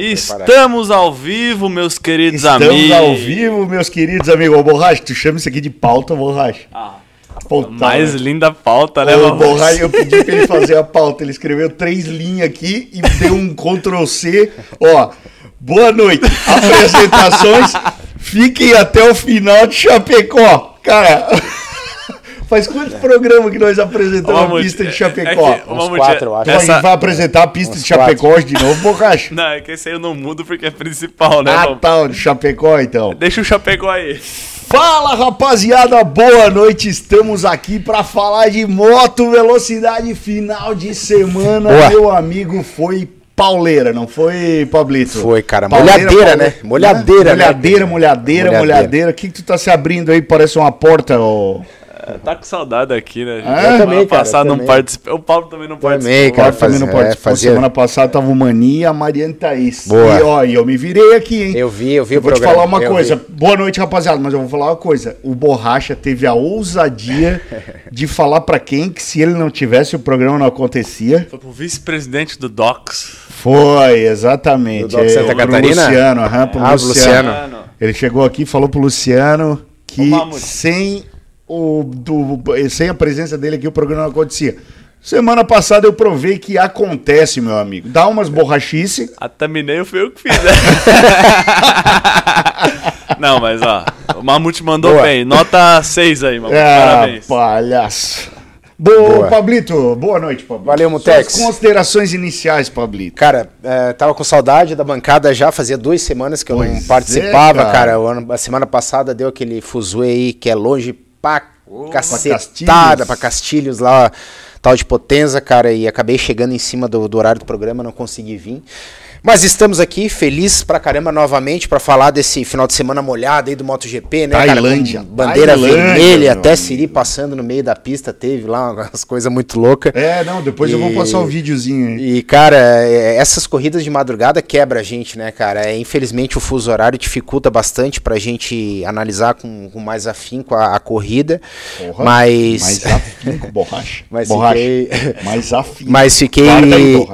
Estamos ao vivo, meus queridos Estamos amigos. Estamos ao vivo, meus queridos amigos. Ô, Borracha, tu chama isso aqui de pauta, Borracha? Ah, Puta, mais mano. linda pauta, né, Ô? Borracha, eu pedi pra ele fazer a pauta. Ele escreveu três linhas aqui e deu um Ctrl C. Ó, boa noite. Apresentações. Fiquem até o final de Chapecó. Cara, faz quantos programas que nós apresentamos Ô, a pista de é- Chapecó? é que- Uns Mamute, quatro, eu acho. Então a essa- gente vai apresentar a pista Uns de Chapecó hoje de novo, Borracha? Não, é que esse aí eu não mudo porque é principal, né? Ah, tá, de Chapecó então. Deixa o Chapecó aí. Fala rapaziada, boa noite. Estamos aqui para falar de moto velocidade final de semana. Boa. Meu amigo foi pauleira, não foi, Pablito? Foi, cara. Pauleira, Molhadeira, pauleira, né? Molhadeira, né? Molhadeira, molhadeira, Molhadeira. O que, que tu tá se abrindo aí? Parece uma porta, ô. Tá com saudade aqui, né? É? Eu também, cara, passada não também. participei. O Paulo também não Também, participou. cara. Cara, também não faz- pode. é, fazia- Semana passada tava o Mania e a Mariana Thaís. Boa. E ó, e eu me virei aqui, hein? Eu vi, eu vi Eu o vou te programa. falar uma eu coisa. vi. Boa noite, rapaziada, mas eu vou falar uma coisa. O Borracha teve a ousadia de falar pra quem que se ele não tivesse o programa não acontecia. Foi pro vice-presidente do DOCS. Foi, exatamente. Do Doc Santa pro Catarina? Luciano, aham, pro Ah, Luciano. Luciano. Ele chegou aqui e falou pro Luciano que sem, o, do, sem a presença dele aqui o programa não acontecia. Semana passada eu provei que acontece, meu amigo. Dá umas borrachice. A thumbnail foi eu que fiz, né? não, mas ó, o Mamute mandou Boa. bem. Nota 6 aí, Mamute. Ah, Parabéns. palhaço. Boa, Boa. Pablito, boa noite, Pablito. Valeu, Mutex. Suas considerações iniciais, Pablito. Cara, é, tava com saudade da bancada já, fazia duas semanas que eu Pois não é, participava, cara. cara. Ano- a semana passada deu aquele fuzuê aí que é longe pra cacetada, Castilhos. pra Castilhos lá, tal de Potenza, cara, e acabei chegando em cima do, do horário do programa, não consegui vir. Mas estamos aqui, felizes pra caramba novamente, pra falar desse final de semana molhado aí do MotoGP, né, Tailândia, cara? Bandeira Tailândia, vermelha, até. Siri passando no meio da pista, teve lá umas coisas muito loucas. É, não, depois eu vou E- passar o videozinho aí. E, cara, é, essas corridas de madrugada quebra a gente, né, cara? É, infelizmente o fuso horário dificulta bastante pra gente analisar com, com mais afinco a, a corrida. Porra, mas. Mais afinco, borracha. Mas borracha. fiquei- Mais afinco. Mas fiquei,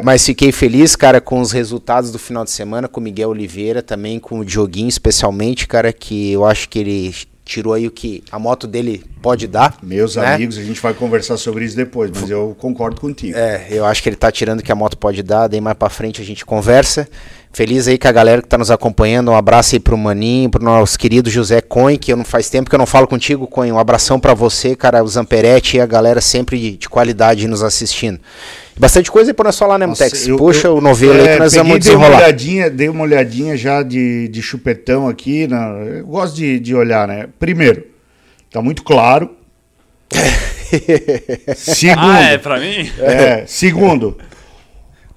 mas fiquei feliz, cara, com os resultados do final de semana, com o Miguel Oliveira, também com o Dioguinho, especialmente, cara, que eu acho que ele tirou aí o que a moto dele pode dar. Meus né? amigos, a gente vai conversar sobre isso depois, mas eu concordo contigo. É, eu acho que ele tá tirando o que a moto pode dar, daí mais pra frente a gente conversa. Feliz aí com a galera que tá nos acompanhando. Um abraço aí pro Maninho, pro nosso querido José Coin, que eu não faz tempo que eu não falo contigo, Coin. Um abração pra você, cara, o Zamperetti e a galera sempre de, de qualidade nos assistindo. Bastante coisa aí pra nós falar, né, Mutex? Puxa eu- o novelo aí é, que nós peguei, vamos dei uma desenrolar. olhadinha, dei uma olhadinha já de, de chupetão aqui. Na, eu gosto de, de olhar, né? Primeiro, tá muito claro. Segundo, Ah, é pra mim? é, segundo,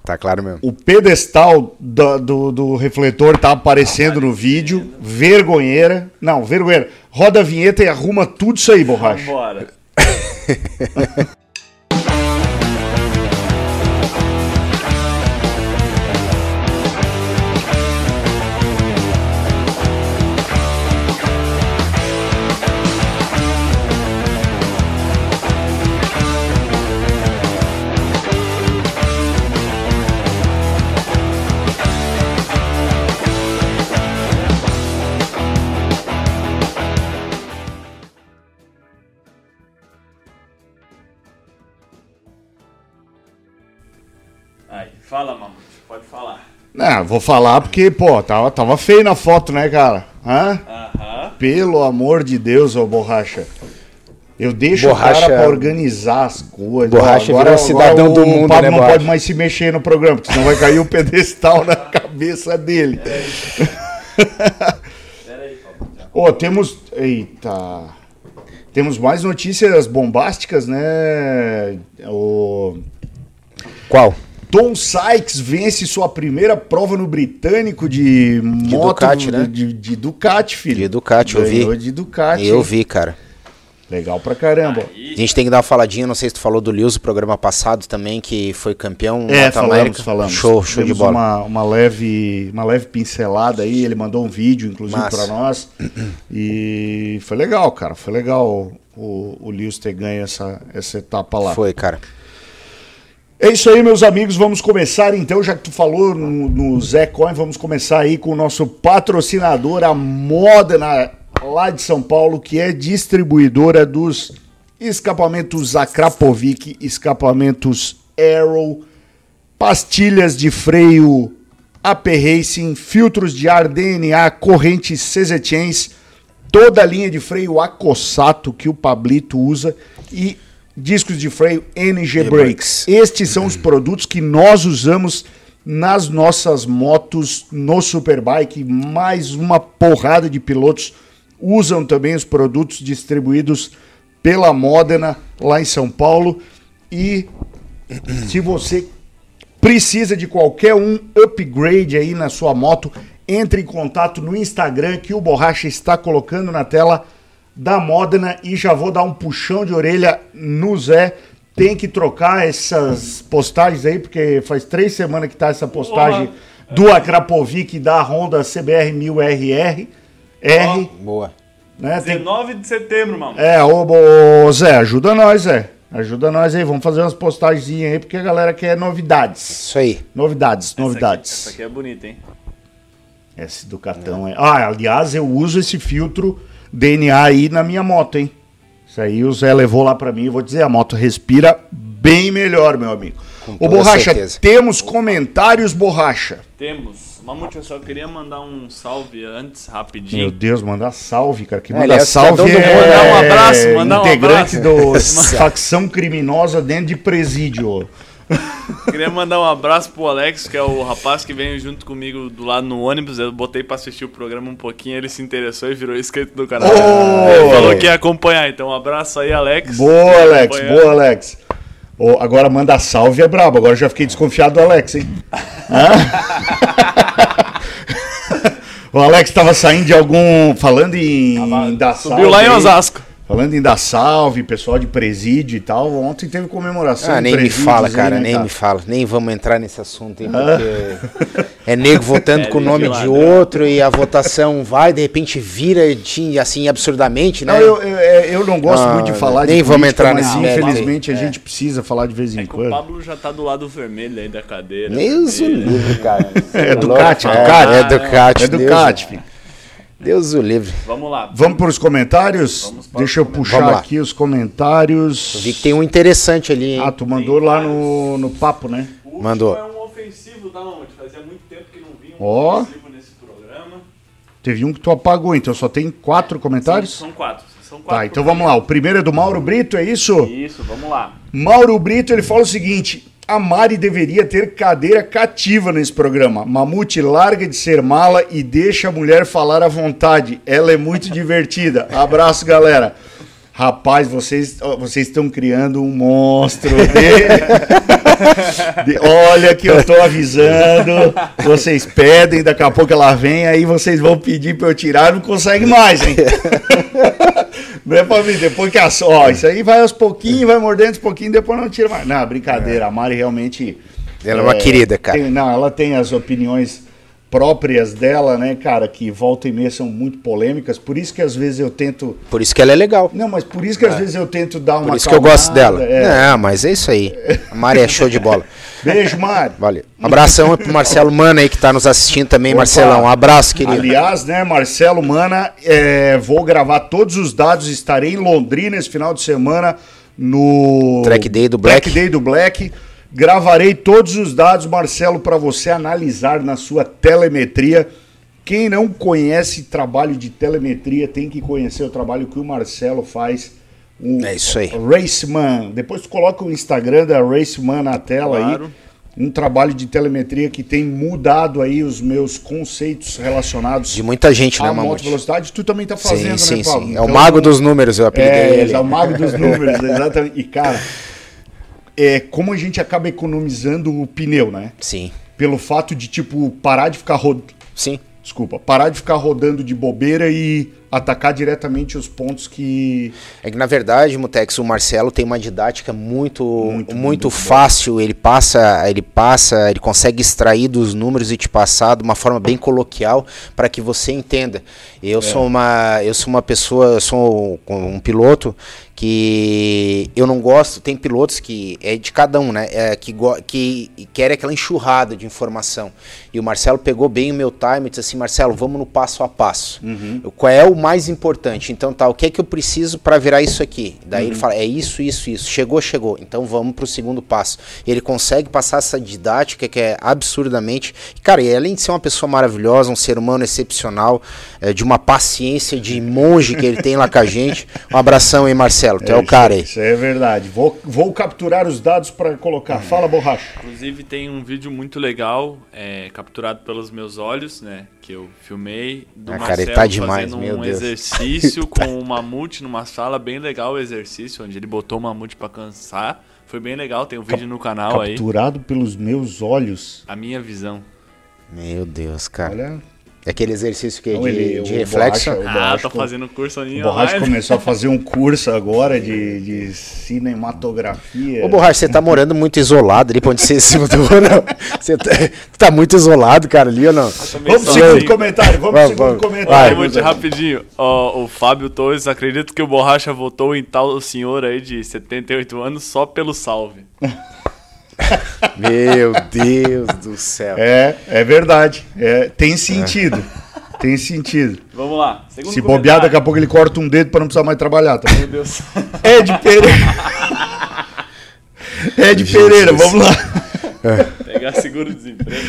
Tá claro mesmo. o pedestal do, do, do refletor tá aparecendo no vídeo. Vergonheira. Não, vergonheira. Roda a vinheta e arruma tudo isso aí, borracha. Bora. fala, Mamute. Pode falar. Não, vou falar porque, pô, tava, tava feio na foto, né, cara? Hã? Aham. Pelo amor de Deus, ô borracha. Eu deixo Borracha- o cara pra organizar as coisas. Borracha Ó, virou cidadão do o mundo, Pablo né, não Borracha? pode mais se mexer no programa, porque senão vai cair o pedestal na cabeça dele. Pera aí, Paulo. Ô, temos. Eita. Temos mais notícias bombásticas, né? O Qual? Tom Sykes vence sua primeira prova no britânico de, moto Ducati, né? de, de Ducati, filho. De Ducati, eu vi. De Ducati. Eu vi, cara. Legal pra caramba. A gente tem que dar uma faladinha, não sei se tu falou do Lewis no programa passado também, que foi campeão. É, falamos, América. falamos. Show, show de Demos bola. Uma, uma, leve, uma leve pincelada aí, ele mandou um vídeo, inclusive, pra nós. E foi legal, cara. Foi legal o, o Lewis ter ganho essa, essa etapa lá. Foi, cara. É isso aí, meus amigos. Vamos começar então, já que tu falou no, no Zé Coin, vamos começar aí com o nosso patrocinador, a Modena, lá de São Paulo, que é distribuidora dos escapamentos Akrapovic, escapamentos Arrow, pastilhas de freio AP Racing, filtros de ar DNA, correntes CZ Chains, toda a linha de freio Acossato que o Pablito usa e discos de freio NG Brakes. Estes são os produtos que nós usamos nas nossas motos no Superbike. Mais uma porrada de pilotos usam também os produtos distribuídos pela Modena lá em São Paulo. E se você precisa de qualquer um upgrade aí na sua moto, entre em contato no Instagram que o Borracha está colocando na tela da Modena e já vou dar um puxão de orelha no Zé. Tem que trocar essas postagens aí, porque faz três semanas que tá essa postagem do Akrapovic da Honda CBR 1000RR. R, Boa. né? Tem- 19 de setembro, mano. É, ô, ô, Zé, ajuda nós, Zé. Ajuda nós aí, vamos fazer umas postagens aí, porque a galera quer novidades. Isso aí. Novidades, Essa aqui- novidades. Essa aqui é bonita, hein? Esse do cartão é. Ah, aliás, eu uso esse filtro DNA aí na minha moto, hein? Isso aí o Zé levou lá pra mim. Eu vou dizer, a moto respira bem melhor, meu amigo. Ô, toda Borracha, certeza. temos comentários, Borracha. Temos. Mamute, eu só queria mandar um salve antes, Meu rapidinho. Deus, mandar salve, cara. Que É, manda é salve é mundo. Mandar um abraço, mandar um integrante abraço. do facção criminosa dentro de presídio. Queria mandar um abraço pro Alex, que é o rapaz que veio junto comigo do lado no ônibus. Eu botei pra assistir o programa um pouquinho, ele se interessou e virou inscrito do canal. Oh! Ele falou que ia acompanhar, então um abraço aí, Alex. Boa, Alex, boa, Alex. Ô, agora manda salve é brabo. Agora já fiquei desconfiado do Alex, hein? O Alex tava saindo de algum. Falando em salve. Subiu lá em Osasco. Falando em dar salve, pessoal de presídio e tal. Ontem teve comemoração. Ah, em nem me fala, aí, cara, né, nem cara? me fala. Nem vamos entrar nesse assunto, hein, porque é nego votando É, com o de nome de ladrão. outro e a votação vai, de repente vira de- assim absurdamente, né? Não, eu, eu, é, eu não gosto Ah, muito de falar de nem vamos política, entrar mas nesse aí. infelizmente a gente precisa falar de vez em É que o quando. Pablo já tá do lado vermelho aí da cadeira. Deus o livre, cara. É louco. Ducati, é, Ducati. É Ducati. É Ducati, filho. Deus o livre. Vamos lá. Vamos para os comentários? Vamos para Deixa eu puxar aqui os comentários. Eu vi que tem um interessante ali, hein? Ah, tu mandou lá no, no papo, né? O Mandou. é um ofensivo, tá, Mamute? Fazia muito tempo que não vinha um Ó. ofensivo nesse programa. Teve um que tu apagou, então só tem quatro comentários? São, são quatro. São quatro Tá, então vamos lá. O primeiro é do Mauro Brito, é isso? Isso, vamos lá. Mauro Brito, ele fala o seguinte: a Mari deveria ter cadeira cativa nesse programa. Mamute larga de ser mala e deixa a mulher falar à vontade. Ela é muito divertida. Abraço, galera. Rapaz, vocês vocês estão criando um monstro. De- de- olha que eu tô avisando. Vocês pedem, daqui a pouco ela vem, aí vocês vão pedir pra eu tirar, não consegue mais, hein? Não é pra mim, depois que a ó, isso aí vai aos pouquinhos, vai mordendo aos pouquinhos, depois não tira mais. Não, brincadeira, a Mari realmente. Ela é uma querida, cara. tem- não, ela tem as opiniões próprias dela, né, cara, que volta e meia são muito polêmicas, por isso que às vezes eu tento. Por isso que ela é legal. Não, mas por isso que às vezes eu tento dar uma. Por isso que eu gosto dela. é. Não, mas é isso aí. A Mari é show de bola. Beijo, Mari. Valeu. Um abração pro Marcelo Mana aí que tá nos assistindo também, Opa. Marcelão. Um abraço, querido. Aliás, né, Marcelo Mana, é, vou gravar todos os dados, estarei em Londrina esse final de semana no Track Day do Black. Track Day do Black. Gravarei todos os dados, Marcelo, para você analisar na sua telemetria. Quem não conhece trabalho de telemetria tem que conhecer o trabalho que o Marcelo faz. O É isso aí. Raceman. Depois tu coloca o Instagram da Raceman na tela Claro. aí. Um trabalho de telemetria que tem mudado aí os meus conceitos relacionados De muita gente, né, Mamute? velocidade. Tu também tá fazendo, Sim, sim, né, Paulo? sim. É o Então, mago dos números, eu apelidei é, ele. é o mago dos números, exatamente. E, cara, é, como a gente acaba economizando o pneu, né? Sim, Pelo fato de, tipo, parar de ficar rodando. sim. Desculpa, parar de ficar rodando de bobeira e atacar diretamente os pontos que. É que na verdade, Mutex, o Marcelo tem uma didática muito, Muito, muito, muito fácil. Ele passa, ele passa, ele consegue extrair dos números e te passar de uma forma bem coloquial para que você entenda. Eu É. sou uma, eu sou uma pessoa, eu sou um, um piloto que eu não gosto, tem pilotos que é de cada um, né? É, que, que quer aquela enxurrada de informação. E o Marcelo pegou bem o meu time e disse assim: Marcelo, vamos no passo a passo. Uhum. Qual é o mais importante? Então tá, o que é que eu preciso para virar isso aqui? Daí uhum. ele fala: é isso, isso, isso. Chegou, chegou. Então vamos para o segundo passo. Ele consegue passar essa didática que é absurdamente. Cara, e além de ser uma pessoa maravilhosa, um ser humano excepcional, é, de uma paciência de monge que ele tem lá com a gente. Um abração aí, Marcelo. Tu é, é o cara aí. Isso é verdade. Vou, vou capturar os dados para colocar. Fala, borracha. Inclusive, tem um vídeo muito legal, é, capturado pelos meus olhos, né? Que eu filmei. Do ah, Marcelo cara, tá demais, fazendo um Deus. exercício com um mamute numa sala. Bem legal o exercício, onde ele botou o mamute para cansar. Foi bem legal, tem um vídeo Cap no canal capturado aí. Capturado pelos meus olhos. A minha visão. Meu Deus, cara. Olha, é aquele exercício que é de, ele, de reflexo. Borracha, ah, tá fazendo curso ali. O Borracha começou a fazer um curso agora de, de cinematografia. Ô Borracha, você tá morando muito isolado ali pra onde você se mudou, não? Você tá, tá, muito isolado, cara, ali ou não? Vamos pro segundo comentário, vamos, vamos pro segundo vamos. comentário. Vai, muito rapidinho. Ó, o Fábio Torres acredita que o Borracha votou em tal senhor aí de 78 anos só pelo salve. Meu Deus do céu. É, é verdade. É, tem sentido. É. Tem sentido. Vamos lá. Segundo Se bobear, daqui a pouco ele corta um dedo para não precisar mais trabalhar. Tá? Meu Deus. Ed Pereira. Ed Jesus. Pereira, vamos lá. É. Pegar seguro-desemprego.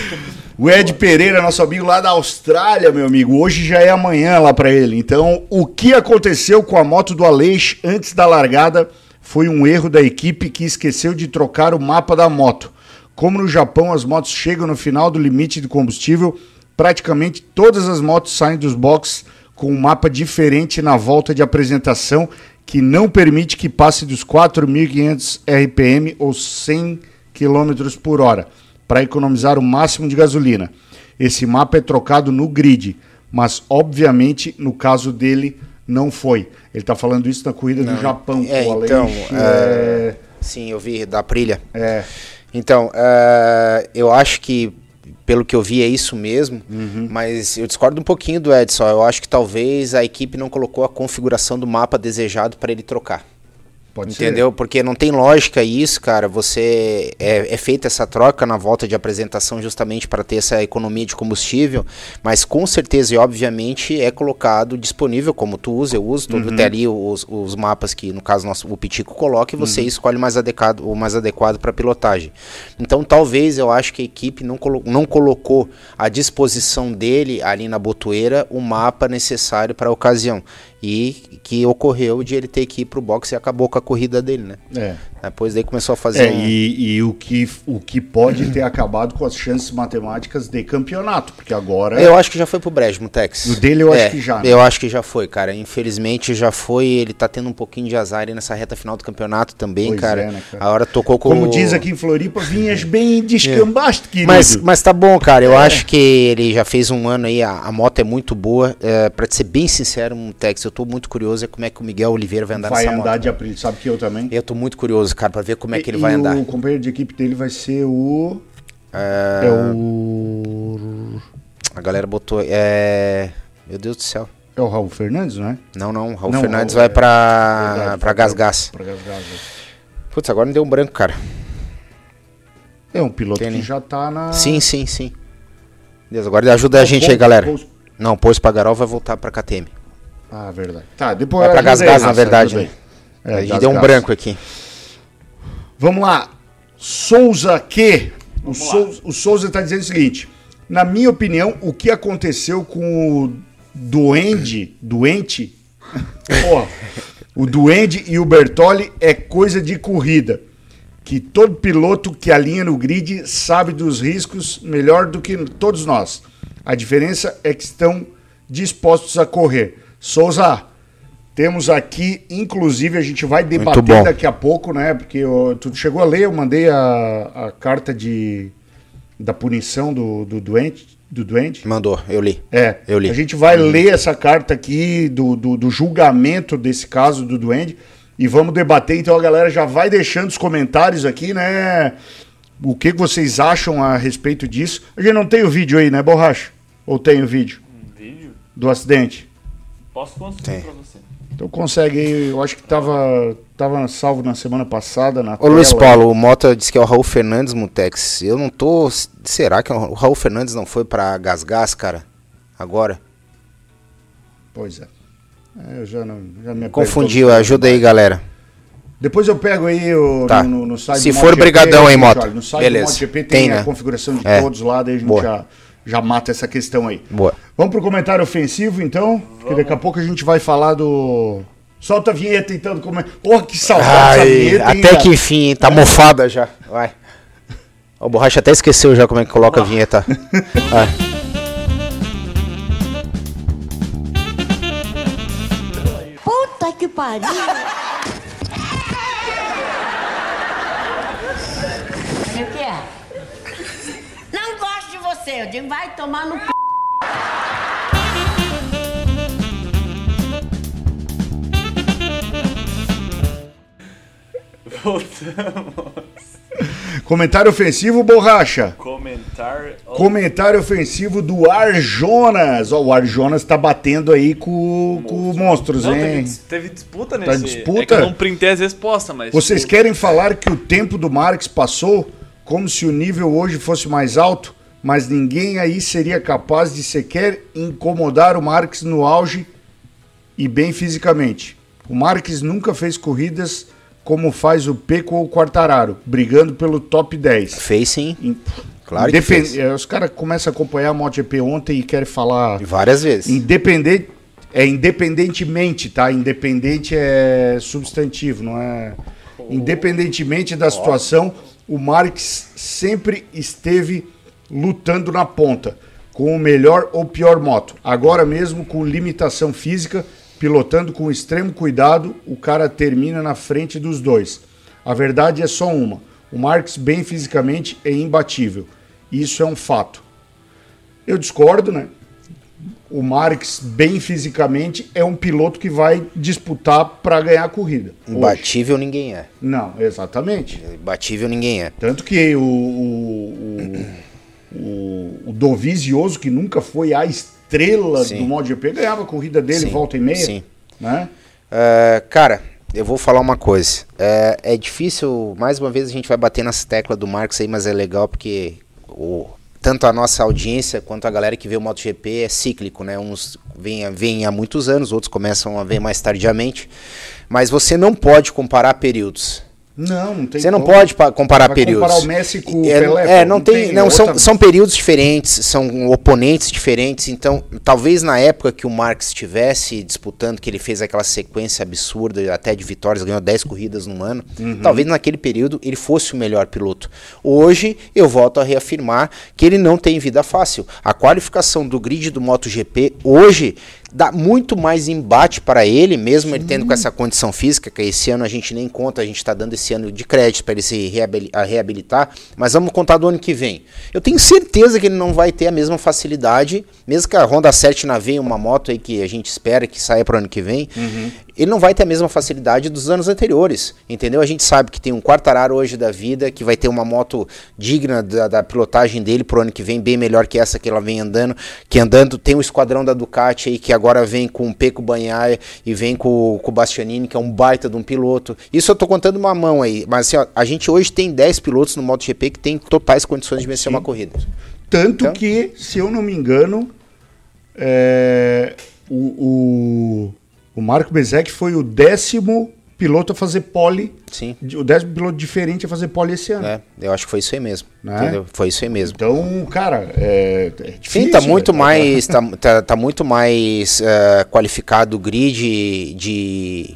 O Ed Pereira, nosso amigo lá da Austrália, meu amigo. Hoje já é amanhã lá para ele. Então, o que aconteceu com a moto do Aleix antes da largada? Foi um erro da equipe que esqueceu de trocar o mapa da moto. Como no Japão as motos chegam no final do limite de combustível, praticamente todas as motos saem dos boxes com um mapa diferente na volta de apresentação que não permite que passe dos 4.500 RPM ou 100 km por hora, para economizar o máximo de gasolina. Esse mapa é trocado no grid, mas obviamente no caso dele não foi. Ele está falando isso na corrida não. do Japão. É, então, é... é... sim, eu vi da Prilha. É. Então, uh, eu acho que pelo que eu vi é isso mesmo, uhum. mas eu discordo um pouquinho do Edson. Eu acho que talvez a equipe não colocou a configuração do mapa desejado para ele trocar. Pode Entendeu? Ser. Porque não tem lógica isso, cara. Você é, é feita essa troca na volta de apresentação justamente para ter essa economia de combustível, mas com certeza e obviamente é colocado disponível, como tu usa, eu uso, uhum. tem ali os, os mapas que, no caso, nosso, o Pitico coloca e você uhum. escolhe mais adequado, o mais adequado para pilotagem. Então, talvez eu acho que a equipe não, colo não colocou à disposição dele ali na botoeira o mapa necessário para a ocasião e que ocorreu de ele ter que ir pro boxe e acabou com a corrida dele, né? É. Depois daí começou a fazer. É, um... e, e, o, que, o que pode ter acabado com as chances matemáticas de campeonato, porque agora. Eu acho que já foi pro Brejo, Mutex. O dele eu é, acho que já. Né? Eu acho que já foi, cara. Infelizmente já foi. Ele tá tendo um pouquinho de azar aí nessa reta final do campeonato também, pois cara. É, né, cara. A hora tocou com. Como diz aqui em Floripa, vinhas bem descambaste, é. querido. Mas, mas tá bom, cara. Eu é. acho que ele já fez um ano aí, a, a moto é muito boa. É, pra ser bem sincero, Mutex, eu tô muito curioso é como é que o Miguel Oliveira vai andar vai nessa moto. Vai andar de april, sabe que eu também? Eu tô muito curioso, cara, pra ver como é que ele vai andar. o companheiro de equipe dele vai ser o... É, é o... A galera botou... É... Meu Deus do céu. É o Raul Fernandes, não é? Não, não. Raul não, Fernandes Raul, vai é, pra, verdade, pra Gas Gas. Pra. É. Putz, agora me deu um branco, cara. É um piloto Tem, que já tá na. Sim, sim, sim. Deus, agora ajuda a gente aí, galera. Não, pôs pra Garol, vai voltar pra KTM. Ah, verdade. Tá, depois. Vai pra Gas Gas, na verdade. Né? É, a gente deu um branco aqui. Vamos lá. Souza que. O Souza, o Souza está dizendo o seguinte: na minha opinião, o que aconteceu com o Duende, doente, o Duende e o Bertoli é coisa de corrida. Que todo piloto que alinha no grid sabe dos riscos melhor do que todos nós. A diferença é que estão dispostos a correr. Souza, temos aqui, inclusive, a gente vai debater daqui a pouco, né? Porque eu, tu chegou a ler, eu mandei a, a carta de, da punição do, do doente. Do doente? Mandou, eu li. É, eu li. A gente vai ler essa carta aqui do, do, do, julgamento desse caso do doente e vamos debater. Então a galera já vai deixando os comentários aqui, né? O que vocês acham a respeito disso? A gente não tem o vídeo aí, né, Borracha? Ou tem o vídeo? Um vídeo? Do acidente? Posso construir Tem. pra você. Então consegue aí, eu acho que tava, tava salvo na semana passada na Ô Luiz tela. Paulo, o Mota disse que é o Raul Fernandes Mutex. Eu não tô. Será que o Raul Fernandes não foi pra Gasgas, cara? Agora? Pois é. É, eu já não já me Confundiu, ajuda aí, galera. Depois eu pego aí o, Tá. no, no- site Se for, brigadão aí, gente, Mota. olha, No site Beleza. do MotoGP tem, Tem, a né? configuração de É. todos lá, daí a gente Boa. já, já mata essa questão aí. Boa. Vamos pro comentário ofensivo, então? Porque daqui a pouco a gente vai falar do... Solta a vinheta, então, do comentário. Porra, que saudade Ai, vinheta, hein, até cara? que enfim, tá mofada já. Vai. O Borracha até esqueceu já como é que coloca a vinheta. Vai. Puta que pariu! O que é? Não gosto de você, eu digo, vai tomar no c... Voltamos. Comentário ofensivo, Borracha. Comentar. Comentário ofensivo do Arjonas. Ó, o Arjonas tá batendo aí com, com monstros, Não, hein? teve, teve disputa Tá nesse. disputa? É que eu não printei as respostas, mas. Vocês querem falar que o tempo do Marx passou como se o nível hoje fosse mais alto, mas ninguém aí seria capaz de sequer incomodar o Marx no auge e bem fisicamente. O Marx nunca fez corridas como faz o Peco ou o Quartararo, brigando pelo top 10. Fez sim, Em- claro que fez. eh, Os caras começam a acompanhar a MotoGP ontem e querem falar Várias vezes. independente é independentemente, tá? Independente é substantivo, não é? Independentemente da situação, o Marx sempre esteve lutando na ponta, com o melhor ou pior moto. Agora mesmo com limitação física, pilotando com extremo cuidado, o cara termina na frente dos dois. A verdade é só uma: o Marx bem fisicamente é imbatível. Isso é um fato. Eu discordo, né? O Marx, bem fisicamente, é um piloto que vai disputar para ganhar a corrida. hoje. Imbatível ninguém é. Não, exatamente. Imbatível ninguém é. Tanto que o, o, o, o, o Dovizioso, que nunca foi a estrela Sim. do MotoGP, ganhava a corrida dele Sim, volta e meia. sim. Né? É, cara, eu vou falar uma coisa. É, é difícil, mais uma vez a gente vai bater nessa tecla do Marcos aí, mas é legal porque o, tanto a nossa audiência quanto a galera que vê o MotoGP é cíclico, né? Uns vêm, vêm há muitos anos, outros começam a ver mais tardiamente. Mas você não pode comparar períodos. Não, não tem Você não como. pode pa- comparar Vai períodos. comparar o Messi com o é, Pelé, É, não, não tem, tem não são, outra- são períodos diferentes, são oponentes diferentes. Então, talvez na época que o Marx estivesse disputando, que ele fez aquela sequência absurda, até de vitórias, ganhou 10 corridas num ano, Uhum. talvez naquele período ele fosse o melhor piloto. Hoje, eu volto a reafirmar que ele não tem vida fácil. A qualificação do grid do MotoGP hoje dá muito mais embate para ele, mesmo ele tendo com essa condição física, que esse ano a gente nem conta, a gente está dando esse ano de crédito para ele se reabilitar, mas vamos contar do ano que vem. Eu tenho certeza que ele não vai ter a mesma facilidade, mesmo que a Honda Cert na venha uma moto aí que a gente espera que saia para o ano que vem, ele não vai ter a mesma facilidade dos anos anteriores, entendeu? A gente sabe que tem um Quartararo hoje da vida, que vai ter uma moto digna da, da pilotagem dele pro ano que vem, bem melhor que essa que ela vem andando, que andando tem o esquadrão da Ducati aí, que agora vem com o Peco Banhaia e vem com, com o Bastianini, que é um baita de um piloto. Isso eu tô contando uma mão aí, mas assim, ó, a gente hoje tem 10 pilotos no MotoGP que tem totais condições de vencer uma corrida. Tanto Então- que, se eu não me engano, é, o, o, o Marco Bezek foi o décimo piloto a fazer pole, Sim. o décimo piloto diferente a fazer pole esse ano. É, eu acho que foi isso aí mesmo. Né? Entendeu? Foi isso aí mesmo. Então, cara, é, é difícil. Sim, tá muito né? mais, tá, tá, tá muito mais eh, qualificado o grid de.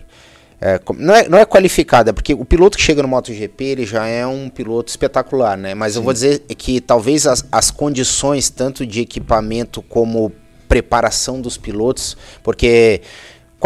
com- não, é, não é qualificado, é porque o piloto que chega no MotoGP ele já é um piloto espetacular, né? Mas eu vou dizer que talvez as, as condições, tanto de equipamento como preparação dos pilotos, porque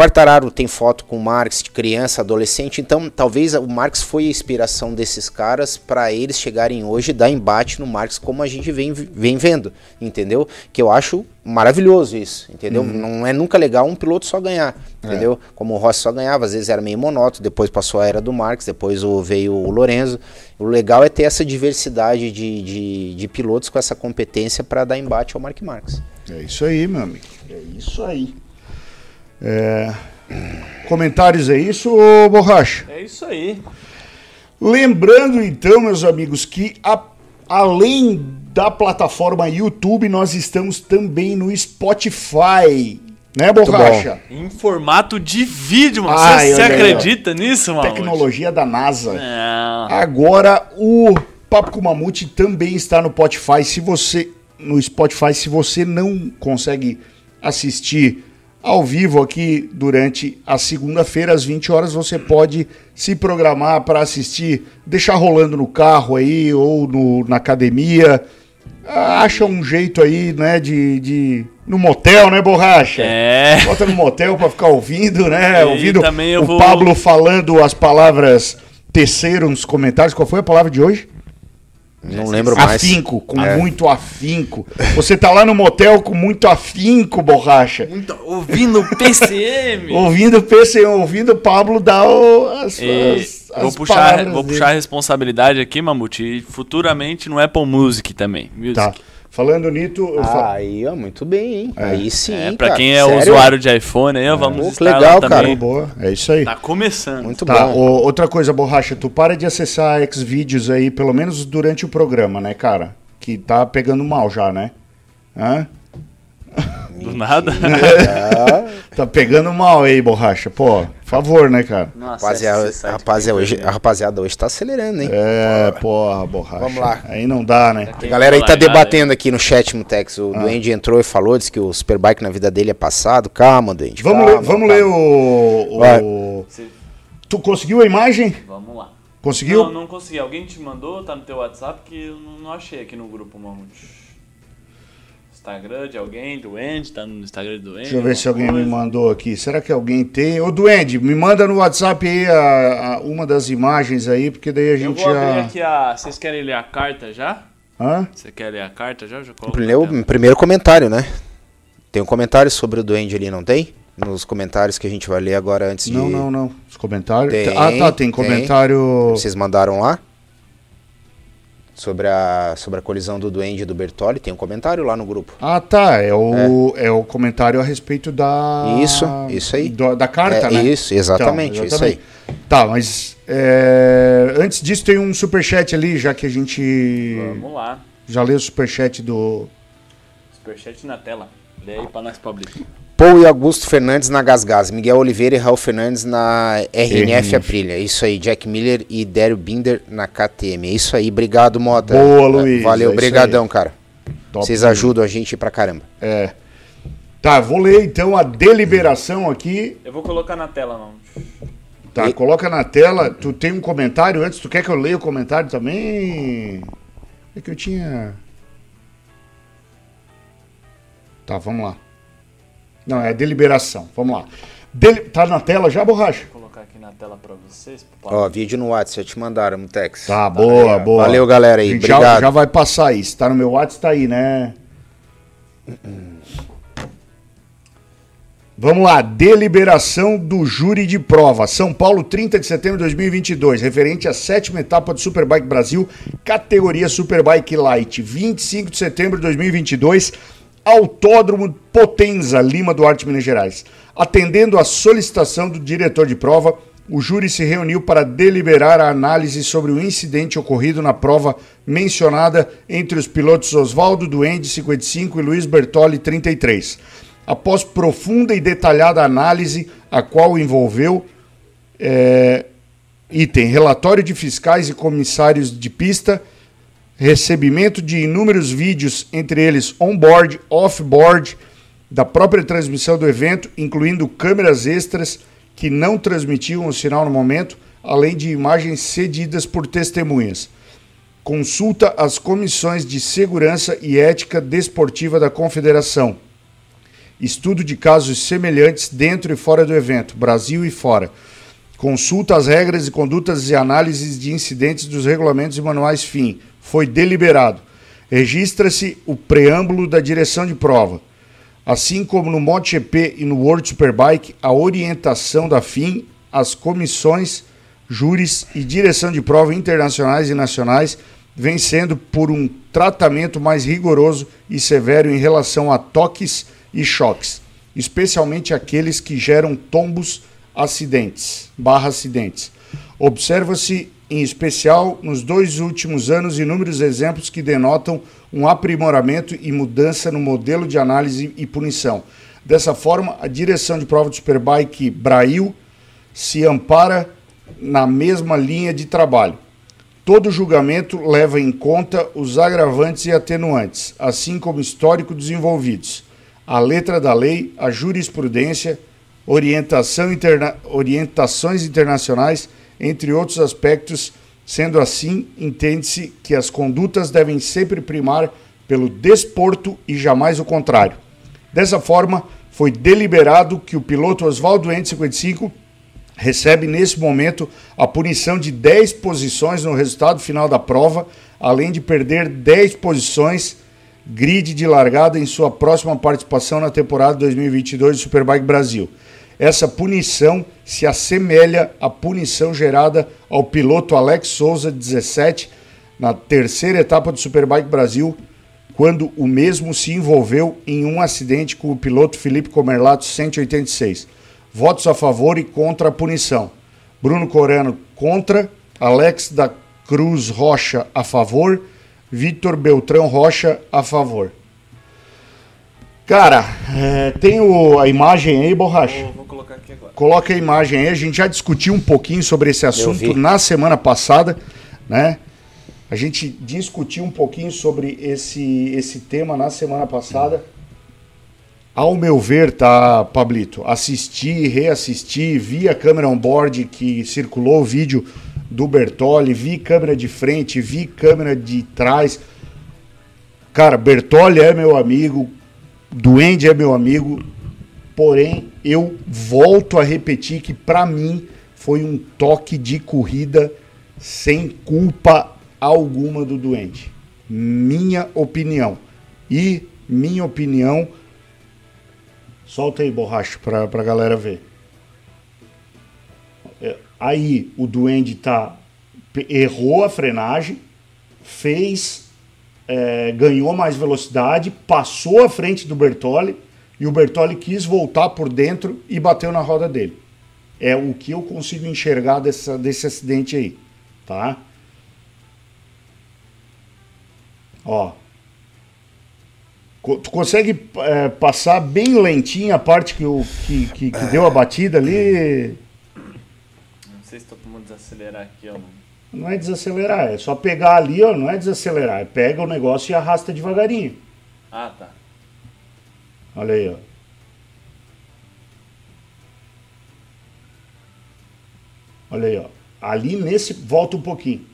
Quartararo tem foto com o Marx de criança, adolescente, então talvez o Marx foi a inspiração desses caras para eles chegarem hoje e dar embate no Marx como a gente vem, vem vendo, entendeu? Que eu acho maravilhoso isso, entendeu? Não é nunca legal um piloto só ganhar, entendeu? Como o Rossi só ganhava, às vezes era meio monótono, depois passou a era do Marx, depois veio o Lorenzo. O legal é ter essa diversidade de, de, de pilotos com essa competência para dar embate ao Mark Marx. É isso aí, meu amigo. É isso aí. É, comentários é isso, ô Borracha? É isso aí. Lembrando então, meus amigos, que a- além da plataforma YouTube, nós estamos também no Spotify. Né, Borracha? Em formato de vídeo, mano. Ai, Você, acredita nisso, mano? Tecnologia da NASA. Não. Agora o Papo com Mamute também está no Spotify. Se você no Spotify, se você não consegue assistir ao vivo aqui durante a segunda-feira às 20 horas, você pode se programar para assistir, deixar rolando no carro aí ou no- na academia. Ah, Acha um jeito aí, né, de, de no motel, né, borracha? É. Bota no motel pra ficar ouvindo, né? E ouvindo o vou- Pablo falando as palavras, tecer uns comentários. Qual foi a palavra de hoje? Não lembro mais. Afinco, com É. muito afinco. Você tá lá no motel com muito afinco, borracha. Muito- ouvindo PCM. Ouvindo o PC, ouvindo o Pablo dar o, as, E as, vou as puxar, palavras vou dele. puxar a responsabilidade aqui, Mamute, e futuramente no Apple Music também. Music. Tá. Falando Nito, eu fa- Ah, aí, ó, muito bem, hein? Aí sim, É, cara. pra quem é Sério? usuário de iPhone, aí, ó, vamos Pô, que estar legal, lá cara. também. boa, é isso aí. Tá começando. Muito Tá, bom. o- outra coisa, Borracha, tu para de acessar Xvideos aí, pelo menos durante o programa, né, cara? Que tá pegando mal já, né? Hã? Do nada. Tá pegando mal aí, Borracha. Pô, por favor, né, cara? Nossa, Rapaziada, rapaziada, que hoje, a rapaziada hoje tá acelerando, hein? É, porra, Borracha. Vamos lá. Aí não dá, né? A galera aí tá debatendo aqui no chat, Mutex. O Duende entrou e falou, disse que o Superbike na vida dele é passado. Calma, Duende. Vamos calma, ler, vamos calma. ler o, o... Tu conseguiu a imagem? Vamos lá. Conseguiu? Não, não consegui. Alguém te mandou? Tá no teu WhatsApp que eu não, não achei aqui no grupo, Mamute. Instagram de alguém, do Andy, tá no Instagram do Andy. Deixa eu ver se alguém alguma me coisa. mandou aqui. Será que alguém tem? Ô, Duende, me manda no WhatsApp aí a- a- uma das imagens aí, porque daí a Eu gente vou abrir já... aqui a. Vocês querem ler a carta já? Hã? Você quer ler a carta já? Eu já O coloco na primeiro, comentário, né? Tem um comentário sobre o Duende ali, não tem? Nos comentários que a gente vai ler agora antes de. Não, não, não. Os comentários. Tem, ah, tá, tem tem. comentário. Vocês mandaram lá? Sobre a, sobre a colisão do Duende e do Bertoli. Tem um comentário lá no grupo. Ah, tá. É o, é. o comentário a respeito da. Isso, isso aí. do- da carta, É, né? isso, exatamente, Então, isso aí. Tá, mas. é, Antes disso, tem um superchat ali, já que a gente. Vamos lá. Já leu o superchat do. Superchat na tela. Lê aí pra nós, Pablito. Paul e Augusto Fernandes na Gasgas, Miguel Oliveira e Raul Fernandes na RNF RNF. Aprilia. Isso aí, Jack Miller e Dério Binder na KTM. É isso aí, obrigado, Mota. Boa, Luiz, é Valeu, isso brigadão, cara. Top Vocês Luiz. ajudam a gente pra caramba. É. Tá, vou ler então a deliberação aqui. Eu vou colocar na tela, não. Tá, E- coloca na tela. Tu tem um comentário antes? Tu quer que eu leia o comentário também? É que eu tinha. Tá, vamos lá. Não, é deliberação. Vamos lá. Deli- Tá na tela já, borracha? Vou colocar aqui na tela pra vocês. Ó, vídeo no WhatsApp, já te mandaram, Mutex. Tá, boa, aí, boa. Valeu, galera aí, gente já, obrigado. já vai passar isso. Tá no meu WhatsApp, tá aí, né? Vamos lá, deliberação do júri de prova. São Paulo, 30 de setembro de 2022, referente à sétima etapa do Superbike Brasil, categoria Superbike Light. 25 de setembro de 2022, Autódromo Potenza, Lima Duarte, Minas Gerais. Atendendo à solicitação do diretor de prova, o júri se reuniu para deliberar a análise sobre o incidente ocorrido na prova mencionada entre os pilotos Oswaldo Duende, 55, e Luiz Bertoli, 33 após profunda e detalhada análise, a qual envolveu é, item relatório de fiscais e comissários de pista, recebimento de inúmeros vídeos, entre eles on-board, off-board, da própria transmissão do evento, incluindo câmeras extras que não transmitiam o sinal no momento, além de imagens cedidas por testemunhas. Consulta às comissões de segurança e ética desportiva da Confederação estudo de casos semelhantes dentro e fora do evento, Brasil e fora. Consulta as regras e condutas e análises de incidentes dos regulamentos e manuais FIM. Foi deliberado. Registra-se o preâmbulo da direção de prova. Assim como no MotoGP e no World Superbike, a orientação da FIM, as comissões, júris e direção de prova internacionais e nacionais vem sendo por um tratamento mais rigoroso e severo em relação a toques e choques. especialmente aqueles que geram tombos acidentes, barra acidentes. Observa-se em especial nos dois últimos anos inúmeros exemplos que denotam um aprimoramento e mudança no modelo de análise e punição. Dessa forma, a direção de prova do Superbike Brasil se ampara na mesma linha de trabalho. Todo julgamento leva em conta os agravantes e atenuantes, assim como histórico desenvolvidos, a letra da lei, a jurisprudência, orientação interna orientações internacionais, entre outros aspectos. Sendo assim, entende-se que as condutas devem sempre primar pelo desporto e jamais o contrário. Dessa forma, foi deliberado que o piloto Oswaldo Ente 55 recebe nesse momento a punição de 10 posições no resultado final da prova, além de perder 10 posições grid de largada em sua próxima participação na temporada 2022 do Superbike Brasil. Essa punição se assemelha à punição gerada ao piloto Alex Souza 17 na terceira etapa do Superbike Brasil, quando o mesmo se envolveu em um acidente com o piloto Felipe Comerlato 186. Votos a favor e contra a punição. Bruno Coreno contra, Alex da Cruz Rocha a favor, Vitor Beltrão Rocha a favor. Cara, é, tem o, a imagem aí, Borracha? Aqui agora. Coloca a imagem aí. A gente já discutiu um pouquinho sobre esse assunto na semana passada, né? A gente discutiu um pouquinho sobre esse, esse tema na semana passada. Ao meu ver, tá, Pablito? Assisti, reassisti, vi a câmera on-board que circulou o vídeo do Bertoli, vi câmera de frente, vi câmera de trás. Cara, Bertoli é meu amigo, Duende é meu amigo, porém eu volto a repetir que para mim foi um toque de corrida sem culpa alguma do Duende. Minha opinião. E minha opinião. Solta aí, borracha, pra, pra galera ver. É, Aí o Duende tá, errou a frenagem, fez é, ganhou mais velocidade, passou à frente do Bertoli e o Bertoli quis voltar por dentro e bateu na roda dele. É o que eu consigo enxergar dessa, desse acidente aí, tá? Ó. Tu consegue é, passar bem lentinho a parte que, o, que, que, que deu a batida ali? Não sei se tô como desacelerar aqui, ó. Não é desacelerar, é só pegar ali, ó. Não é desacelerar, é pega o negócio e arrasta devagarinho. Ah, tá. Olha aí, ó. Olha aí, ó. Ali nesse. Volta um pouquinho.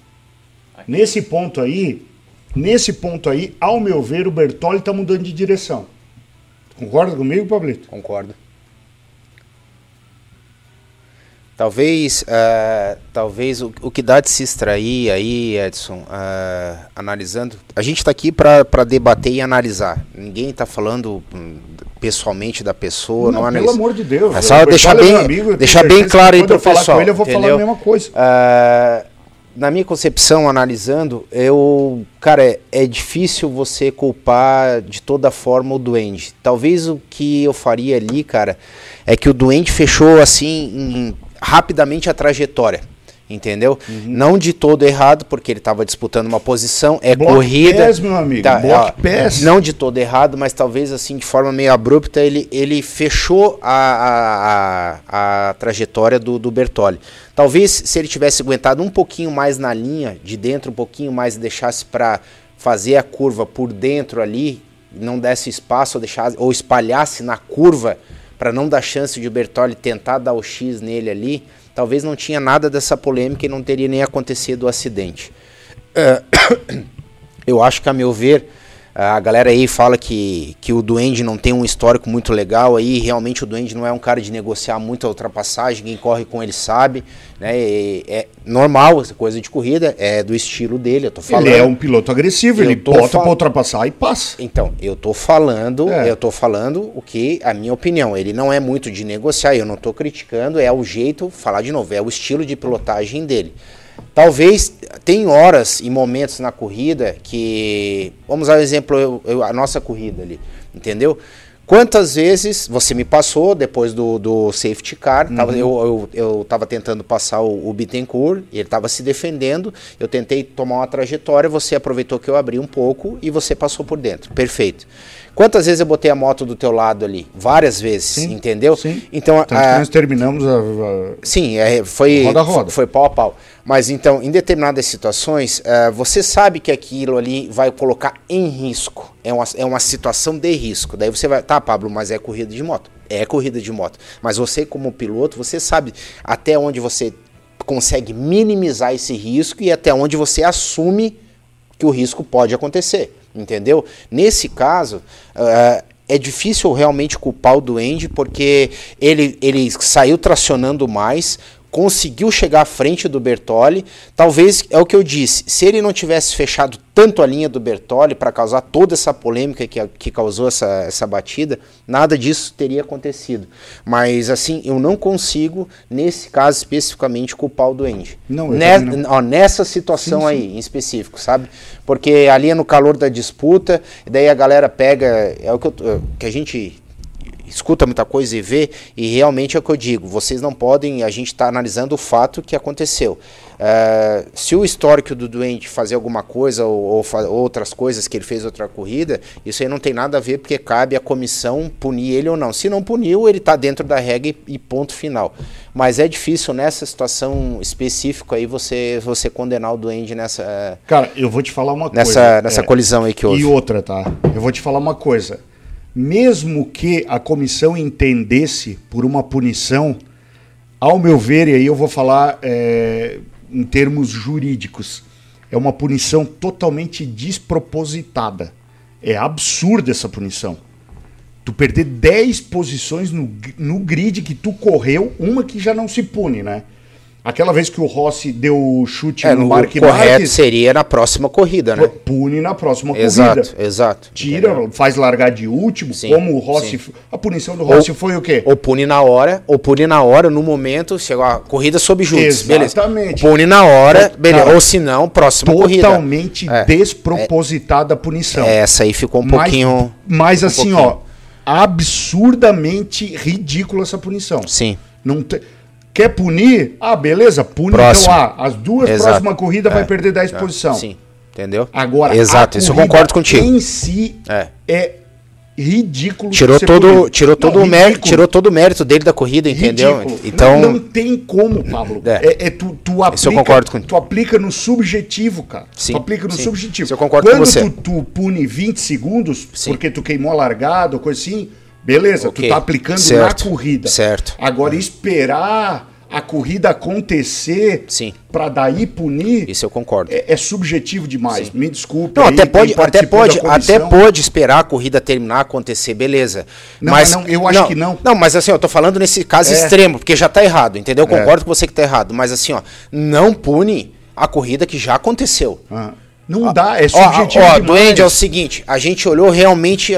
Aqui. Nesse ponto aí, nesse ponto aí, ao meu ver, o Bertoli tá mudando de direção. Concorda comigo, Pablito? Concordo. Talvez, ah, talvez o, o que dá de se extrair aí, Edson, ah, analisando. A gente está aqui para debater e analisar. Ninguém está falando hum, pessoalmente da pessoa, não, pelo analisa. amor de Deus. É só deixar é bem, amigo, deixar bem claro aí para eu o pessoal. com ele, eu vou falar a entendeu? mesma coisa. Ah, na minha concepção, analisando, eu, cara, é, é difícil você culpar de toda forma o Duende. Talvez o que eu faria ali, cara, é que o Duende fechou assim em- rapidamente a trajetória. Entendeu? Uhum. Não de todo errado, porque ele estava disputando uma posição, é Block corrida. pass, meu amigo, Tá, ó, pass. Não de todo errado, mas talvez assim de forma meio abrupta ele, ele fechou a, a, a, a trajetória do, do Bertoli. Talvez se ele tivesse aguentado um pouquinho mais na linha, de dentro um pouquinho mais e deixasse para fazer a curva por dentro ali, não desse espaço ou, deixasse, ou espalhasse na curva para não dar chance de o Bertoli tentar dar o X nele ali, talvez não tinha nada dessa polêmica e não teria nem acontecido o acidente. Eu acho que, a meu ver, a galera aí fala que, que o Duende não tem um histórico muito legal aí, realmente o Duende não é um cara de negociar muita ultrapassagem, quem corre com ele sabe, né? É, é normal essa coisa de corrida, é do estilo dele, eu tô falando. Ele é um piloto agressivo, Eu ele bota fal- pra ultrapassar e passa. Então, eu tô falando, É. eu tô falando o que a minha opinião, ele não é muito de negociar, eu não tô criticando, é o jeito, falar de novo, é o estilo de pilotagem dele. Talvez tem horas e momentos na corrida que, vamos dar um exemplo, eu- eu- a nossa corrida ali, entendeu? Quantas vezes você me passou depois do, do safety car? Tava, Uhum. eu, eu, eu tava tentando passar o, o Bittencourt, ele estava se defendendo. Eu tentei tomar uma trajetória, você aproveitou que eu abri um pouco e você passou por dentro. Perfeito. Quantas vezes eu botei a moto do teu lado ali? Várias vezes, Sim, entendeu? sim. Então, Tanto a, nós terminamos a. a- Sim, é, foi, Roda roda. foi pau a pau. Mas então, em determinadas situações, eh, você sabe que aquilo ali vai colocar em risco. É uma, é uma situação de risco. Daí você vai, tá, Pablo, mas é corrida de moto. É corrida de moto. Mas você, como piloto, você sabe até onde você consegue minimizar esse risco e até onde você assume que o risco pode acontecer, entendeu? Nesse caso, ah, é difícil realmente culpar o Duende porque ele, ele saiu tracionando mais, conseguiu chegar à frente do Bertoli. Talvez é o que eu disse, se ele não tivesse fechado tanto a linha do Bertoli para causar toda essa polêmica que, que causou essa, essa batida, nada disso teria acontecido. Mas assim, eu não consigo, nesse caso especificamente, culpar o Duende. Não, Ne- não. ó, nessa situação Sim, sim. aí, em específico, sabe? Porque ali é no calor da disputa, e daí a galera pega, é o que, eu que a gente escuta muita coisa e vê, e realmente é o que eu digo, vocês não podem, a gente está analisando o fato que aconteceu. É, se o histórico do doente fazer alguma coisa ou, ou fa- outras coisas que ele fez outra corrida, isso aí não tem nada a ver porque cabe à comissão punir ele ou não. Se não puniu, ele está dentro da regra e, e ponto final. Mas é difícil nessa situação específica aí você, você condenar o doente nessa, Cara, eu vou te falar uma nessa, coisa. nessa é, colisão aí que houve. E outra, tá? Eu vou te falar uma coisa. Mesmo que a comissão entendesse por uma punição, ao meu ver, e aí eu vou falar é, em termos jurídicos, é uma punição totalmente despropositada. É absurda essa punição. Tu perder 10 posições no, no grid que tu correu, uma que já não se pune, né? Aquela vez que o Rossi deu o chute É, no Mark correto Marques, seria na próxima corrida, né? pune na próxima Exato, corrida. exato. Tira, entendeu? faz largar de último, Sim, como o Rossi. sim. A punição do Rossi foi o quê? Ou pune na hora, ou pune na hora, no momento, chegou a corrida sob júdice, beleza. Exatamente. Pune na hora, beleza. cara, ou se não, próxima corrida. Totalmente É. despropositada a punição. É, Essa aí ficou um Mas- pouquinho. Mas, um assim, pouquinho. ó, absurdamente ridícula essa punição. Sim. Não te- Quer punir? Ah, beleza, pune Próximo. então. Ah, as duas Exato. próximas corridas vai É, perder 10 é, posição. Sim, entendeu? Agora, Exato, isso eu concordo contigo. Em si É. é ridículo. Tirou todo, punido. tirou, todo Não, o mérito, tirou todo o mérito dele da corrida, entendeu? Ridículo. Então, não, não tem como, Pablo. É. É, é tu, tu aplica, Isso eu concordo com- tu aplica no subjetivo, cara. Sim, tu aplica no sim. subjetivo. Isso eu concordo Quando com você. Tu, tu pune 20 segundos Sim. porque tu queimou a largada ou coisa assim, beleza, Ok. tu tá aplicando Certo. na corrida. Certo. Agora esperar a corrida acontecer Sim. para daí punir isso eu concordo. é, é subjetivo demais. Me desculpe. Não, aí até pode, até pode, até pode esperar a corrida terminar, acontecer, beleza. Não, mas não, eu acho que não. Não, mas assim, eu tô falando nesse caso É. extremo, porque já tá errado, entendeu? Eu concordo com você que tá errado, mas assim, ó, não pune a corrida que já aconteceu. Ah, não dá, é Ó, subjetivo ó, demais. Duende, é o seguinte, a gente olhou realmente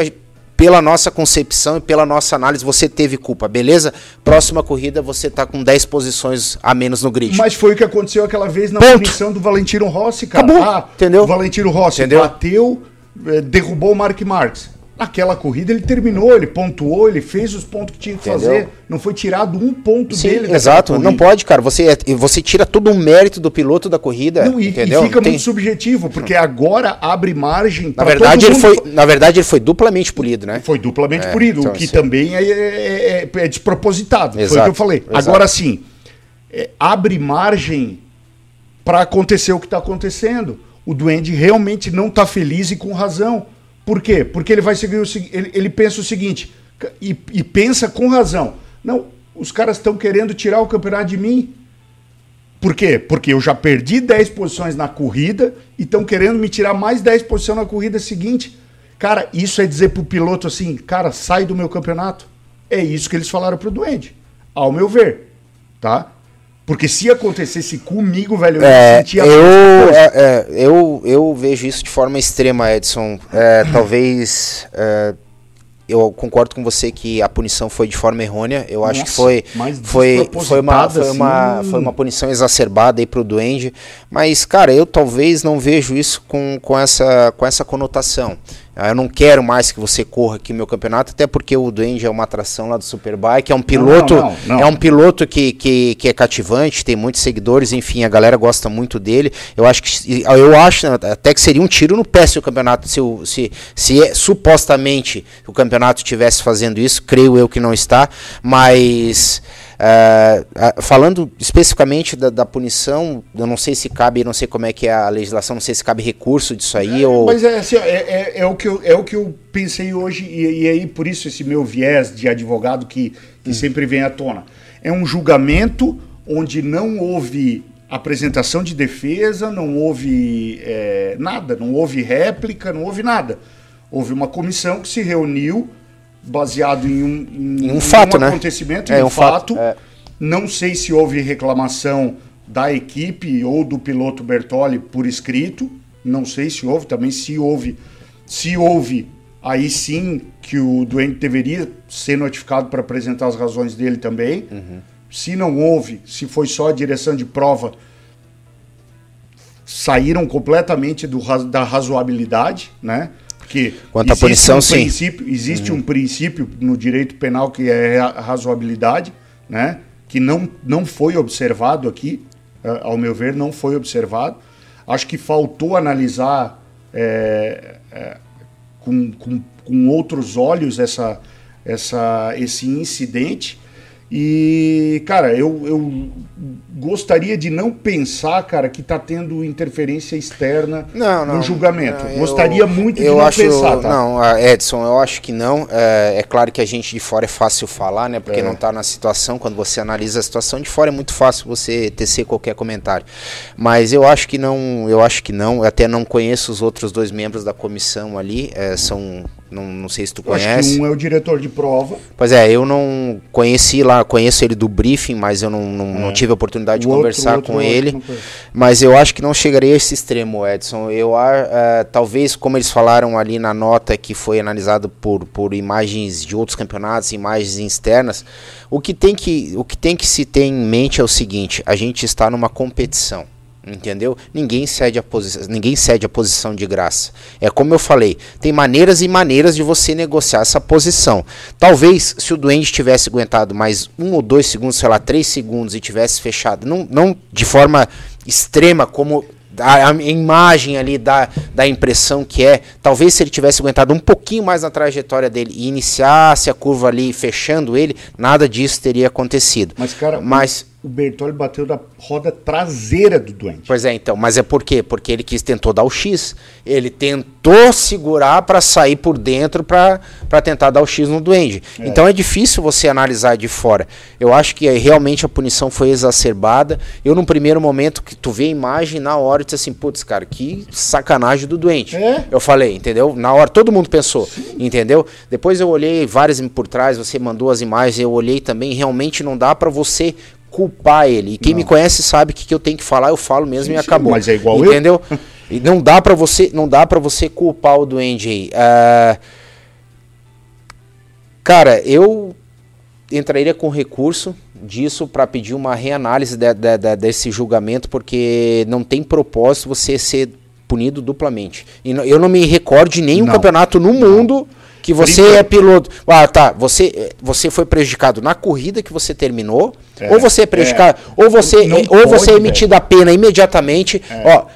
pela nossa concepção e pela nossa análise, você teve culpa, beleza? Próxima corrida você tá com 10 posições a menos no grid. Mas foi o que aconteceu aquela vez na Ponto. punição do Valentino Rossi, cara. Acabou, Ah, entendeu? O Valentino Rossi Entendeu? bateu, eh, derrubou o Mark Marques. Naquela corrida ele terminou, ele pontuou, ele fez os pontos que tinha que Entendeu? fazer. Não foi tirado um ponto Sim, dele. exato, corrida. não pode, cara. Você, é- você tira todo o mérito do piloto da corrida, Não, e, entendeu? e fica tem- muito subjetivo, porque agora abre margem Na pra verdade, ele foi, na verdade, ele foi duplamente polido, né? Foi duplamente É, punido, então, o que isso- também é, é- é- é despropositado. Foi o Exato, que eu falei. exato. Agora sim, é, abre margem para acontecer o que está acontecendo. O Duende realmente não está feliz e com razão. Por quê? Porque ele vai seguir o ele, ele pensa o seguinte, e, e pensa com razão. Não, os caras estão querendo tirar o campeonato de mim. Por quê? Porque eu já perdi 10 posições na corrida e estão querendo me tirar mais 10 posições na corrida seguinte. Cara, isso é dizer pro piloto assim, cara, sai do meu campeonato. É isso que eles falaram pro Duende, ao meu ver, tá? Porque se acontecesse comigo, velho, eu É, ia sentir a eu, é, é, eu, eu vejo isso de forma extrema, Edson. É, talvez. é, eu concordo com você que a punição foi de forma errônea. Eu acho que Nossa, foi, foi, foi, uma, foi, uma, assim. foi uma punição exacerbada aí pro Duende. Mas, cara, eu talvez não vejo isso com, com, essa, com essa conotação. Ah, Eu não quero mais que você corra aqui meu campeonato, até porque o Duende é uma atração lá do Superbike, é um piloto, não, não. é um piloto que, que, que é cativante, tem muitos seguidores, enfim, a galera gosta muito dele. Eu acho que eu acho até que seria um tiro no pé se o campeonato, se, se, se é, supostamente o campeonato estivesse fazendo isso, creio eu que não está, mas ah, falando especificamente da, da punição, eu não sei se cabe, não sei como é que é a legislação, não sei se cabe recurso disso aí ou Mas é, assim, é, é, é o que eu, é o que eu pensei hoje, e, e aí por isso esse meu viés de advogado que, que sempre vem à tona. É um julgamento onde não houve apresentação de defesa, não houve é, nada, não houve réplica, não houve nada. Houve uma comissão que se reuniu baseado em um, em, Em um fato, né? acontecimento, É, um um fato, fato. é. Não sei se houve reclamação da equipe ou do piloto Bertoli por escrito. Não sei se houve também. Se houve, se houve, aí sim que o doente deveria ser notificado para apresentar as razões dele também. Uhum. Se não houve, se foi só a direção de prova, saíram completamente do, da razoabilidade, né? Porque Quanto à punição, um sim. Uhum. princípio, existe um princípio no direito penal que é a razoabilidade, né? Que não, não foi observado aqui, eh, ao meu ver, não foi observado. Acho que faltou analisar eh, eh, com, com, com outros olhos essa, essa, esse incidente. E, cara, eu, eu gostaria de não pensar, cara, que tá tendo interferência externa Não, não, no julgamento. não, eu- gostaria muito de eu não acho, pensar, tá? Não, ah, Edson, eu acho que não. É, é claro que a gente de fora é fácil falar, né? Porque É. não está na situação. Quando você analisa a situação de fora é muito fácil você tecer qualquer comentário. Mas eu acho que não. Eu acho que não. Eu até não conheço os outros dois membros da comissão ali. é, são. Não, não sei se tu Eu acho conhece. que um é o diretor de prova. Pois é, eu não conheci lá, conheço ele do briefing, mas eu não, não, não tive a oportunidade de É. O outro- conversar outro- com outro ele. Mas eu acho que não chegaria a esse extremo, Edson. Eu eh, talvez, como eles falaram ali na nota que foi analisado por, por imagens de outros campeonatos, imagens externas, o que tem que o que tem que se ter em mente é o seguinte: a gente está numa competição. Entendeu? Ninguém cede a posição, ninguém cede a posição de graça. É como eu falei, tem maneiras e maneiras de você negociar essa posição. Talvez se o Duende tivesse aguentado mais um ou dois segundos, sei lá, três segundos e tivesse fechado, não, não de forma extrema como a, a imagem ali dá, dá a impressão que é. Talvez se ele tivesse aguentado um pouquinho mais na trajetória dele e iniciasse a curva ali fechando ele, nada disso teria acontecido. Mas, cara, Mas o Bertoli bateu da roda traseira do doente. Pois é, então, mas é por quê? Porque ele quis tentou dar o X. Ele tentou segurar para sair por dentro para tentar dar o X no duende. Então é difícil você analisar de fora. Eu acho que realmente a punição foi exacerbada. Eu, num primeiro momento, que tu vê a imagem, na hora, eu disse assim, putz, cara, que sacanagem do doente. É? Eu falei, entendeu? Na hora, todo mundo pensou, entendeu? Depois eu olhei várias por trás, você mandou as imagens, eu olhei também, realmente não dá para você culpar ele. E quem me conhece sabe que que eu tenho que falar, eu falo mesmo Sim, e sim, acabou. mas é igual eu. Entendeu? E não dá para você, não dá para você culpar o duende aí. Ah, cara, eu entraria com recurso disso para pedir uma reanálise de- de- de- desse julgamento, porque não tem propósito você ser punido duplamente. E não- eu não me recordo de nenhum Não. campeonato no mundo que você é piloto. Ah, tá. Você, eh, você foi prejudicado na corrida que você terminou, É, ou você é prejudicado, ou você, eh, ou você é pode, emitido a pena imediatamente. Ó,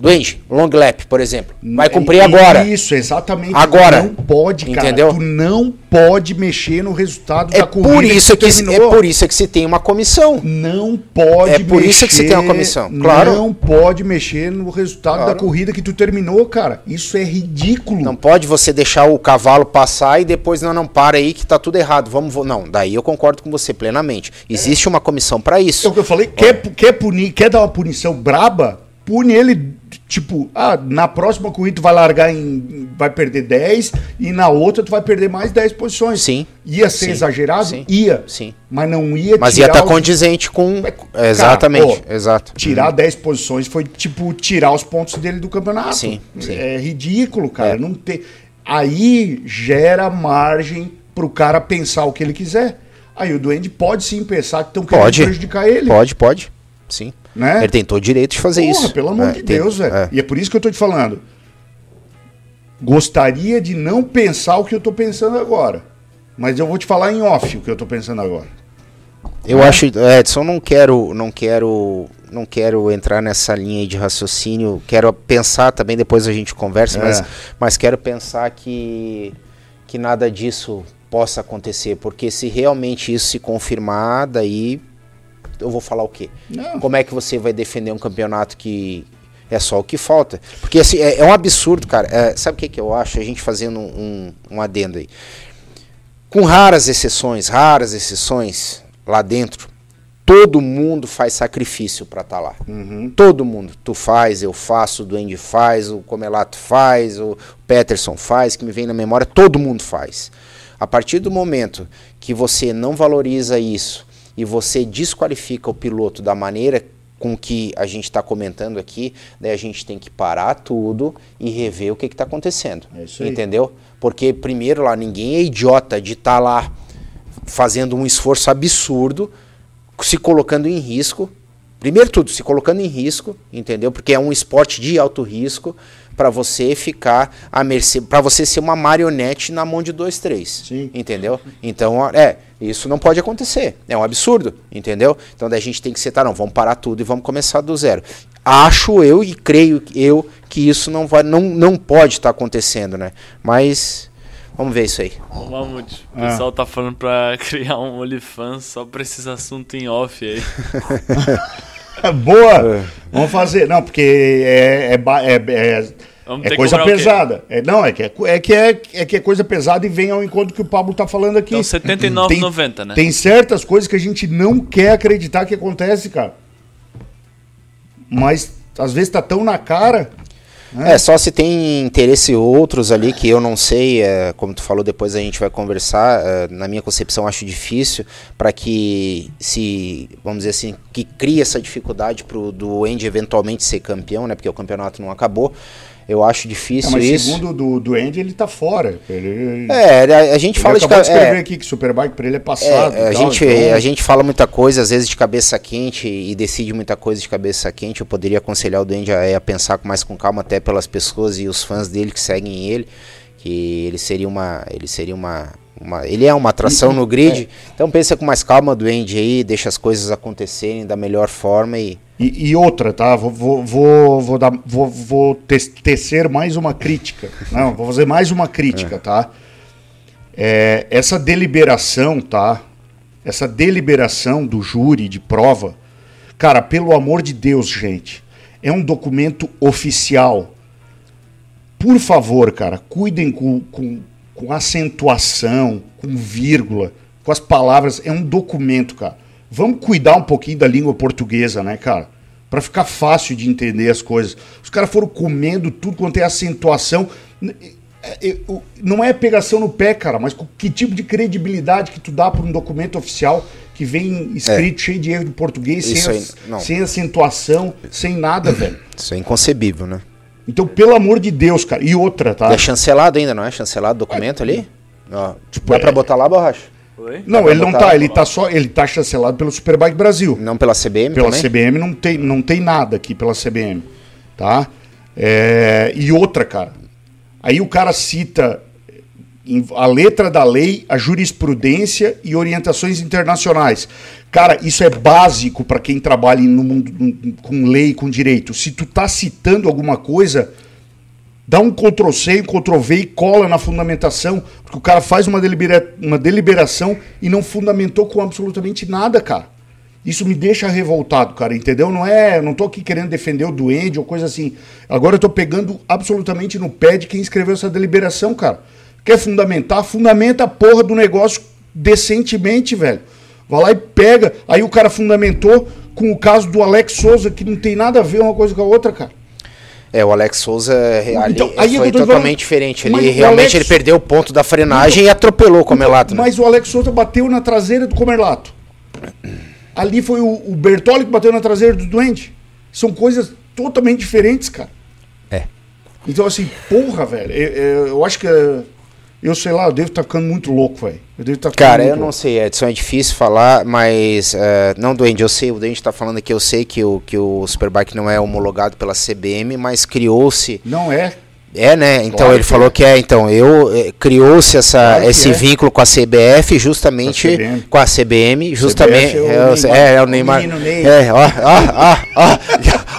doente, long lap, por exemplo. Vai cumprir agora. Isso, exatamente. Agora. Não pode, cara. Entendeu? Tu não pode mexer no resultado É da corrida. por isso que se- é por isso que se tem uma comissão. Não pode É por isso que se tem uma comissão, claro. Não pode mexer no resultado Claro. da corrida que tu terminou, cara. Isso é ridículo. Não pode você deixar o cavalo passar e depois não, não para aí que tá tudo errado. Vamos, não, daí eu concordo com você plenamente. Existe uma comissão para É isso. o que eu falei. Quer, quer punir, quer dar uma punição braba? Pune ele, tipo, ah, na próxima corrida tu vai largar em. vai perder 10 e na outra tu vai perder mais 10 posições. Sim. Ia ser Sim. exagerado? Sim. Ia. Sim. Mas não ia Mas ia estar os- condizente com. É, cara, Exatamente, ó, exato. Tirar 10 posições foi, tipo, tirar os pontos dele do campeonato. Sim, sim. É ridículo, cara. É. Não tem... Aí gera margem pro cara pensar o que ele quiser. Aí o Duende pode sim pensar que estão querendo Pode. prejudicar ele. Pode, pode. Sim. Né? Ele tem todo o direito de fazer Porra, isso. pelo amor É, de tem- Deus, velho. é. E é por isso que eu tô te falando. gostaria de não pensar o que eu tô pensando agora. Mas eu vou te falar em off o que eu tô pensando agora. Eu acho, Edson, não quero, não quero, não quero entrar nessa linha aí de raciocínio. Quero pensar também depois a gente conversa, É. mas, mas quero pensar que que nada disso possa acontecer, porque se realmente isso se confirmar, daí eu vou falar o quê? Não. Como é que você vai defender um campeonato que é só o que falta? Porque assim, é, é um absurdo, cara. É, sabe o que, que eu acho? A gente fazendo um, um adendo aí. Com raras exceções, raras exceções lá dentro, todo mundo faz sacrifício pra estar lá. Todo mundo. Tu faz, eu faço, o Duende faz, o Comelato faz, o Peterson faz, que me vem na memória, todo mundo faz. A partir do momento que você não valoriza isso e você desqualifica o piloto da maneira com que a gente está comentando aqui, daí a gente tem que parar tudo e rever o que está acontecendo. É. Entendeu? Porque, primeiro, lá, ninguém é idiota de estar lá fazendo um esforço absurdo, se colocando em risco. Primeiro tudo, se colocando em risco, entendeu? Porque é um esporte de alto risco para você ficar à mercê, para você ser uma marionete na mão de dois, três. Sim. Entendeu? Então, ó, é, isso não pode acontecer. É um absurdo, entendeu? Então daí a gente tem que sentar, não, vamos parar tudo e vamos começar do zero. Acho eu e creio eu que isso não vai não, não pode estar acontecendo, né? Mas vamos ver isso aí. Ô, Mamute, o Ah. pessoal tá falando pra criar um OnlyFans só pra esses assuntos em off aí. Boa! Vamos fazer. Não, porque é, é, é, é, é coisa pesada. É, não, é que é, é que é, é que é coisa pesada e vem ao encontro que o Pablo tá falando aqui. Então, R$ 79,90, né? Tem certas coisas que a gente não quer acreditar que acontece, cara. Mas às vezes tá tão na cara. É, só se tem interesse outros ali que eu não sei, é, como tu falou, depois a gente vai conversar. é, na minha concepção, acho difícil para que se, vamos dizer assim, que crie essa dificuldade pro do Andy eventualmente ser campeão, né? Porque o campeonato não acabou. Eu acho É, difícil mas isso. segundo do, do Andy, ele tá fora. Ele, É, a, a gente ele fala de, acabou de ca- escrever é, aqui que Superbike pra ele é passado. É, a, e tal, gente, então- a gente fala muita coisa, às vezes de cabeça quente, e decide muita coisa de cabeça quente. Eu poderia aconselhar o Duende a, a pensar mais com calma, até pelas pessoas e os fãs dele que seguem ele, que ele seria uma. Ele seria uma. uma- ele é uma atração no grid. Então pensa com mais calma, Duende aí, deixa as coisas acontecerem da melhor forma e. E, e outra, tá? Vou, vou, vou, vou, dar, vou, vou te- tecer mais uma crítica. Não, vou fazer mais uma crítica, tá? É, essa deliberação, tá? Essa deliberação do júri de prova, cara, pelo amor de Deus, gente, é um documento oficial. Por favor, cara, cuidem com, com, com acentuação, com vírgula, com as palavras. É um documento, cara. Vamos cuidar um pouquinho da língua portuguesa, né, cara? Pra ficar fácil de entender as coisas. Os caras foram comendo tudo quanto é acentuação. É- é- Não é pegação no pé, cara, mas que tipo de credibilidade que tu dá para um documento oficial que vem escrito cheio de erro de português, sem, aí, sem acentuação, sem nada, velho. Isso é inconcebível, né? Então, pelo amor de Deus, cara. E outra, tá? E é chancelado ainda, não é? Chancelado o documento ali? Ó, Tipo, dá é- pra botar lá, borracha? Oi? Não, ele não tá, ele tá só, ele tá chancelado pelo Superbike Brasil. Não pela CBM Pela também? CBM não tem, não tem nada aqui pela CBM, tá? É, e outra, cara. Aí o cara cita a letra da lei, a jurisprudência e orientações internacionais. Cara, isso é básico para quem trabalha no mundo com lei, com direito. Se tu tá citando alguma coisa, dá um Ctrl C, Ctrl V e cola na fundamentação, porque o cara faz uma, delibera uma deliberação e não fundamentou com absolutamente nada, cara. Isso me deixa revoltado, cara, entendeu? Não é, não tô aqui querendo defender o duende ou coisa assim. Agora eu tô pegando absolutamente no pé de quem escreveu essa deliberação, cara. Quer fundamentar? Fundamenta a porra do negócio decentemente, velho. Vai lá e pega. Aí o cara fundamentou com o caso do Alex Souza, que não tem nada a ver uma coisa com a outra, cara. É, o Alex Souza é, ali Então, aí é foi totalmente falando. diferente. Ele realmente Alex- ele perdeu o ponto da frenagem e atropelou o Comelato. né? Mas o Alex Souza bateu na traseira do Comerlato. Ali foi o, o Bertoli que bateu na traseira do Duende. São coisas totalmente diferentes, cara. É. Então, assim, porra, velho. Eu, eu- eu acho que. Eu sei lá, eu devo estar ficando muito louco, velho. Eu devo estar ficando Cara, eu não louco. sei, Edson, é difícil falar, mas. é, não, Duende, eu sei, o Duende tá falando aqui, eu sei que o, que o Superbike não é homologado pela CBM, mas criou-se. Não é. É, né? Então Claro ele que falou é. que é. Então, eu eh, criou-se essa Claro esse é. vínculo com a CBF justamente Com a CBM. com a CBM, justamente é o é, o- Neymar. é, é o O Neymar. menino Ney. É, ó, ó, ó, ó,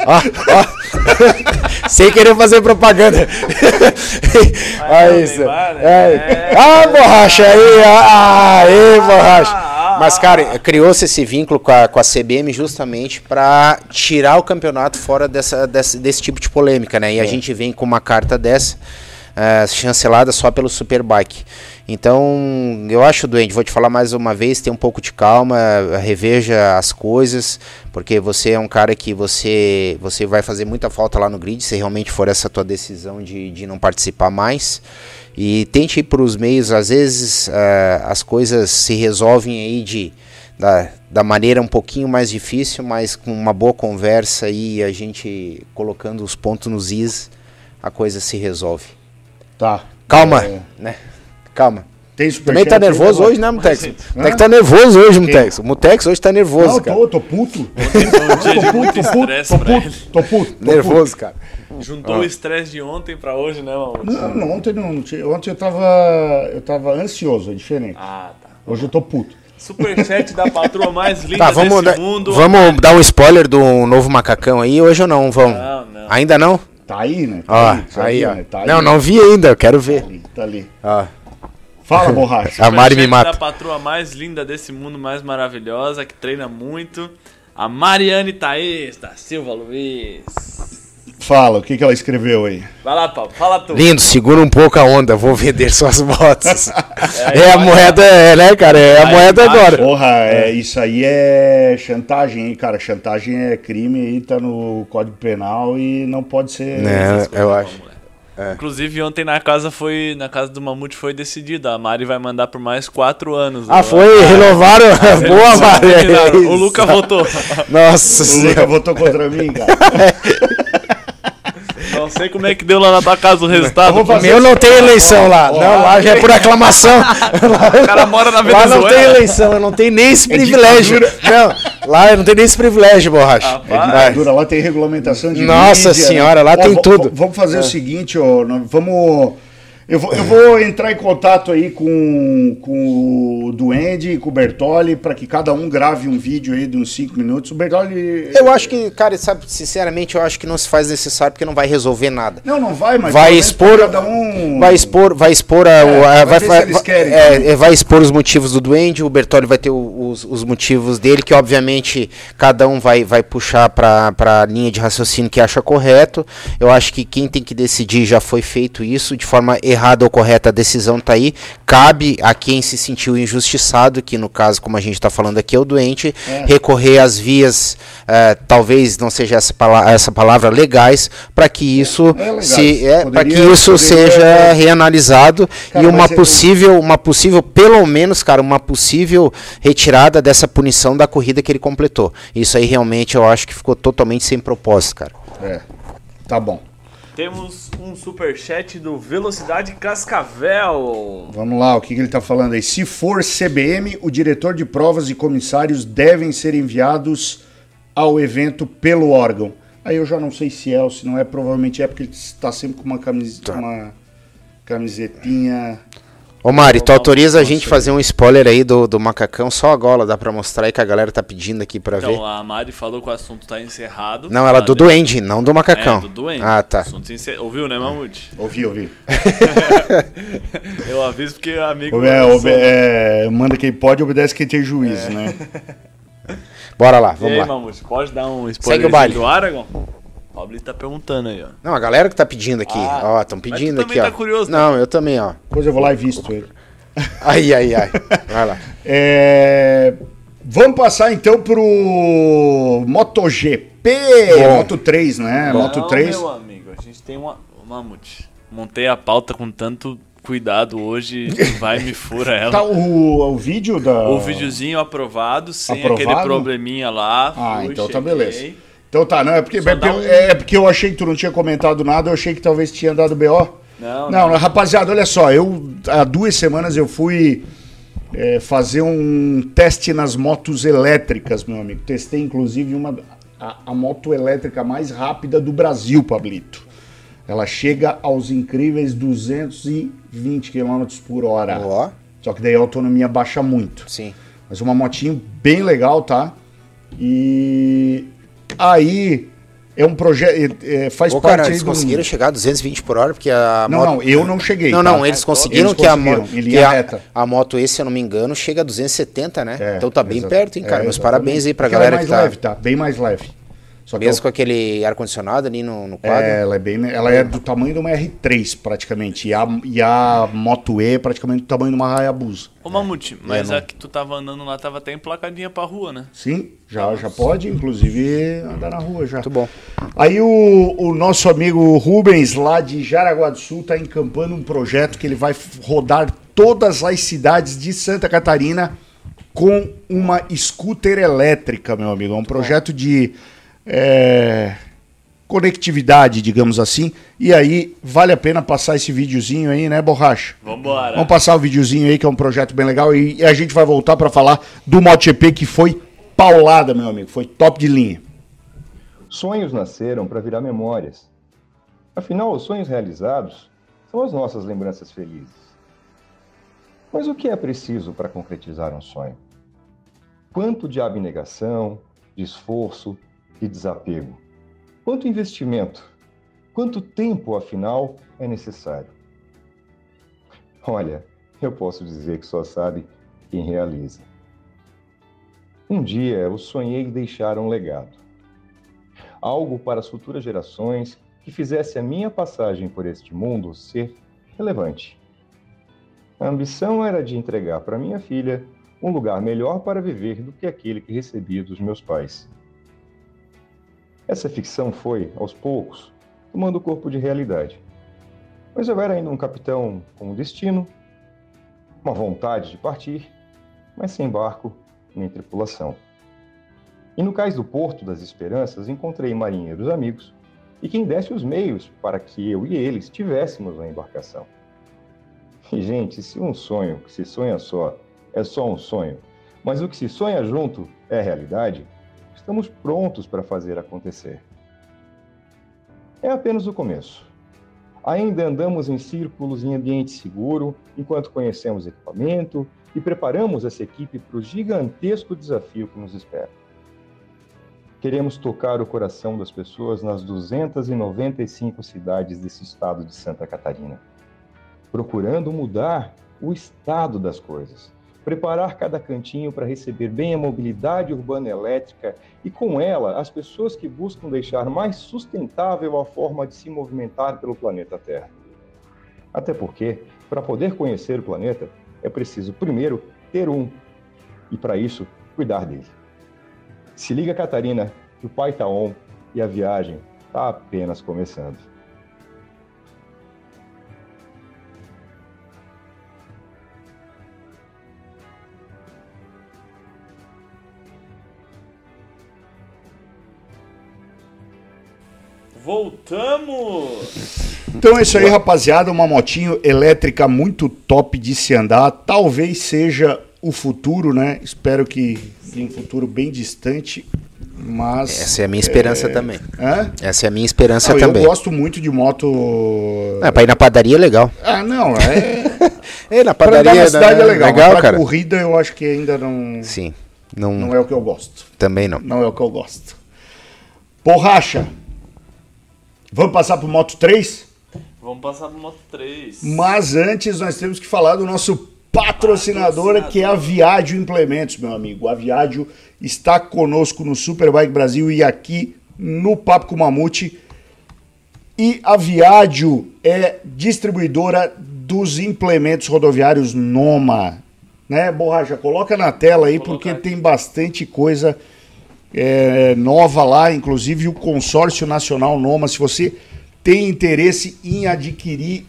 ó, ó. Sem querer fazer propaganda. é Olha isso. Né? É. É. Ah, borracha aí, ah, aí, borracha. ah, Mas, cara, criou-se esse vínculo com a, com a CBM justamente para tirar o campeonato fora dessa, desse, desse tipo de polêmica, né? E a gente vem com uma carta dessa, eh, chancelada só pelo Superbike. Então, eu acho, doente, vou te falar mais uma vez, tenha um pouco de calma, reveja as coisas, porque você é um cara que você, você vai fazer muita falta lá no grid, se realmente for essa tua decisão de, de não participar mais. E tente ir para os meios, às vezes eh, as coisas se resolvem aí de, da, da maneira um pouquinho mais difícil, mas com uma boa conversa e a gente colocando os pontos nos is, a coisa se resolve. Tá. Calma, É, né? Calma. tem superchat Também tá aí, nervoso Bob? hoje, né, Mutex? Mutex tá nervoso hoje, Mutex. O Mutex hoje tá nervoso, Não, cara. tô, tô puto. Foi um dia de Tô muito puto, tô puto, estresse tô puto, tô puto. Nervoso, cara. Juntou o estresse de ontem pra hoje, né, puto. Não, não, ontem não. tinha- Ontem eu tava. Eu tava ansioso, é diferente. Ah, tá. Hoje eu tô puto. Superchat da patroa mais linda Tá, vamos, desse dar- mundo. vamos dar um spoiler do novo macacão aí hoje ou não? Vamos. Não, não. Ainda não? Tá aí, né? Tá Ó, você aí, viu, ó. né? Tá Não, aí. não vi ainda, eu quero ver. Tá ali, tá ali. Ó. Fala, borracha. A Mari me mata. da patroa mais linda desse mundo, mais maravilhosa, que treina muito. A Mariane Thaís da Silva Luiz. Fala, o que, que ela escreveu aí? Vai lá, Paulo, fala tu. Lindo, segura um pouco a onda, vou vender suas motos. é a moeda, é, né, cara? É a Aí moeda embaixo. agora. Porra, é, isso aí é chantagem, hein, cara? Chantagem é crime aí, tá no Código Penal e não pode ser. É, eu acho. Inclusive, ontem na casa foi. Na casa do Mamute foi decidido. A Mari vai mandar por mais quatro anos. Ah, Né? foi? Renovaram? Boa, Mari. é. O Luca votou. Nossa O senhora. Luca votou contra mim, cara. Não sei como é que deu lá na tua casa o resultado. Meu não tem eleição lá. Não, lá já é por aclamação. O cara mora na Lá não Venezuela. tem eleição, eu não tenho nem esse privilégio. Não, lá eu não tenho nem esse privilégio, borracha. É ditadura, lá tem regulamentação de Nossa mídia, senhora, lá tem tudo. É. Vamos fazer o seguinte, ó, vamos. Eu vou, eu vou entrar em contato aí com, com o Duende e com o Bertoli para que cada um grave um vídeo aí de uns 5 minutos. O Bertoli. Eu acho que, cara, sabe, sinceramente, eu acho que não se faz necessário porque não vai resolver nada. Não, não vai, mas. vai expor, cada um. vai expor, vai expor a, o- a- vai vai, vai- querem é, também. é, vai expor os motivos do Duende, o Bertoli vai ter os, os motivos dele, que obviamente cada um vai, vai puxar para a linha de raciocínio que acha correto. Eu acho que quem tem que decidir já foi feito isso, de forma errada ou correta, a decisão tá aí. Cabe a quem se sentiu injustiçado, que no caso, como a gente está falando aqui, é o doente, recorrer às vias, eh, talvez não seja essa, pala- essa palavra, legais, para que isso É, se é, para que isso seja reanalisado Cara, e uma é- possível, uma possível, pelo menos, cara, uma possível retirada dessa punição da corrida que ele completou. Isso aí realmente eu acho que ficou totalmente sem propósito, cara. É. Tá bom. Temos um superchat do Velocidade Cascavel. Vamos lá, o que, que ele está falando aí? Se for CBM, o diretor de provas e comissários devem ser enviados ao evento pelo órgão. Aí eu já não sei se é ou se não é, provavelmente é porque ele está sempre com uma, camis... Tá. uma camisetinha. Ô Mari, tu autoriza a gente fazer um spoiler aí do, do macacão, só a gola, dá pra mostrar aí que a galera tá pedindo aqui pra ver. Então, a Mari falou que o assunto tá encerrado. Não, ela Ah, do né? Duende, não do macacão. É, do Duende. Ah, tá. Assunto encer- Ouviu, né, Mamute? Ouvi, ouvi. Eu aviso porque amigo... Obe- é, obe- é, manda quem pode, obedece quem tem juízo, né? Bora lá, E vamos aí, lá. Mamute, pode dar um Segue spoiler o baile. do Aragon? O Pablo tá perguntando aí, ó. Não, a galera que tá pedindo aqui, Ah, ó, estão pedindo aqui, tá ó. curioso, né? Não, eu também, ó. Depois eu vou lá e visto ele. Ai, ai, ai. Vai lá. É, Vamos passar então pro MotoGP, Bom. Moto 3, né? Moto Não, 3. meu amigo, a gente tem uma... Mamute, montei a pauta com tanto cuidado hoje, vai e me fura ela. Tá o, o vídeo da. O videozinho aprovado, sem Aprovado? aquele probleminha lá. Ah, fui, então tá chequei. beleza. Então tá, não, é porque, é, porque- um- é porque eu achei que tu não tinha comentado nada, eu achei que talvez tinha dado BO. Não, Não, rapaziada, olha só, eu há duas semanas eu fui é, fazer um teste nas motos elétricas, meu amigo. Testei inclusive uma a, a moto elétrica mais rápida do Brasil, Pablito. Ela chega aos incríveis 220 km por hora. Ó, Só que daí a autonomia baixa muito. sim. Mas uma motinho bem legal, tá? E aí é um projeto. é, faz Ô, parte cara, eles do- conseguiram chegar a 220 por hora, porque a Não, moto... não, eu não cheguei. Não, tá? não, eles conseguiram Eles que a conseguiram, moto. em que a, a moto esse, se eu não me engano, chega a 270, né? É, então tá bem perto, hein, cara? É, Meus parabéns aí pra Porque ela galera é que mais tá. leve, tá? Bem mais leve. Só que Mesmo eu- com aquele ar-condicionado ali no, no quadro. É, ela é bem. Ela é do tamanho de uma R3, praticamente. E a, e a Moto E é praticamente do tamanho de uma Hayabusa. Ô Mamute, mas não. a que tu tava andando lá tava até emplacadinha pra rua, né? Sim, já, já pode, inclusive, andar na rua já. Muito bom. Aí o, o nosso amigo Rubens, lá de Jaraguá do Sul, está encampando um projeto que ele vai rodar todas as cidades de Santa Catarina com uma scooter elétrica, meu amigo. É um projeto de é, conectividade, digamos assim. E aí, vale a pena passar esse videozinho aí, né, Borracha? Vambora. Vamos passar o videozinho aí, que é um projeto bem legal. E a gente vai voltar para falar do MotoGP, que foi paulada, meu amigo. Foi top de linha. Sonhos nasceram para virar memórias. Afinal, os sonhos realizados são as nossas lembranças felizes. Mas o que é preciso para concretizar um sonho? Quanto de abnegação, de esforço e desapego? Quanto investimento? Quanto tempo, afinal, é necessário? Olha, eu posso dizer que só sabe quem realiza. Um dia eu sonhei deixar um legado algo para as futuras gerações que fizesse a minha passagem por este mundo ser relevante. A ambição era de entregar para minha filha um lugar melhor para viver do que aquele que recebia dos meus pais. Essa ficção foi, aos poucos, tomando corpo de realidade. Mas eu era ainda um capitão com um destino, uma vontade de partir, mas sem barco nem tripulação. E no cais do Porto das Esperanças encontrei marinheiros amigos e quem desse os meios para que eu e eles tivéssemos uma embarcação. E, gente, se um sonho que se sonha só é só um sonho, mas o que se sonha junto é realidade, estamos prontos para fazer acontecer. É apenas o começo. Ainda andamos em círculos em ambiente seguro enquanto conhecemos equipamento e preparamos essa equipe para o gigantesco desafio que nos espera. Queremos tocar o coração das pessoas nas 295 cidades desse estado de Santa Catarina, procurando mudar o estado das coisas, preparar cada cantinho para receber bem a mobilidade urbana elétrica e, com ela, as pessoas que buscam deixar mais sustentável a forma de se movimentar pelo planeta Terra. Até porque, para poder conhecer o planeta, é preciso primeiro ter um, e para isso, cuidar dele. Se liga, Catarina, que o pai tá on e a viagem tá apenas começando. Voltamos! Então é isso aí, rapaziada. Uma motinho elétrica muito top de se andar. Talvez seja o futuro, né? Espero que em um futuro bem distante. Mas. Essa é a minha esperança também. Hã? Essa é a minha esperança Não, também. Eu gosto muito de moto. É, pra ir na padaria é legal. Ah, não. É... É, na pra andar padaria na cidade é legal. legal mas pra cara. corrida eu acho que ainda não, Sim. Não, não é o que eu gosto. Também não. Não é o que eu gosto. Borracha. Vamos passar pro Moto 3? Vamos passar pro Moto 3. Mas antes nós temos que falar do nosso patrocinador, que é a Viádio Implementos, meu amigo. A Viádio está conosco no Superbike Brasil e aqui no Papo com o Mamute. E a Viádio é distribuidora dos implementos rodoviários Noma. Né, Borracha? Coloca na tela aí, porque tem bastante coisa é, nova lá, inclusive o consórcio nacional Noma. Se você tem interesse em adquirir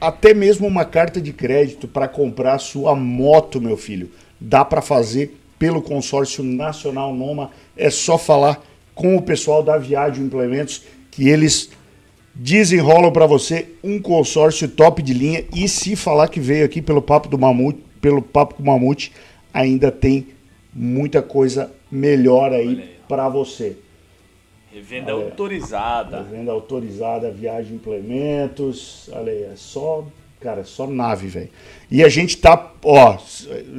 até mesmo uma carta de crédito para comprar sua moto, meu filho, dá para fazer pelo consórcio nacional Noma. É só falar com o pessoal da Viádio Implementos que eles desenrolam para você um consórcio top de linha e se falar que veio aqui pelo papo do Mamute, pelo papo com o Mamute, ainda tem muita coisa melhor aí para você. Revenda autorizada. Venda autorizada, viagem implementos. Olha aí, é só, cara, é só nave, velho. E a gente tá, ó,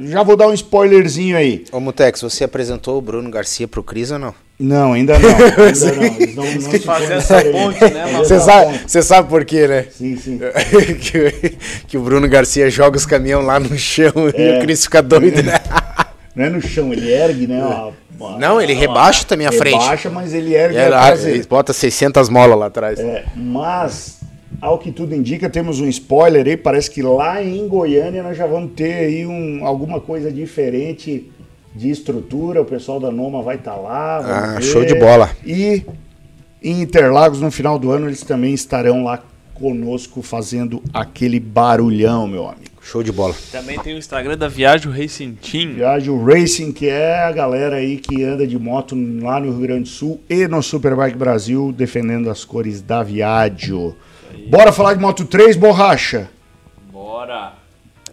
já vou dar um spoilerzinho aí. Ô, Mutex, você apresentou o Bruno Garcia pro Cris ou não? Não, ainda não. Ainda não. Eles não, não Fazer essa ponte, né, mano? Você sabe, você sabe por quê, né? Sim, sim. que, que o Bruno Garcia joga os caminhão lá no chão e É. o Cris fica doido, né? Não é no chão, ele ergue, né? uma- uma- Não, ele rebaixa também a frente. Rebaixa, mas ele ergue É, a lá, traseira. ele bota 600 molas lá atrás. É, mas, ao que tudo indica, temos um spoiler aí. Parece que lá em Goiânia nós já vamos ter aí um, alguma coisa diferente de estrutura. O pessoal da Noma vai estar lá. vamos Ah, ver. show de bola. E em Interlagos, no final do ano, eles também estarão lá conosco fazendo aquele barulhão, meu amigo. Show de bola. Também tem o Instagram da Viagem Racing Team. Viagem Racing, que é a galera aí que anda de moto lá no Rio Grande do Sul e no Superbike Brasil, defendendo as cores da Viaggio. Bora falar de Moto 3, borracha? Bora!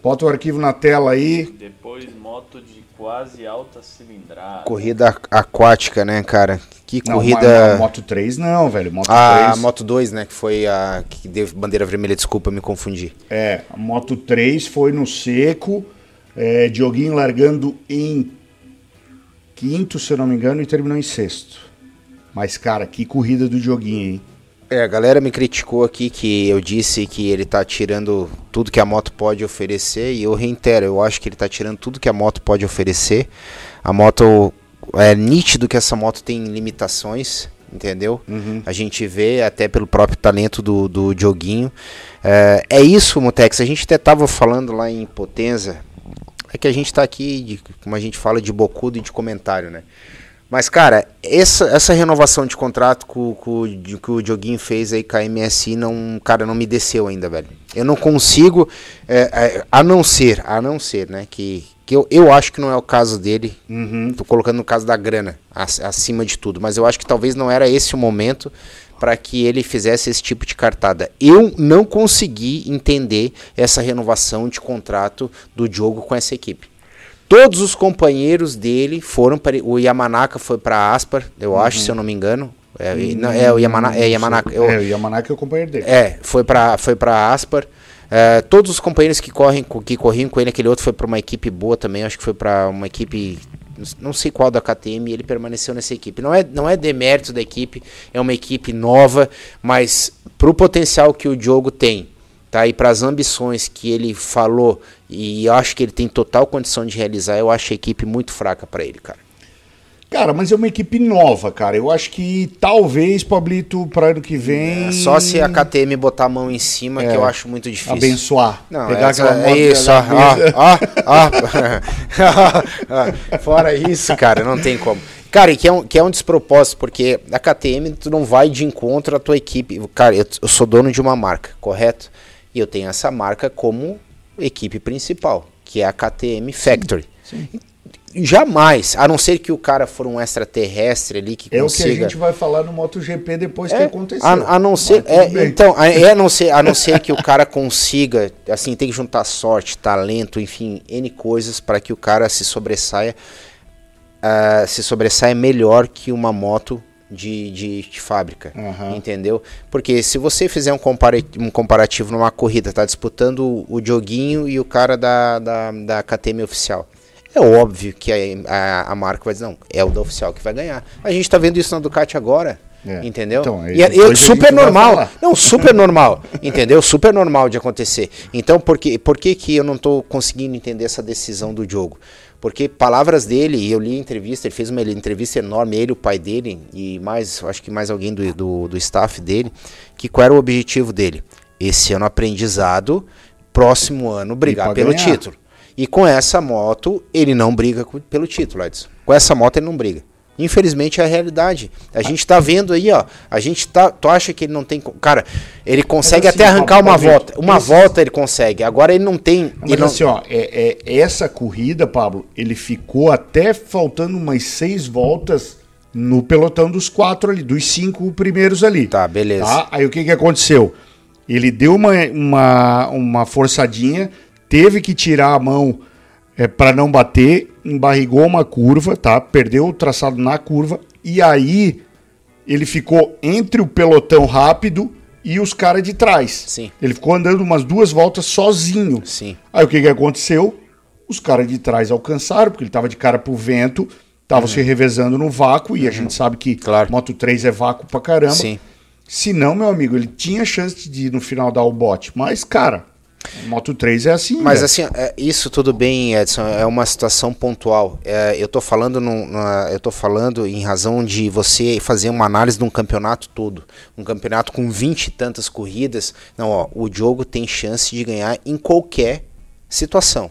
Bota o arquivo na tela aí. Depois moto de quase alta cilindrada. Corrida aqu- aquática, né, cara? Que Não, corrida. ma- ma- Moto 3 não, velho. Moto A 3. Moto 2, né? Que foi a que deu bandeira vermelha, desculpa, me confundi. É, a Moto 3 foi no seco. É, Dioguinho largando em quinto, se eu não me engano, e terminou em sexto. Mas, cara, que corrida do Dioguinho, hein? É, a galera me criticou aqui que eu disse que ele tá tirando tudo que a moto pode oferecer e eu reitero, eu acho que ele tá tirando tudo que a moto pode oferecer. A moto é nítido que essa moto tem limitações, entendeu? A gente vê até pelo próprio talento do, do Dioguinho. É, é isso, Mutex. A gente até tava falando lá em Potenza. É que a gente tá aqui, de- como a gente fala, de bocudo e de comentário, né? Mas, cara, essa, essa renovação de contrato de- que o Dioguinho fez aí com a MSI, não, cara, não me desceu ainda, velho. Eu não consigo, é, é, a não ser, a não ser, né, que, que eu, eu acho que não é o caso dele, tô colocando no caso da grana, ac- acima de tudo, mas eu acho que talvez não era esse o momento para que ele fizesse esse tipo de cartada. Eu não consegui entender essa renovação de contrato do Diogo com essa equipe. Todos os companheiros dele foram para. O Yamanaka foi para Aspar, eu acho, se eu não me engano. É, e- não, é o Yamana, é Yamanaka. eu- É, o Yamanaka é o companheiro dele. é, foi para foi para Aspar. É, todos os companheiros que correm co- que corriam com ele, aquele outro foi para uma equipe boa também, acho que foi para uma equipe não sei qual da KTM, ele permaneceu nessa equipe. Não é não é demérito da equipe, é uma equipe nova, mas pro potencial que o Diogo tem, tá? E para as ambições que ele falou e eu acho que ele tem total condição de realizar, eu acho a equipe muito fraca para ele, cara. Cara, mas é uma equipe nova, cara. Eu acho que talvez, Pablito, para ano que vem. É Só se a KTM botar a mão em cima, É, que eu acho muito difícil. abençoar. Não, Pegar essa- aquela é isso, ó, ó, ó. Fora isso, cara, não tem como. Cara, e que é, um, que é um despropósito, porque a KTM tu não vai de encontro à tua equipe. Cara, eu, eu sou dono de uma marca, correto? E eu tenho essa marca como equipe principal, que é a KTM Factory. Jamais, a não ser que o cara for um extraterrestre ali que É o que consiga... a gente vai falar no MotoGP depois que É, aconteceu. A, a não ser, Mas é, então, a, é a não ser, a não ser que o cara consiga, assim, tem que juntar sorte, talento, enfim, n coisas para que o cara se sobressaia, ah, se sobressaia melhor que uma moto de, de, de fábrica, Aham. entendeu? Porque se você fizer um, compara um comparativo numa corrida, tá disputando o, Dioguinho e o cara da, da, da KTM oficial. É óbvio que a, a, a marca vai dizer, não, é o da oficial que vai ganhar. A gente tá vendo isso na Ducati agora, É. entendeu? Então, aí e é, é super normal. Não, super normal, entendeu? Super normal de acontecer. Então, por que, por que, que eu não tô conseguindo entender essa decisão do Diogo? Porque palavras dele, e eu li a entrevista, ele fez uma entrevista enorme, ele, o pai dele, e mais, acho que mais alguém do, do, do staff dele, que qual era o objetivo dele? Esse ano aprendizado, próximo ano brigar pelo ganhar. título. E com essa moto, ele não briga pelo título, Edson. Com essa moto ele não briga. Infelizmente é a realidade. A gente tá vendo aí, ó. A gente tá. Tu acha que ele não tem. Cara, ele consegue assim, até arrancar uma volta. Uma volta ele consegue. Agora ele não tem. Mas ele não- assim, ó, é, é- essa corrida, Pablo, ele ficou até faltando umas seis voltas no pelotão dos quatro ali, dos cinco primeiros ali. Tá, beleza. Tá? Aí o que, que aconteceu? Ele deu uma, uma, uma forçadinha, teve que tirar a mão é, para não bater, embarrigou uma curva, tá? Perdeu o traçado na curva e aí ele ficou entre o pelotão rápido e os caras de trás. Sim. Ele ficou andando umas duas voltas sozinho. Sim. Aí o que, que aconteceu? Os caras de trás alcançaram, porque ele tava de cara pro vento, tava se revezando no vácuo, e a gente sabe que Uhum. Claro. Moto 3 é vácuo pra caramba. Sim. Se não, meu amigo, ele tinha chance de no final dar o bote. Mas, cara, Moto 3 é assim. Mas velho. assim, é, isso tudo bem, Edson, é uma situação pontual. É, eu tô falando num- numa- eu tô falando em razão de você fazer uma análise de um campeonato todo. Um campeonato com 20 e tantas corridas. Não, ó, o Diogo tem chance de ganhar em qualquer situação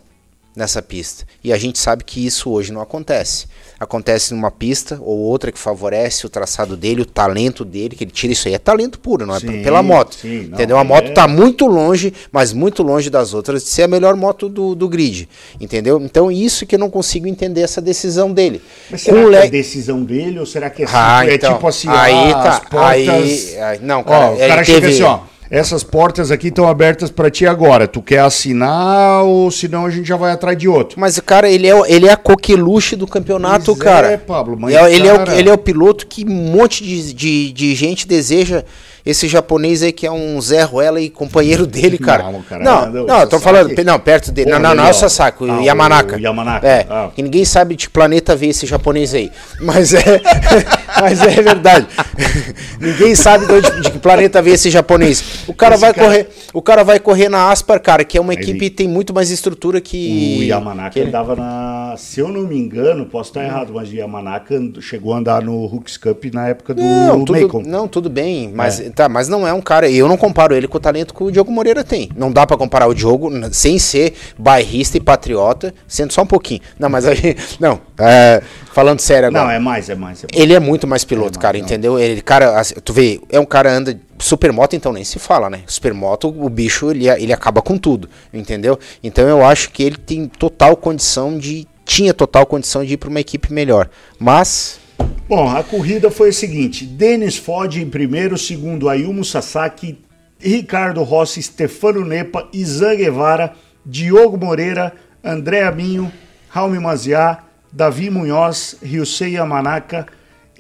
nessa pista. E a gente sabe que isso hoje não acontece. Acontece numa pista ou outra que favorece o traçado dele, o talento dele, que ele tira isso aí. É talento puro, não é Sim, pela moto. sim, não, entendeu? A é- moto tá muito longe, mas muito longe das outras de ser a melhor moto do, do grid. Entendeu? Então, isso que eu não consigo entender essa decisão dele. Mas será que le- é decisão dele ou será que é, Ah, é então, tipo assim, aí ah, tá, as portas... aí- aí- não, cara, ó, o cara chega teve- assim, ó, essas portas aqui estão abertas pra ti agora, tu quer assinar ou senão a gente já vai atrás de outro? Mas, cara, ele é, o- ele é a coqueluche do campeonato, Pois é, cara. Pablo, mas, É- ele, é cara- o, ele é o piloto que um monte de, de, de gente deseja. Esse japonês aí que é um Zé Ruela e companheiro dele, cara. Não, cara, não, não, não, eu tô falando, não, perto dele. Pô, não, não, não é ali, o. Sasaki, o Ah, o. Yamanaka, É, ah. que ninguém sabe de planeta ver esse japonês aí. Mas é, mas é verdade. ninguém sabe de, onde- de que planeta veio esse japonês. O cara Esse vai cara- correr, o cara vai correr na Aspar, cara, que é uma Ele- equipe que tem muito mais estrutura que O Yamanaka que ele- andava na. Se eu não me engano, posso estar errado, mas o Yamanaka chegou a andar no Hooks Cup na época do Não, tudo, Macon. não, tudo bem, mas tá, mas não é um cara, eu não comparo ele com o talento que o Diogo Moreira tem. Não dá pra comparar o Diogo sem ser bairrista e patriota, sendo só um pouquinho. Não, mas a gente, não, é, falando sério agora. Não, é mais, é mais. É mais. Ele é muito mais piloto, É, cara, entendeu? Ele, cara, assim, tu vê, é um cara anda supermoto, então nem se fala, né? Supermoto, o bicho ele, ele acaba com tudo, entendeu? Então eu acho que ele tem total condição de tinha total condição de ir pra uma equipe melhor. Mas Bom, a corrida foi a seguinte: Denis Ford em primeiro, segundo Ayumu Sasaki, Ricardo Rossi, Stefano Nepa, Izan Guevara, Diogo Moreira, André Aminho, Raul Maziá, Davi Munhoz, Ryusei Yamanaka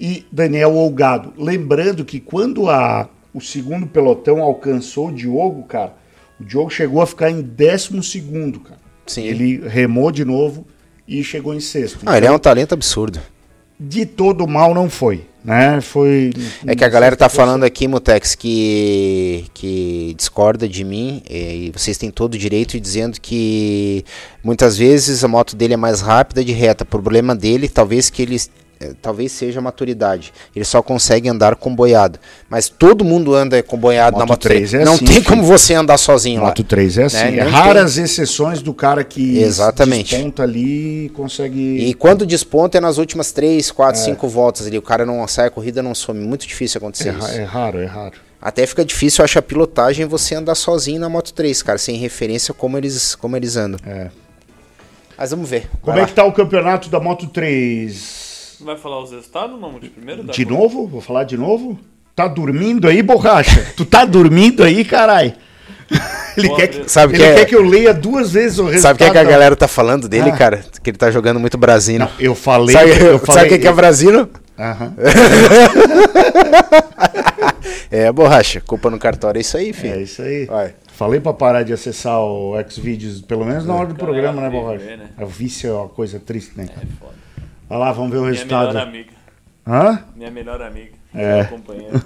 e Daniel Olgado. Lembrando que quando a, o segundo pelotão alcançou o Diogo, cara, o Diogo chegou a ficar em décimo segundo, cara. Sim. Ele remou de novo e chegou em sexto. não, ele é um talento absurdo. de todo mal não foi, né? Foi. É que a galera tá falando aqui, Mutex, que, que discorda de mim, e vocês têm todo o direito, dizendo que muitas vezes a moto dele é mais rápida de reta. O problema dele, talvez que ele talvez seja a maturidade. Ele só consegue andar comboiado. Mas todo mundo anda comboiado na Moto moto 3. 3 é Não assim, tem filho. como você andar sozinho lá. Moto 3 é assim. Né? É raras exceções do cara que Exatamente. desponta ali e consegue. E quando desponta é nas últimas 3, 4, 5 voltas ali. O cara não sai a corrida, não some. Muito difícil acontecer É, isso. é raro, é raro. Até fica difícil, eu acho, a pilotagem você andar sozinho na Moto 3, cara, sem referência como eles, como eles andam. É. Mas vamos ver. Como Vai é que tá o campeonato da Moto 3? Vai falar os resultados não? De primeiro? De novo? Vou falar de novo? Tá dormindo aí, borracha? tu tá dormindo aí, carai? Ele, Boa, quer que, Sabe ele que é- quer que eu leia duas vezes o resultado. Sabe o que, é que a da- galera tá falando dele, Ah. cara? Que ele tá jogando muito Brasino. Não, eu falei. Sabe, eu sabe falei o que, que é Brasino? Aham. É, borracha. Culpa no cartório, é isso aí, filho. É isso aí. Vai. Falei pra parar de acessar o Xvideos, pelo menos na hora do programa, é né, Borracha? né? A vício é uma coisa triste, né? cara? É foda. Vai lá, vamos ver o Minha resultado. melhor amiga. Hã? Minha melhor amiga. É. Minha companheira.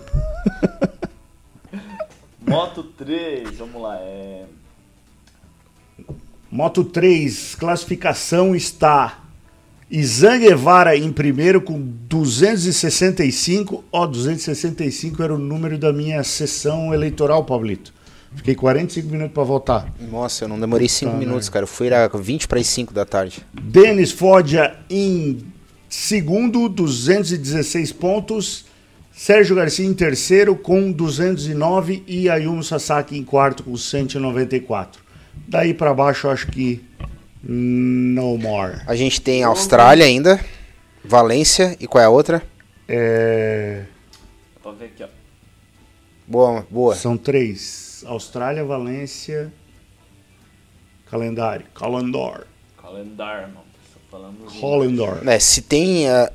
Moto 3, vamos lá. É... Moto 3, classificação está Izan Guevara em primeiro com 265. Ó, 265 era o número da minha sessão eleitoral, Pablito. Fiquei 45 minutos para votar. Nossa, eu não demorei 5 Puta minutos, cara. Eu fui a 20 para as 5 da tarde. Denis Foggia em segundo, 216 pontos. Sérgio Garcia em terceiro com 209 e Ayumu Sasaki em quarto com 194. Daí para baixo, eu acho que no more. A gente tem Austrália ainda, Valência e qual é a outra? É, Pra ver aqui, ó. Boa, boa. são três: Austrália, Valência, calendário, calendar, Calendário, mano. Calendar. É, se tem. ah,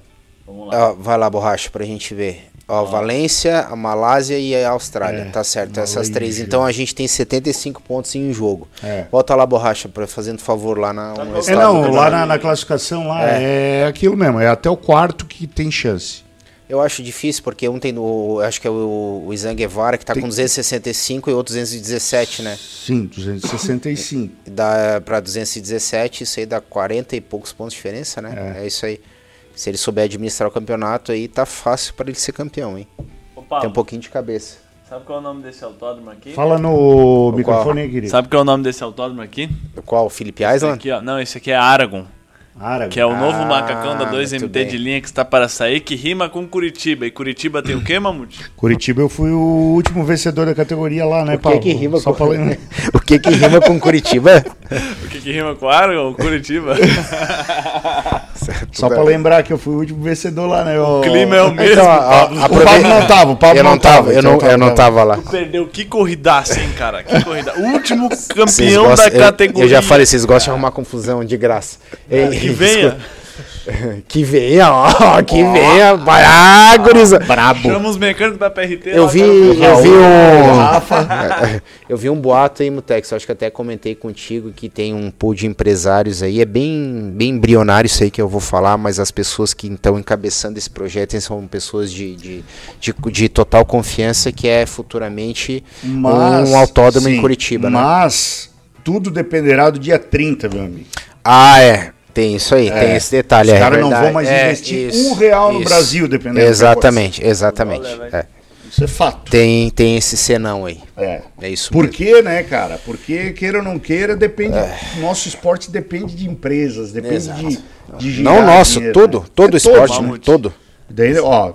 Vamos lá. ah, vai lá, borracha, pra gente ver. Ó, Valência, a Malásia e a Austrália. É, tá certo, essas três. Então a gente tem 75 pontos em um jogo. É. Volta lá, borracha, pra, fazendo favor lá na. no É, estado não, lá na, na classificação lá é. aquilo mesmo, é até o quarto que tem chance. Eu acho difícil, porque um tem o. Acho que é o, o Izan Guevara, que tá Tem- com 265 e outro 217, né? Sim, 265. Dá pra 217, isso aí dá 40 e poucos pontos de diferença, né? É, isso aí. Se ele souber administrar o campeonato aí, tá fácil pra ele ser campeão, hein? Ô, Tem um pouquinho de cabeça. sabe qual é o nome desse autódromo aqui? Fala no microfone aí, querido. Sabe qual é o nome desse autódromo aqui? Qual? Felipe Esse Island? aqui, ó. Não, esse aqui é Aragon. Árabe. Que é o novo Ah, macacão da muito 2MT bem. de linha que está para sair, que rima com Curitiba. E Curitiba tem o quê, Mamute? Curitiba eu fui o último vencedor da categoria lá, né, O que Paulo? que rima Só com lembrar. O que que rima com Curitiba? O que, que rima com Aragon? Curitiba. Só pra lembrar que eu fui o último vencedor lá, né? O clima é o mesmo, Então, a- Pablo. a- O Pablo não tava, o Pablo eu não tava, eu então não, eu não tava lá. Perdeu. Que corridaça, hein, cara? Que corrida. O último campeão gostam- da eu- categoria. Eu, já falei, vocês gostam de arrumar confusão de graça. Ei, Que venha. Que venha, ó, que venha. Vai, ah, guriza. Brabo. Chama os mecânicos da PRT. Eu lá, vi, cara. eu vi um. Eu vi um boato aí, Mutex. Acho que até comentei contigo que tem um pool de empresários aí. É bem, bem embrionário isso aí que eu vou falar, mas as pessoas que estão encabeçando esse projeto são pessoas de, de, de, de total confiança que é futuramente um autódromo em sim, Curitiba, né? Mas tudo dependerá do dia 30, meu amigo. Ah, é. Tem isso aí, tem esse detalhe. Os é caras não verdade. vão mais É, investir isso, um real no isso. Brasil, dependendo da Exatamente, exatamente. É. Isso é fato. Tem, tem esse senão aí. É. É isso Por quê, né, cara? Porque, queira ou não queira, depende. É. Nosso esporte depende de empresas, depende Exato. de, de girar Não nosso, dinheiro, todo, né? todo É esporte, né? Mamute. todo. Daí, ó.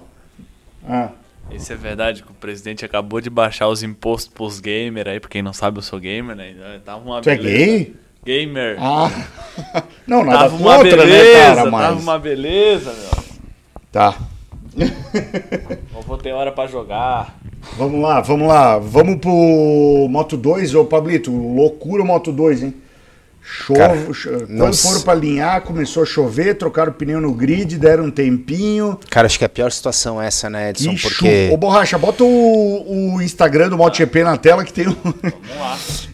Ah, Isso é verdade que o presidente acabou de baixar os impostos pros gamers aí, pra quem não sabe, eu sou gamer, né? Tava uma tu é beleza. gay? Gamer. Ah. Não, nada tava uma contra, beleza, né, cara? tava Mas. uma beleza, meu. Tá. Eu vou ter hora pra jogar. Vamos lá, vamos lá. Vamos pro Moto 2, ô Pablito. Loucura o Moto 2, hein? Chove, Cara, cho- não Quando foram pra alinhar, começou a chover, trocaram o pneu no grid, deram um tempinho. Cara, acho que a pior situação é essa, né, Edson? E Porque. chu- Ô, Borracha, bota o, o Instagram do MotoGP na tela que tem um.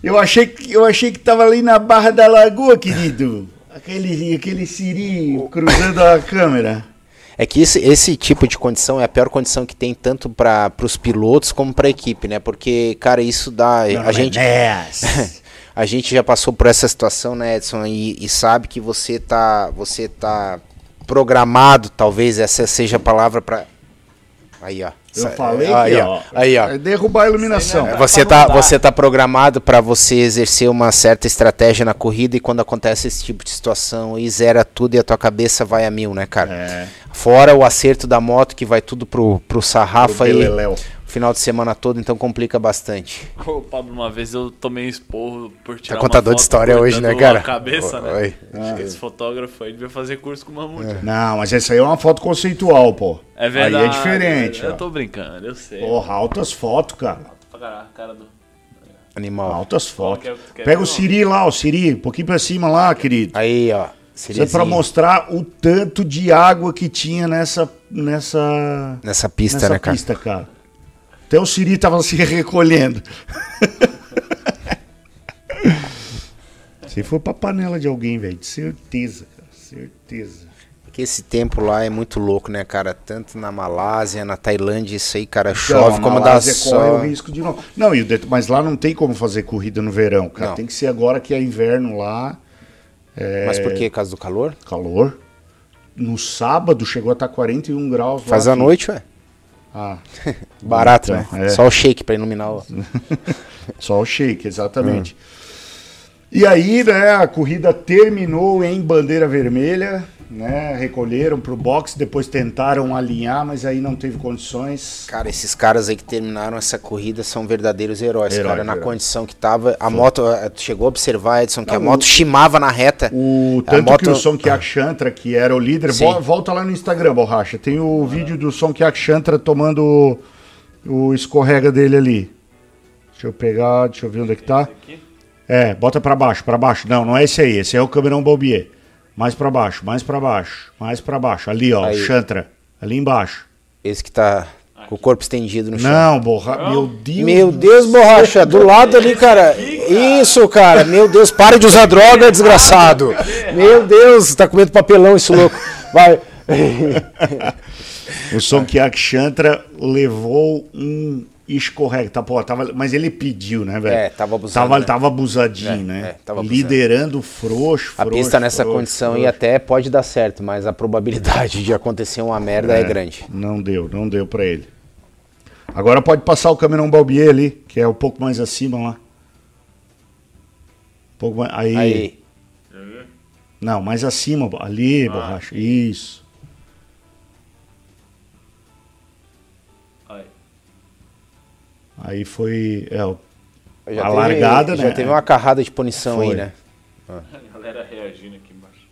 eu, achei que, eu achei que tava ali na Barra da Lagoa, querido. Aquele, aquele Siri cruzando a câmera. É que esse, esse tipo de condição é a pior condição que tem tanto para os pilotos como para a equipe, né? Porque, cara, isso dá. a, gente, Yes. a gente já passou por essa situação, né, Edson? E, e sabe que você tá, você tá programado, talvez essa seja a palavra para. Aí, ó. Eu falei aí, que, ó. Aí, ó. É derrubar a iluminação. Você tá, você tá programado para você exercer uma certa estratégia na corrida e quando acontece esse tipo de situação e zera tudo e a tua cabeça vai a mil, né, cara? É. Fora o acerto da moto que vai tudo pro, pro sarrafa Pro aí beleléu. Final de semana todo, então complica bastante. Ô, Pablo, uma vez eu tomei um esporro por tirar Tá contador uma de história hoje, né, cara? Cabeça, né? Oi. Acho que esse fotógrafo aí devia fazer curso com o Mamute. Não, mas essa aí é uma foto conceitual, pô. É verdade. Aí é diferente, Eu ó. tô brincando, eu sei. Porra, altas fotos, cara. Pra caralho, cara do... Animal. Altas fotos. que é o quer Pega ver, o Siri lá, o Siri, um pouquinho pra cima lá, querido. Aí, ó. Isso é pra mostrar o tanto de água que tinha nessa nessa Nessa pista, nessa né, cara? pista, cara. Até o Siri tava se recolhendo. Se for pra panela de alguém, velho, de certeza, cara, certeza. Porque esse tempo lá é muito louco, né, cara? Tanto na Malásia, na Tailândia, isso aí, cara, Então, chove a como dá Malásia corre o risco de. Não, o det- mas lá não tem como fazer corrida no verão, cara. Não. Tem que ser agora que é inverno lá, Mas por quê? Por causa do calor? calor. No sábado chegou a estar 41 graus. Faz à noite, ué. Ah, Barato, Então, né? é. Só o shake pra iluminar o. Só o shake, exatamente. E aí, né, a corrida terminou em bandeira vermelha, né? Recolheram pro box, depois tentaram alinhar, mas aí não teve condições. Cara, esses caras aí que terminaram essa corrida são verdadeiros heróis, Herói, cara. Na herói. condição que tava. A moto. eh, chegou a observar, Edson, que Não, a moto o- chimava na reta. O A tanto moto- que o Songkyak Chantra, que era o líder, Sim. vo- volta lá no Instagram, borracha. Tem o vídeo do Songkyak Chantra tomando o, o escorrega dele ali. Deixa eu pegar, deixa eu ver onde é que tá. É, bota pra baixo, pra baixo. Não, não é esse aí, esse é o Camerão Balbier. Mais pra baixo, mais pra baixo, mais pra baixo. Ali, ó, Aí. Chantra. Ali embaixo. Esse que tá. Com o corpo estendido no chão. Não, borra... Meu Deus. Meu Deus, borracha, do lado ali, cara. Isso, cara. Meu Deus, para de usar droga, desgraçado. Meu Deus, tá comendo papelão esse louco. Vai. O Sonkiak Chantra levou um escorrega. Tá, pô, tava, mas ele pediu, né, velho? É, tava abusando, Tava, né? tava abusadinho, É, né? é, tava abusando. Liderando frouxo, A frouxo, pista nessa frouxo, condição e frouxo. até pode dar certo, mas a probabilidade de acontecer uma merda é, grande. Não deu, não deu pra ele. Agora pode passar o Cameron Balbier ali, que é um pouco mais acima lá. Um pouco mais, aí. Aí, Não, mais acima, ali, borracha. Isso. Aí foi. É, o- já A teve, largada, já né? teve uma carrada de punição Foi. aí, né? A galera reagindo aqui embaixo.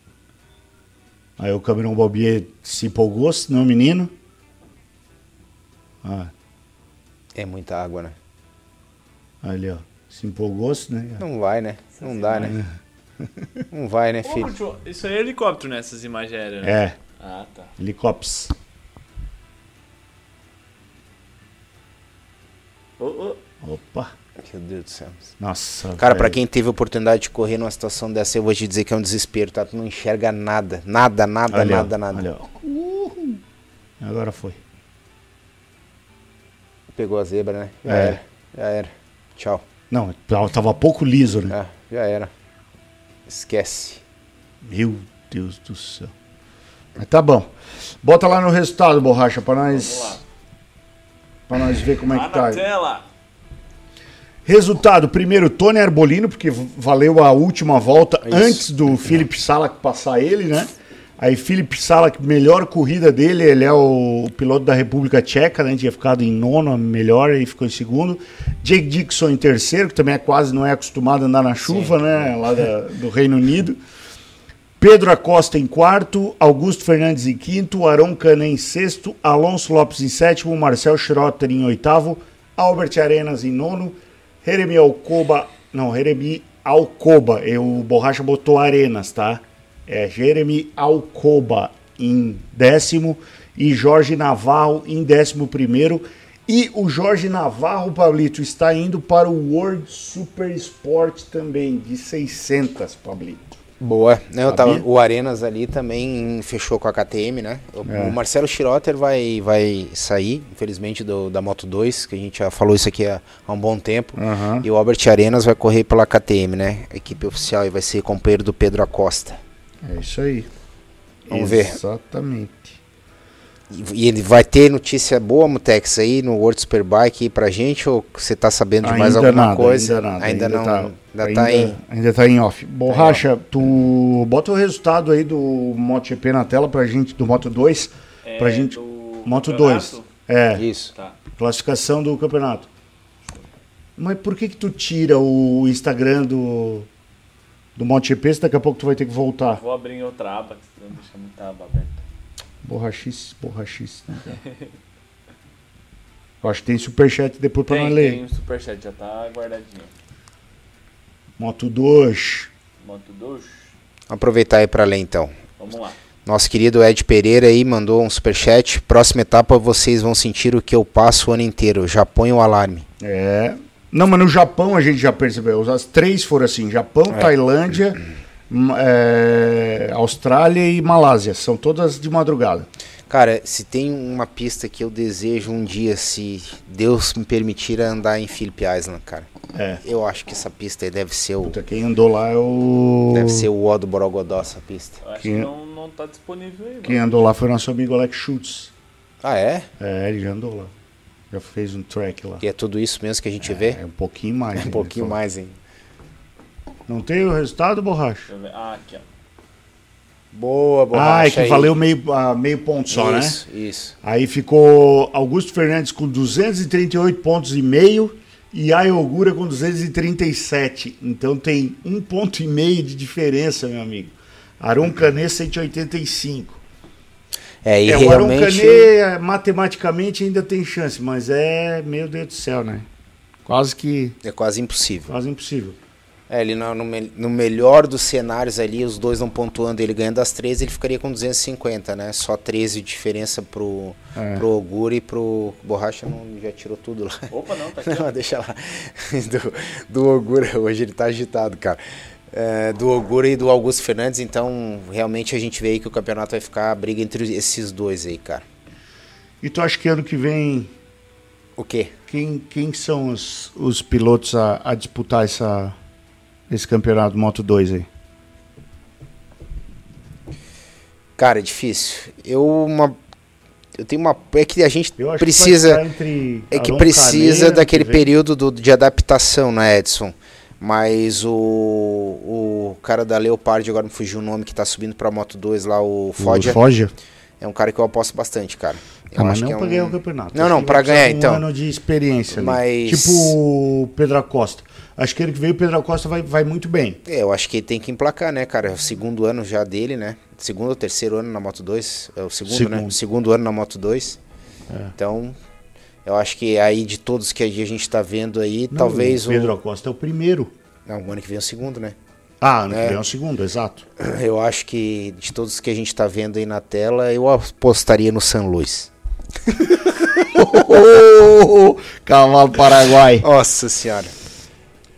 aí o Cameron Balbier se empolgou, não, menino. Ah, É muita água, né? ali, ó. Se empolgou, né? Não vai, né? Não dá, né? Não vai, né, filho? Isso aí é helicóptero nessas imagens aéreas, né? É, Ah, tá. helicópteros. Ô, ô. Opa. Meu Deus do céu. Nossa. Cara, pra velho. quem teve a oportunidade de correr numa situação dessa, eu vou te dizer que é um desespero, tá? Tu não enxerga nada. Nada, nada, Olha, nada, nada. olha, ó. Uhul. Agora foi. Pegou a zebra, né? Já É. era. Já era. Tchau. Não, tava- tava pouco liso, né? Ah, já era. Esquece. Meu Deus do céu. Mas tá bom. Bota lá no resultado, borracha, pra Vamos lá. nós. Pra nós ver como é que tá. na tela. Resultado, primeiro Tony Arbolino, porque valeu a última volta Isso. antes do Felipe Salak passar ele, né? Aí Felipe Salak, melhor corrida dele, ele é o, piloto da República Tcheca, né? Tinha ficado em nono, a melhor, e ficou em segundo. Jake Dixon em terceiro, que também é quase não é acostumado a andar na chuva, né? Lá da- do Reino Unido. Pedro Acosta em quarto, Augusto Fernandes em quinto, Arão Canet em sexto, Alonso Lopes em sétimo, Marcel Schrotter em oitavo, Albert Arenas em nono, Jeremy Alcoba, não, Jeremy Alcoba, eu, o Borracha botou Arenas, tá? É Jeremy Alcoba em décimo e Jorge Navarro em décimo primeiro. E o Jorge Navarro, Pablito, está indo para o World Super Sport também, de 600, Pablito. Boa. Não, tava, o Arenas ali também fechou com a KTM, né? O, É. o Marcelo Schrotter vai, vai sair, infelizmente, do, da Moto 2, que a gente já falou isso aqui há, há um bom tempo. Aham. E o Albert Arenas vai correr pela KTM, né? A equipe oficial e vai ser companheiro do Pedro Acosta. É isso aí. Vamos ver. Exatamente. E, ele vai ter notícia boa, Mutex, aí no World Superbike aí pra gente? Ou você tá sabendo de mais Ainda alguma nada, coisa? Ainda nada. Ainda, não. tá, ainda, tá em. ainda tá em off. Borracha, tu bota o resultado aí do MotoGP na tela pra gente, do Moto 2. É pra gente. do Moto campeonato? 2. É, Isso. Tá. classificação do campeonato. Mas por que que tu tira o Instagram do, do MotoGP se daqui a pouco tu vai ter que voltar? Vou abrir em outra aba, que senão deixa muita aba aberta. Borrachice, borrachice. Né? Eu acho que tem superchat depois pra nós Tem, ler. tem um superchat, já tá guardadinho. Moto 2. Moto 2. Aproveitar aí pra ler então. Vamos lá. Nosso querido Ed Pereira aí mandou um superchat. Próxima etapa vocês vão sentir o que eu passo o ano inteiro. Já põe o alarme. É. Não, mas no Japão a gente já percebeu. As três foram assim: Japão, Tailândia, m- é, Austrália e Malásia. São todas de madrugada. Cara, se tem uma pista que eu desejo um dia, se Deus me permitir, é andar em Phillip Island, cara. É. Eu acho que essa pista aí deve ser o. Puta, quem andou lá é o. Deve ser o O do Borogodó, essa pista. Eu acho Quem- que não, não tá disponível aí. Quem mano. andou lá foi nosso amigo Alex Schultz. Ah, é? É, ele já andou lá. Já fez um track lá. E é tudo isso mesmo que a gente vê? É um pouquinho mais. Um né, pouquinho mais, hein? Não tem o resultado, borracha? Ah, aqui, ó. Boa, borracha. Ah, é que aí. valeu meio, ah, meio ponto só, né? Isso, isso. Aí ficou Augusto Fernandes com 238 pontos e meio e Ayogura com 237. Então tem um ponto e meio de diferença, meu amigo. Aron Canet 185. É, e é, o Aron realmente. Canet matematicamente ainda tem chance, mas é, meu Deus do céu, né? Quase que É quase impossível. quase impossível. É, ele no, no, no, melhor dos cenários ali, os dois não pontuando, ele ganhando as três, ele ficaria com 250, né? Só 13 de diferença pro, é. pro Ogura e pro Borracha não, já tirou tudo lá. Opa, não, tá aqui. não, deixa lá. Do, do Ogura, hoje ele tá agitado, cara. É, do Ogura e do Augusto Fernandes, então realmente a gente vê aí que o campeonato vai ficar a briga entre esses dois aí, cara. E tu acha que ano que vem. O quê? Quem, quem são os, os pilotos a, a disputar essa, esse campeonato Moto 2 aí? Cara, é difícil. Eu uma eu tenho uma é que a gente precisa que é que precisa daquele que período do, de adaptação, né, Edson? Mas o, o cara da Leopard, agora me fugiu o nome, que tá subindo pra Moto 2 lá, o Foggia. Foggia? É um cara que eu aposto bastante, cara. Eu ah, acho não que é pra um... ganhar o campeonato. Não, não, pra ganhar, um então. um ano de experiência Mas... Tipo o Pedro Acosta. Acho que ele que veio, o Pedro Acosta vai, vai muito bem. É, eu acho que ele tem que emplacar, né, cara? É o segundo ano já dele, né? Segundo ou terceiro ano na Moto 2. É o segundo, segundo. né? Segundo ano na Moto 2. É. Então, eu acho que aí de todos que a gente tá vendo aí, não, talvez o. Pedro Acosta é o primeiro. Não, o ano que vem é o segundo, né? Ah, ano é. que vem é o segundo, exato. Eu acho que de todos que a gente tá vendo aí na tela, eu apostaria no San Luis. Cavalo Paraguai. Nossa senhora.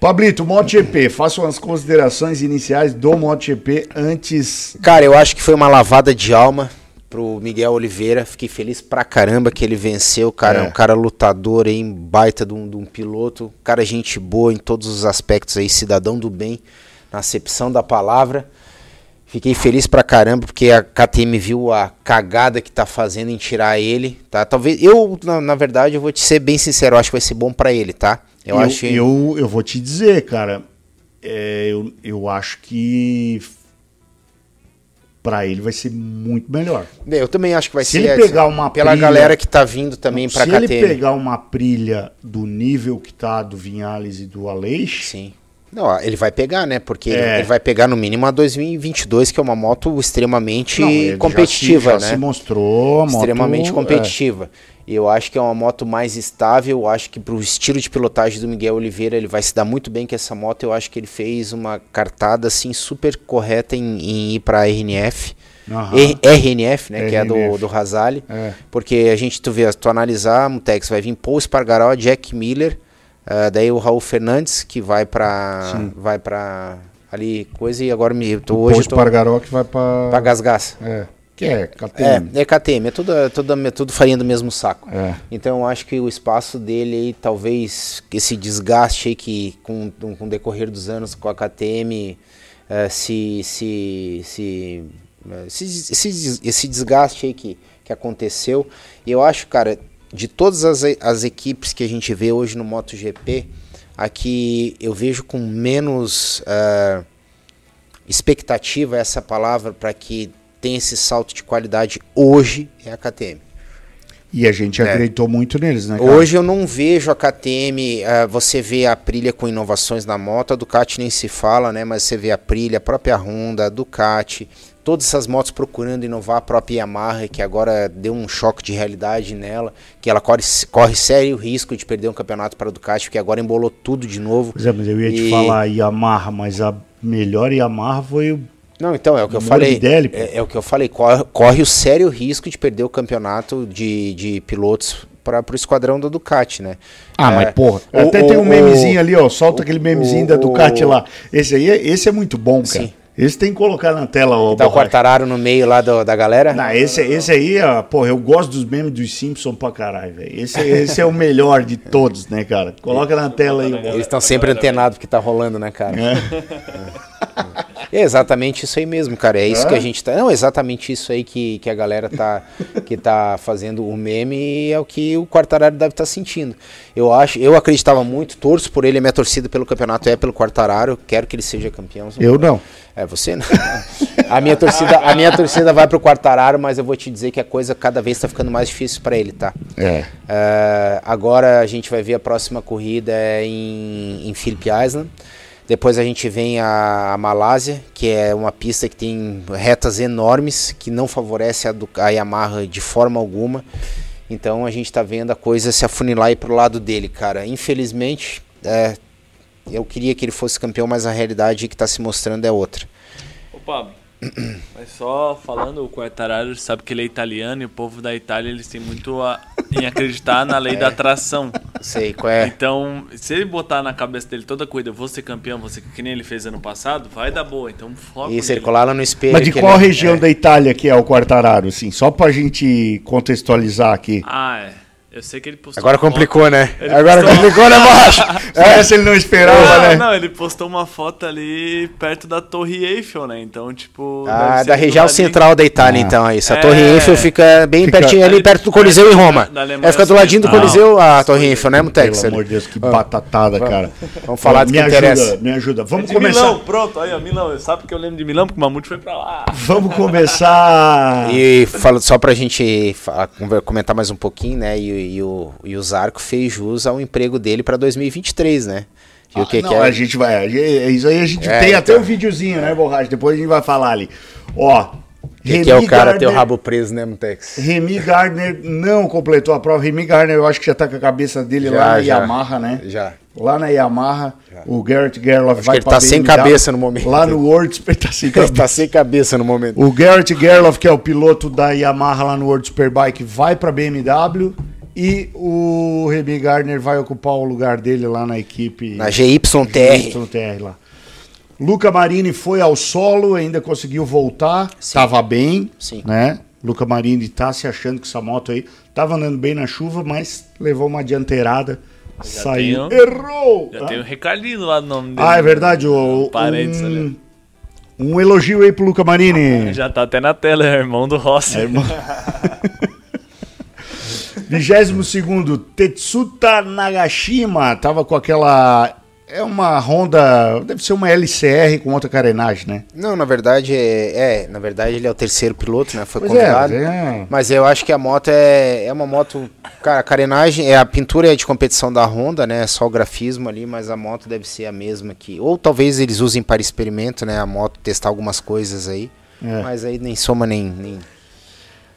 Pablito, MotoGP, faça umas considerações iniciais do MotoGP antes. Cara, eu acho que foi uma lavada de alma pro Miguel Oliveira. Fiquei feliz pra caramba que ele venceu, cara. É. Um cara lutador aí, baita de um, de um, piloto. Cara, gente boa em todos os aspectos aí, cidadão do bem, na acepção da palavra. Fiquei feliz pra caramba porque a KTM viu a cagada que tá fazendo em tirar ele, tá? Talvez eu, na, na verdade, eu vou te ser bem sincero, acho que vai ser bom para ele, tá? Eu, eu, acho... eu, eu vou te dizer, cara, é, eu, eu acho que para ele vai ser muito melhor. Eu também acho que vai se ser. Se ele pegar uma pela prilha, galera que tá vindo também para KTM. Se ele pegar uma trilha do nível que tá do Vinhales e do Aleix, sim. Não, ele vai pegar, né? Porque é. ele vai pegar no mínimo a 2022, que é uma moto extremamente Não, competitiva, já se, já né? se mostrou extremamente moto, competitiva. É. Eu acho que é uma moto mais estável. Eu acho que para o estilo de pilotagem do Miguel Oliveira ele vai se dar muito bem com essa moto. Eu acho que ele fez uma cartada assim super correta em, em ir para a RNF. Uhum. RNF, né, RNF. que é do, do Razali. É. Porque a gente, tu vê, tu analisar, Mutex, vai vir Paul Spargaró, Jack Miller, uh, daí o Raul Fernandes, que vai para vai para ali coisa, e agora me, tô, hoje Paul Spargaró que vai para Gasgas. É. Que é KTM. É, é KTM, é tudo, é tudo, é tudo farinha do mesmo saco. É. Então eu acho que o espaço dele aí, talvez esse desgaste aí que com, com o decorrer dos anos com a KTM é, se, se, se, é, se, esse, esse desgaste aí que, que aconteceu. E eu acho, cara, de todas as, as equipes que a gente vê hoje no MotoGP, aqui eu vejo com menos uh, expectativa essa palavra para que tem esse salto de qualidade hoje é a KTM. E a gente é. acreditou muito neles, né? Cara? Hoje eu não vejo a KTM, uh, eh, você vê a Aprilia com inovações na moto, a Ducati nem se fala, né? Mas você vê a Aprilia, a própria Honda, a Ducati, todas essas motos procurando inovar, a própria Yamaha, que agora deu um choque de realidade nela, que ela corre, corre sério risco de perder um campeonato para a Ducati, porque agora embolou tudo de novo. Pois é, mas eu ia e... te falar Yamaha, mas a melhor Yamaha foi o não, então, é o que eu falei. Dele, é, é, o que eu falei. Corre, corre, o sério risco de perder o campeonato de, de pilotos para o esquadrão da Ducati, né? Ah, é, mas porra. O, até o, tem um memezinho o, ali, ó. Solta aquele memezinho da Ducati lá. Esse aí, é, esse é muito bom, cara. Sim. Esse tem que colocar na tela, ó. Tá o Quartararo no meio lá do, da galera? Não, esse, esse aí, ó, porra, eu gosto dos memes dos Simpsons pra caralho, velho. Esse, esse é o melhor de todos, né, cara? Coloca na tela aí. Eles estão sempre antenados porque tá rolando, né, cara? É. é. É exatamente isso aí mesmo, cara. É isso é? que a gente tá. Não, é exatamente isso aí que, que a galera tá, que tá fazendo o meme e é o que o Quartararo deve estar tá sentindo. Eu acho, eu acreditava muito, torço por ele, a minha torcida pelo campeonato é pelo Quartararo, quero que ele seja campeão. Eu não. É, você não. a minha torcida, a minha torcida vai pro Quartararo, mas eu vou te dizer que a coisa cada vez está ficando mais difícil para ele, tá? É. Uh, agora a gente vai ver a próxima corrida em, em Phillip Island. Depois a gente vem a, Malásia, que é uma pista que tem retas enormes, que não favorece a, a Yamaha de forma alguma. Então a gente está vendo a coisa se afunilar para o lado dele, cara. Infelizmente, é, eu queria que ele fosse campeão, mas a realidade que está se mostrando é outra. Ô Pablo, mas só falando, o Quartararo sabe que ele é italiano e o povo da Itália eles têm muito a, em acreditar na lei da atração. Sei qual é. Então, se ele botar na cabeça dele toda corrida, eu vou ser campeão, você que nem ele fez ano passado, vai dar boa. Então, foca Isso, ele colar lá no espelho. Mas de qual ele- região é. da Itália que é o Quartararo, assim? Só pra gente contextualizar aqui. Ah, é. Eu sei que ele postou Agora uma foto- complicou, né? Ele Agora postou- complicou, né, Borracha? Essa ele não esperava, Não, né? não, ele postou uma foto ali perto da Torre Eiffel, né? Então, tipo. Ah, da região central da Itália, Ah. então, é isso. A É. Torre Eiffel fica bem Fica- pertinho ali, ali perto do Coliseu em da- Roma. da É, fica do ladinho do. Coliseu a Torre Eiffel, né, Mutex? Pelo amor de Deus, que batatada, cara. Vamos falar do me que ajuda, interessa. Me ajuda. É Vamos começar. Milão, pronto, aí, ó, Milão. Sabe que eu lembro de Milão porque o Mamute foi pra lá. Vamos começar. E fala, só pra gente comentar mais um pouquinho, né? E, e o, e o Zarco fez jus ao emprego dele pra 2023, né? E o que, Ah, não, que é? a gente vai. é Isso aí a gente É, tem então. até o videozinho, né, Borracha? Depois a gente vai falar ali. Ó. Que, que é o cara ter o rabo preso, né, Mutex? Remy Gardner não completou a prova. Remy Gardner, eu acho que já tá com a cabeça dele Já, lá na já. Yamaha, né? Já. Lá na Yamaha, o Garrett Gerloff Acho vai que ele pra tá sem BMW. cabeça no momento. Lá no World ele tá sem Ele cabeça. tá sem cabeça no momento. O Garrett Gerloff, que é o piloto da Yamaha lá no World Superbike, vai para BMW e o Remy Gardner vai ocupar o lugar dele lá na equipe Na GYTR. YTR lá. Luca Marini foi ao solo, ainda conseguiu voltar, tava bem, Sim. né? Luca Marini tá se achando que essa moto aí tava andando bem na chuva, mas levou uma dianteirada, saiu, tem errou. Já Ah. tem o Ricardinho lá no nome dele. Ah, é verdade, o, Parênteses um, ali. um elogio aí pro Luca Marini. Já tá até na tela, é irmão do Rossi. É, irmão. 22 Tetsuta Nagashima tava com aquela. É uma Honda. Deve ser uma LCR com outra carenagem, né? Não, na verdade, é, é, na verdade ele é o terceiro piloto, né? Foi Pois convidado. é, é. Mas eu acho que a moto é, é uma moto. Cara, a carenagem, é, a pintura é de competição da Honda, né? É só o grafismo ali, mas a moto deve ser a mesma que. Ou talvez eles usem para experimento, né? A moto, testar algumas coisas aí. É. Mas aí nem soma nem. nem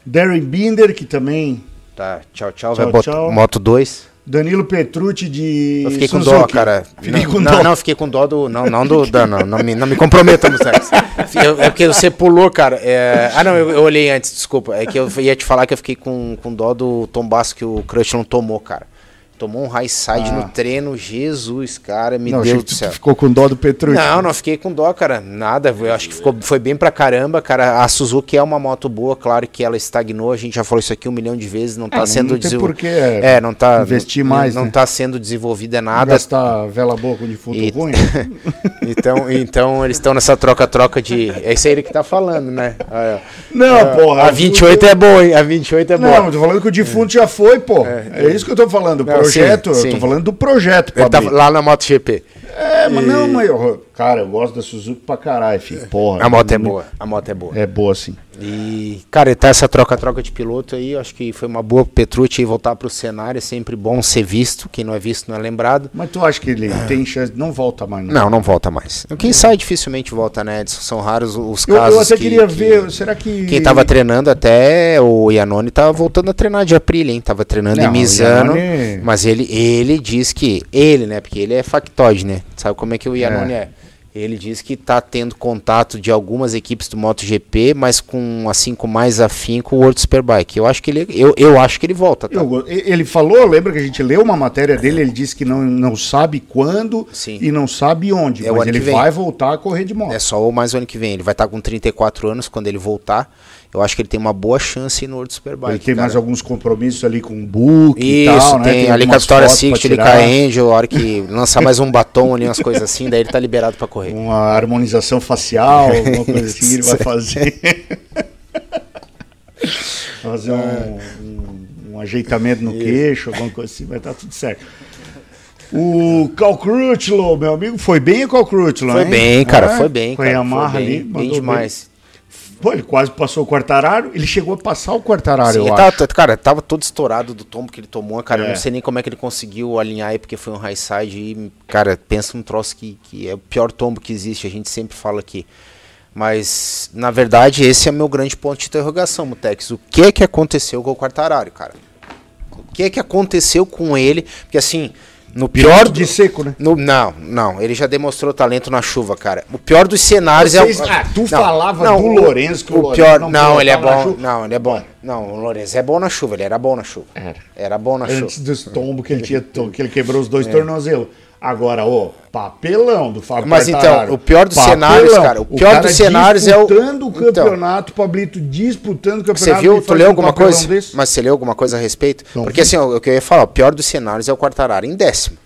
Darren Binder, que também. Tá, tchau, tchau. Tchau, vai botar tchau. moto 2. Danilo Petrucci de. Eu fiquei com Suzuki. dó, cara. Fiquei não, com não, dó. não, fiquei com dó do. Não, não do. da- não, não, me, não me comprometa no sexo. Eu- É porque você pulou, cara. é- ah, não, eu, eu olhei antes, desculpa. É que eu ia te falar que eu fiquei com, com dó do tombaço que o Crush não tomou, cara. Tomou um high side Ah. no treino, Jesus, cara, me Não, que do céu. ficou com dó do Petrucci. Não, não fiquei com dó, cara. Nada. Eu acho que ficou, foi bem pra caramba, cara. A Suzuki é uma moto boa, claro que ela estagnou. A gente já falou isso aqui um milhão de vezes. Não tá Ah, não- sendo não tem desenvol- por que, É, não tá. investir não- mais, Não né? tá sendo desenvolvida nada. Gastar vela boa com defunto E- ruim. Então, então eles estão nessa troca-troca de. É isso aí ele que tá falando, né? Aí, ó. Não, porra. A 28 é boa, hein? A 28 é Não, boa. eu tô falando que o defunto já foi, pô. É, isso que eu tô falando. Não, projeto, sim, eu tô falando do projeto, Ele tá lá na MotoGP. É, mas não, mas eu, cara, eu gosto da Suzuki pra caralho, filho. Porra. A moto é boa. A moto é boa. É boa, sim. E, cara, tá essa troca-troca de piloto aí, eu acho que foi uma boa pro Petrucci voltar pro cenário. É sempre bom ser visto. Quem não é visto não é lembrado. Mas tu acha que ele tem chance? Não volta mais, Não, não volta mais. Quem sai dificilmente volta, né, Edson? São raros os Eu, casos. eu até que- queria que- ver, será que... Quem tava treinando até o Iannone tava voltando a treinar de Aprilia, hein? Tava treinando Não, em Misano. Iannone- Mas ele, ele diz que. Ele, né? Porque ele é factoide, né? Sabe como é que o Iannone é. Ele diz que tá tendo contato de algumas equipes do MotoGP, mas com assim com mais afinco o World Superbike. Eu acho que ele eu, eu acho que ele volta, tá? Eu ele falou, lembra que a gente leu uma matéria dele, ele disse que não, não sabe quando Sim. e não sabe onde, É mas ele vai voltar a correr de moto. É só o mais o ano que vem. Ele vai estar com 34 anos quando ele voltar. Eu acho que ele tem uma boa chance no World Superbike. ele tem cara. mais alguns compromissos ali com o Book e Isso, tal, né? tem, ali com a Vitória ali com tirar, a Angel, a hora que lançar mais um batom ali, umas coisas assim, daí ele tá liberado pra correr. Uma harmonização facial, alguma coisa assim, ele vai fazer. fazer um, um- um ajeitamento no queixo, alguma coisa assim, vai estar tudo certo. O Cal Crutchlow, meu amigo, foi bem o Cal Crutchlow, Foi hein? bem, cara, É, foi bem, Com a cara. Foi bem, ali, bem mandou demais. Pô, ele quase passou o Quartararo, ele chegou a passar o Quartararo, Sim, eu ele acho. tava, cara, tava todo estourado do tombo que ele tomou, cara. Eu É. não sei nem como é que ele conseguiu alinhar aí, porque foi um high side e, cara, pensa num troço que, que é o pior tombo que existe, a gente sempre fala aqui. Mas, na verdade, esse é meu grande ponto de interrogação, Mutex. O que é que aconteceu com o Quartararo, cara? O que é que aconteceu com ele? Porque, assim, No pior de seco, né? No, não, não. Ele já demonstrou talento na chuva, cara. O pior dos cenários Vocês- é o. ah, tu Não, falava não, do Lourenço, que o o Lourenço pior. não Não, ele é bom. Não, ele é bom. Não, o Lourenço é bom na chuva. Ele era bom na chuva. Era. Era bom na Antes chuva. dos tombos que ele tinha, que ele quebrou os dois tornozelos. Agora, ô, papelão do Fábio Mas então, o pior dos cenários, cara, o pior dos cenários é o- disputando o Então. campeonato, Pablito disputando o campeonato. Você viu? Tu leu um alguma papelão coisa? desse? Mas você leu alguma coisa a respeito? Não Porque assim, o, o que eu ia falar, o pior dos cenários é o Quartararo em décimo.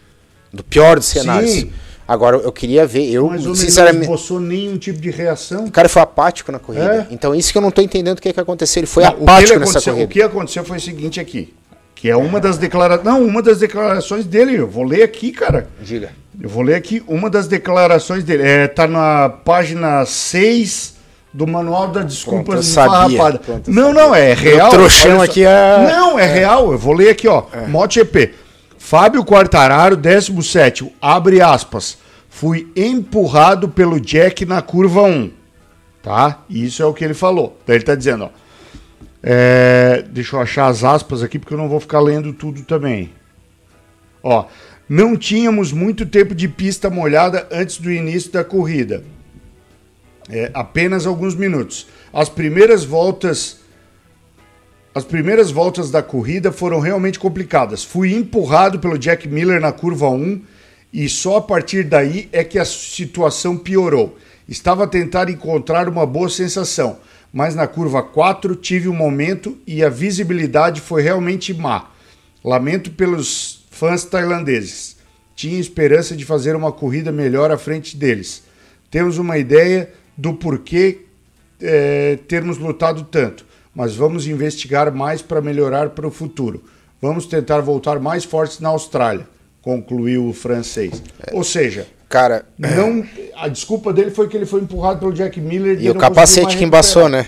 Do pior dos cenários. Sim. Agora, eu queria ver, eu, Mas o Sinceramente... não esboçou nenhum tipo de reação. O cara foi apático na corrida. É. Então, isso que eu não tô entendendo o que, que aconteceu. Ele foi Não, o apático nessa corrida. O que aconteceu foi o seguinte aqui. Que é uma das declarações. Não, uma das declarações dele. Eu vou ler aqui, cara. Diga. Eu vou ler aqui uma das declarações dele. É, tá na página 6 do Manual Desculpas sabia. Esfarrapada. Não, não, é real. trouxão Olha só. aqui é- Não, é real. Eu vou ler aqui, ó. MotoGP. Fábio Quartararo, 17, abre aspas. Fui empurrado pelo Jack na curva 1. Tá? Isso é o que ele falou. Então ele tá dizendo, ó. É, deixa eu achar as aspas aqui, porque eu não vou ficar lendo tudo também. Ó, não tínhamos muito tempo de pista molhada antes do início da corrida. É, apenas alguns minutos. As primeiras voltas as primeiras voltas da corrida foram realmente complicadas. Fui empurrado pelo Jack Miller na curva 1 e só a partir daí é que a situação piorou. Estava a tentar encontrar uma boa sensação, mas na curva 4 tive um momento e a visibilidade foi realmente má. Lamento pelos fãs tailandeses. Tinha esperança de fazer uma corrida melhor à frente deles. Temos uma ideia do porquê eh, termos lutado tanto, mas vamos investigar mais para melhorar para o futuro. Vamos tentar voltar mais fortes na Austrália, concluiu o francês. Ou seja, Cara, não, a desculpa dele foi que ele foi empurrado pelo Jack Miller e ele o não capacete que embaçou, né?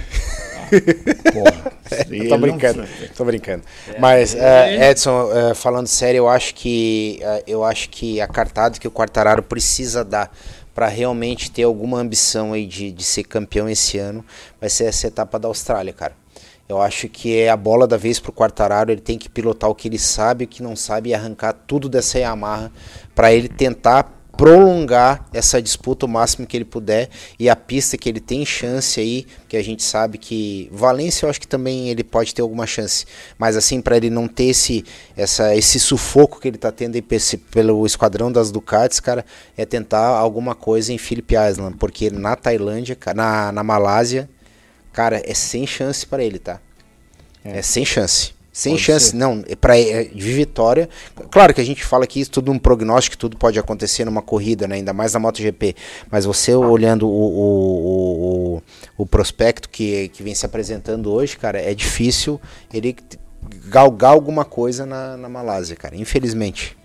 Porra, ele tô não brincando, tô brincando. Mas, é, Edson, é, falando sério, eu acho que é, eu acho que a cartada que o Quartararo precisa dar para realmente ter alguma ambição aí de, de ser campeão esse ano vai ser essa etapa da Austrália, cara. Eu acho que é a bola da vez pro Quartararo, ele tem que pilotar o que ele sabe, o que não sabe e arrancar tudo dessa Yamaha para ele tentar prolongar essa disputa o máximo que ele puder e a pista que ele tem chance aí, que a gente sabe que Valência eu acho que também ele pode ter alguma chance, mas assim para ele não ter esse essa esse sufoco que ele tá tendo aí pelo esquadrão das Ducatis, cara, é tentar alguma coisa em Phillip Island, porque na Tailândia, na na Malásia, cara, é sem chance para ele, tá? É, sem chance. Sem Pode chance, ser. não, é para de vitória. Claro que a gente fala que isso tudo um prognóstico, tudo pode acontecer numa corrida, né? ainda mais na MotoGP. Mas você olhando o, o, o, o, o prospecto que, que vem se apresentando hoje, cara, é difícil ele galgar alguma coisa na, na Malásia, cara, infelizmente.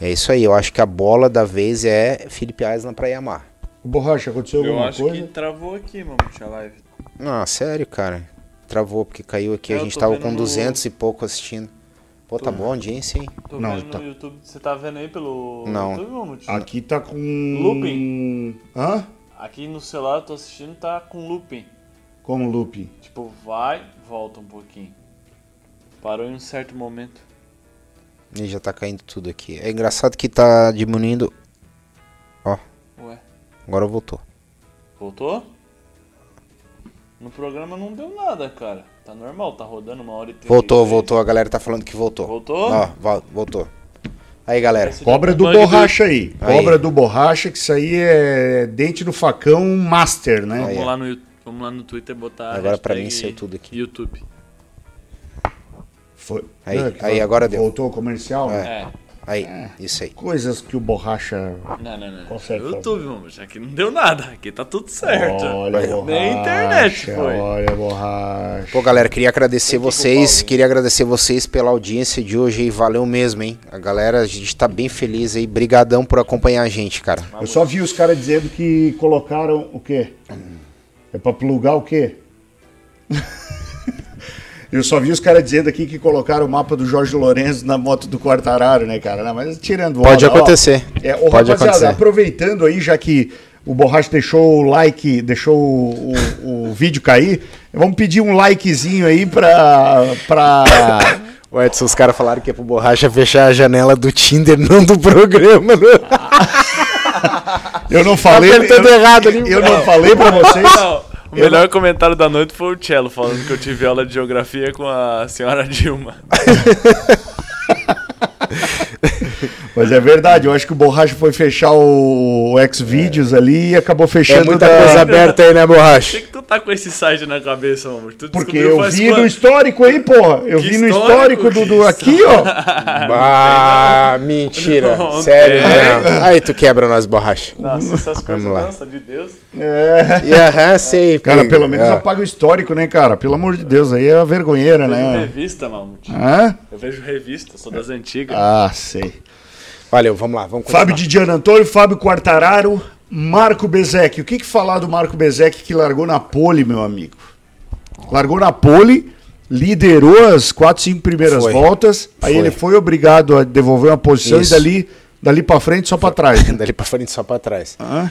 É isso aí, eu acho que a bola da vez é Felipe Island para Yamaha. Borracha, aconteceu Eu alguma acho coisa? que travou aqui, mano, a live. Ah, sério, cara. Travou porque caiu aqui, a Eu gente tô tava com no- 200 e pouco assistindo. Pô, tá bom a audiência, hein? Tô Não, vendo tá- no YouTube. Você tá vendo aí pelo Não. YouTube, Mamute? Aqui tá com. Looping. Hã? Aqui no celular eu tô assistindo, tá com looping. Como looping? Tipo, vai, volta um pouquinho. Parou em um certo momento. E já tá caindo tudo aqui. É engraçado que tá diminuindo. Ó, Ué, agora voltou. voltou? No programa não deu nada, cara. Tá normal, tá rodando uma hora e trinta. Voltou, voltou. A galera tá falando que voltou. Voltou? Ó, vo- voltou. Aí, galera. Esse Cobra do bug borracha aí. Aí. Cobra do borracha, que isso aí é dente no facão master, né? Aí, Vamos ó. lá, no, vamos lá no Twitter botar. a Agora pra mim saiu tudo aqui. YouTube. Foi. Aí, É, aí, agora deu. Voltou o comercial? né? É. Aí, isso aí. Coisas que o borracha. Não, não, não. Consegue YouTube, mano. Já que não deu nada. Aqui tá tudo certo. Olha, borracha. Nem a internet foi. Olha, borracha. Pô, galera, queria agradecer vocês. culpar Queria agradecer vocês pela audiência de hoje aí. Valeu mesmo, hein? A galera, a gente tá bem feliz aí. Brigadão por acompanhar a gente, cara. Eu só vi os caras dizendo que colocaram o quê? É pra plugar o quê? Eu só vi os caras dizendo aqui que colocaram o mapa do Jorge Lourenço na moto do Quartararo, né, cara? Não, mas tirando Pode onda, ó, acontecer. É, ô, Pode rapaziada, acontecer. aproveitando aí, já que o Borracha deixou o like, deixou o, o- o vídeo cair, vamos pedir um likezinho aí pra, pra O Edson, os caras falaram que é pro Borracha fechar a janela do Tinder, não do programa. Né? Eu não falei. Tá eu, errado ali. eu não falei pra vocês. Não, o melhor comentário da noite foi o Cello falando que eu tive aula de geografia com a senhora Dilma. Mas é verdade, eu acho que o Borracha foi fechar o, o Xvideos ali e acabou É fechando muita da- coisa aberta aí, né, Por Borracha? Tá com esse site na cabeça, amor? Tu Porque eu vi quanto? no histórico aí, porra. Eu Que vi no histórico, histórico do, do aqui, ó. Ah, mentira. Não Sério, né? Aí tu quebra nós, Borracha. Nossa, essas coisas, Vamos lá. nossa, de Deus. É. E aham, sei. Cara, pelo menos Ah. apaga o histórico, né, cara? Pelo amor de Deus, aí é a vergonheira, Eu vejo né? revista, Mamute. Hã? Eu vejo revista, sou das antigas. Ah, sei. Valeu, vamos lá, vamos continuar. Fábio Didiano Antônio, Fábio Quartararo, Marco Bezek. O que, que falar do Marco Bezek que largou na pole, meu amigo? Largou na pole, liderou as quatro, cinco primeiras Foi. voltas, aí Foi. ele foi obrigado a devolver uma posição Isso. e dali, dali pra frente só pra trás. né? Dali pra frente, só pra trás. Hã?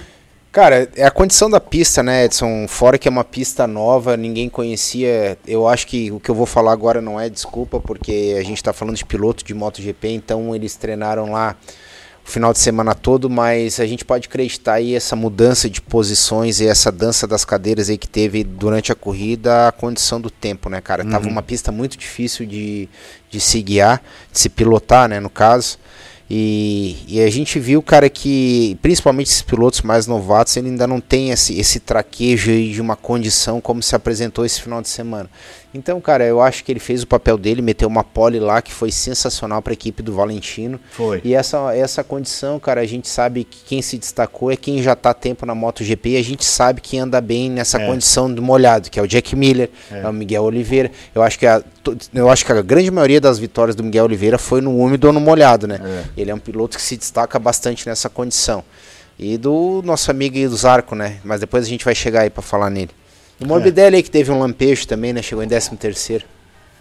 Cara, é a condição da pista, né, Edson? Fora que é uma pista nova, ninguém conhecia. Eu acho que o que eu vou falar agora não é desculpa, porque a gente tá falando de piloto de MotoGP, então eles treinaram lá o final de semana todo, mas a gente pode acreditar aí essa mudança de posições e essa dança das cadeiras aí que teve durante a corrida, a condição do tempo, né, cara? Tava uma pista muito difícil de, de se guiar, de se pilotar, né, no caso. E, e a gente viu, cara, que principalmente esses pilotos mais novatos, ele ainda não tem esse, esse traquejo aí de uma condição como se apresentou esse final de semana. Então, cara, eu acho que ele fez o papel dele, meteu uma pole lá que foi sensacional para a equipe do Valentino. Foi. E essa, essa condição, cara, a gente sabe que quem se destacou é quem já está tempo na MotoGP e a gente sabe que anda bem nessa É. condição do molhado, que é o Jack Miller, é, o Miguel Oliveira. Eu acho, que a, eu acho que a grande maioria das vitórias do Miguel Oliveira foi no úmido ou no molhado, né? Ele é um piloto que se destaca bastante nessa condição. E do nosso amigo aí do Zarco, né? Mas depois a gente vai chegar aí para falar nele. O Morbidelli aí que teve um lampejo também, né? Chegou em 13 terceiro.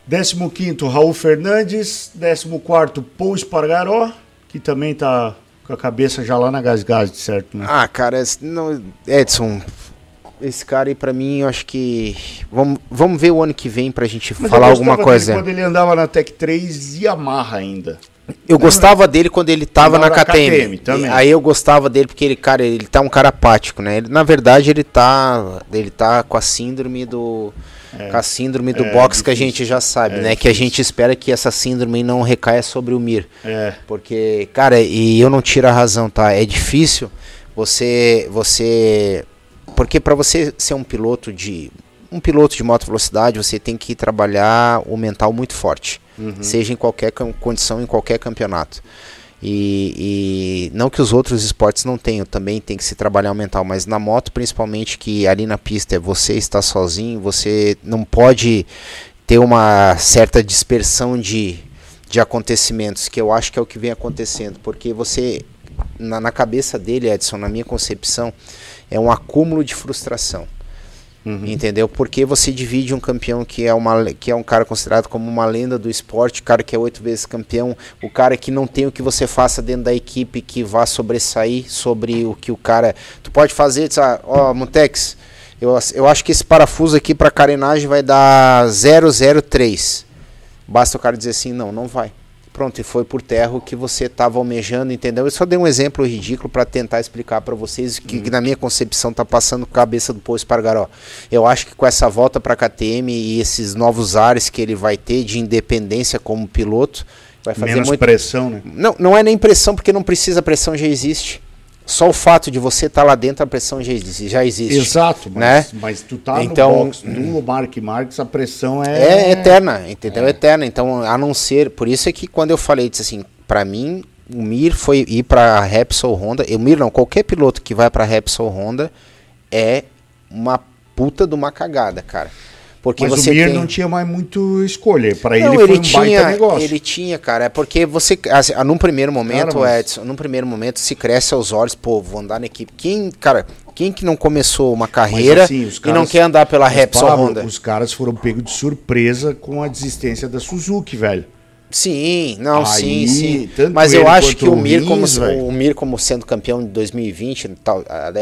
15º, Raul Fernandes. 14º, Paul Espargaró, que também tá com a cabeça já lá na Gasgas, certo, né? Ah, cara, não, Edson, esse cara aí pra mim, eu acho que. Vamos, vamos ver o ano que vem pra gente Mas falar alguma coisa. dele Quando ele andava na Tech 3 e Yamaha ainda. Eu gostava dele quando ele tava Andava na KTM. KTM também. Aí eu gostava dele porque ele, cara, ele tá um cara apático, né? Ele, na verdade, ele tá. Ele tá com a síndrome do. Com a síndrome do É, box que a difícil. gente já sabe, É, né? Que a gente espera que essa síndrome não recaia sobre o Mir. É. Porque, cara, e eu não tiro a razão, tá? É difícil você você porque para você ser um piloto de um piloto de moto velocidade, você tem que trabalhar o mental muito forte, seja em qualquer con- condição, em qualquer campeonato. E, e não que os outros esportes não tenham, também tem que se trabalhar o mental, mas na moto, principalmente, que ali na pista é você está sozinho, você não pode ter uma certa dispersão de, de acontecimentos, que eu acho que é o que vem acontecendo, porque você, na, na cabeça dele, Edson, na minha concepção, é um acúmulo de frustração. Entendeu? Porque você divide um campeão que é, uma, que é um cara considerado como uma lenda do esporte, o cara que é oito vezes campeão, o cara que não tem o que você faça dentro da equipe que vá sobressair sobre o que o cara. Tu pode fazer, ó, Montex, eu, eu acho que esse parafuso aqui para carenagem vai dar 003. Basta o cara dizer assim, não, não vai. Pronto, e foi por terra o que você estava almejando, entendeu? Eu só dei um exemplo ridículo para tentar explicar para vocês que, que na minha concepção tá passando cabeça do Pô Espargaró. Eu acho que com essa volta para KTM e esses novos ares que ele vai ter de independência como piloto, vai fazer Menos muito pressão, né? não, não é nem pressão, porque não precisa, a pressão já existe. Só o fato de você estar lá dentro, a pressão já existe. Já existe. Exato, mas, Né? mas tu tá Então- no box do Mark Marques, a pressão é... É eterna, entendeu? É. Eterna. Então, a não ser. Por isso é que quando eu falei, disse assim, pra mim, o Mir foi ir pra Repsol Honda. O Mir não, qualquer piloto que vai pra Repsol Honda é uma puta de uma cagada, cara. Porque Mas você o Mir tem... não tinha mais muito escolha. Para ele foi ele um tinha, baita negócio. ele tinha, cara, é porque você, assim, ah, num primeiro momento, Cara, mas- Edson, num primeiro momento se cresce aos olhos, pô, vou andar na equipe. Quem, cara, quem que não começou uma carreira assim, os e não caras- quer andar pela Mas, Repsol Honda? Os caras foram pegos de surpresa com a desistência da Suzuki, velho. Sim, não, Aí, sim, sim. Mas eu acho que o Mir, como, o Mir, como sendo campeão de 2020, tal, a,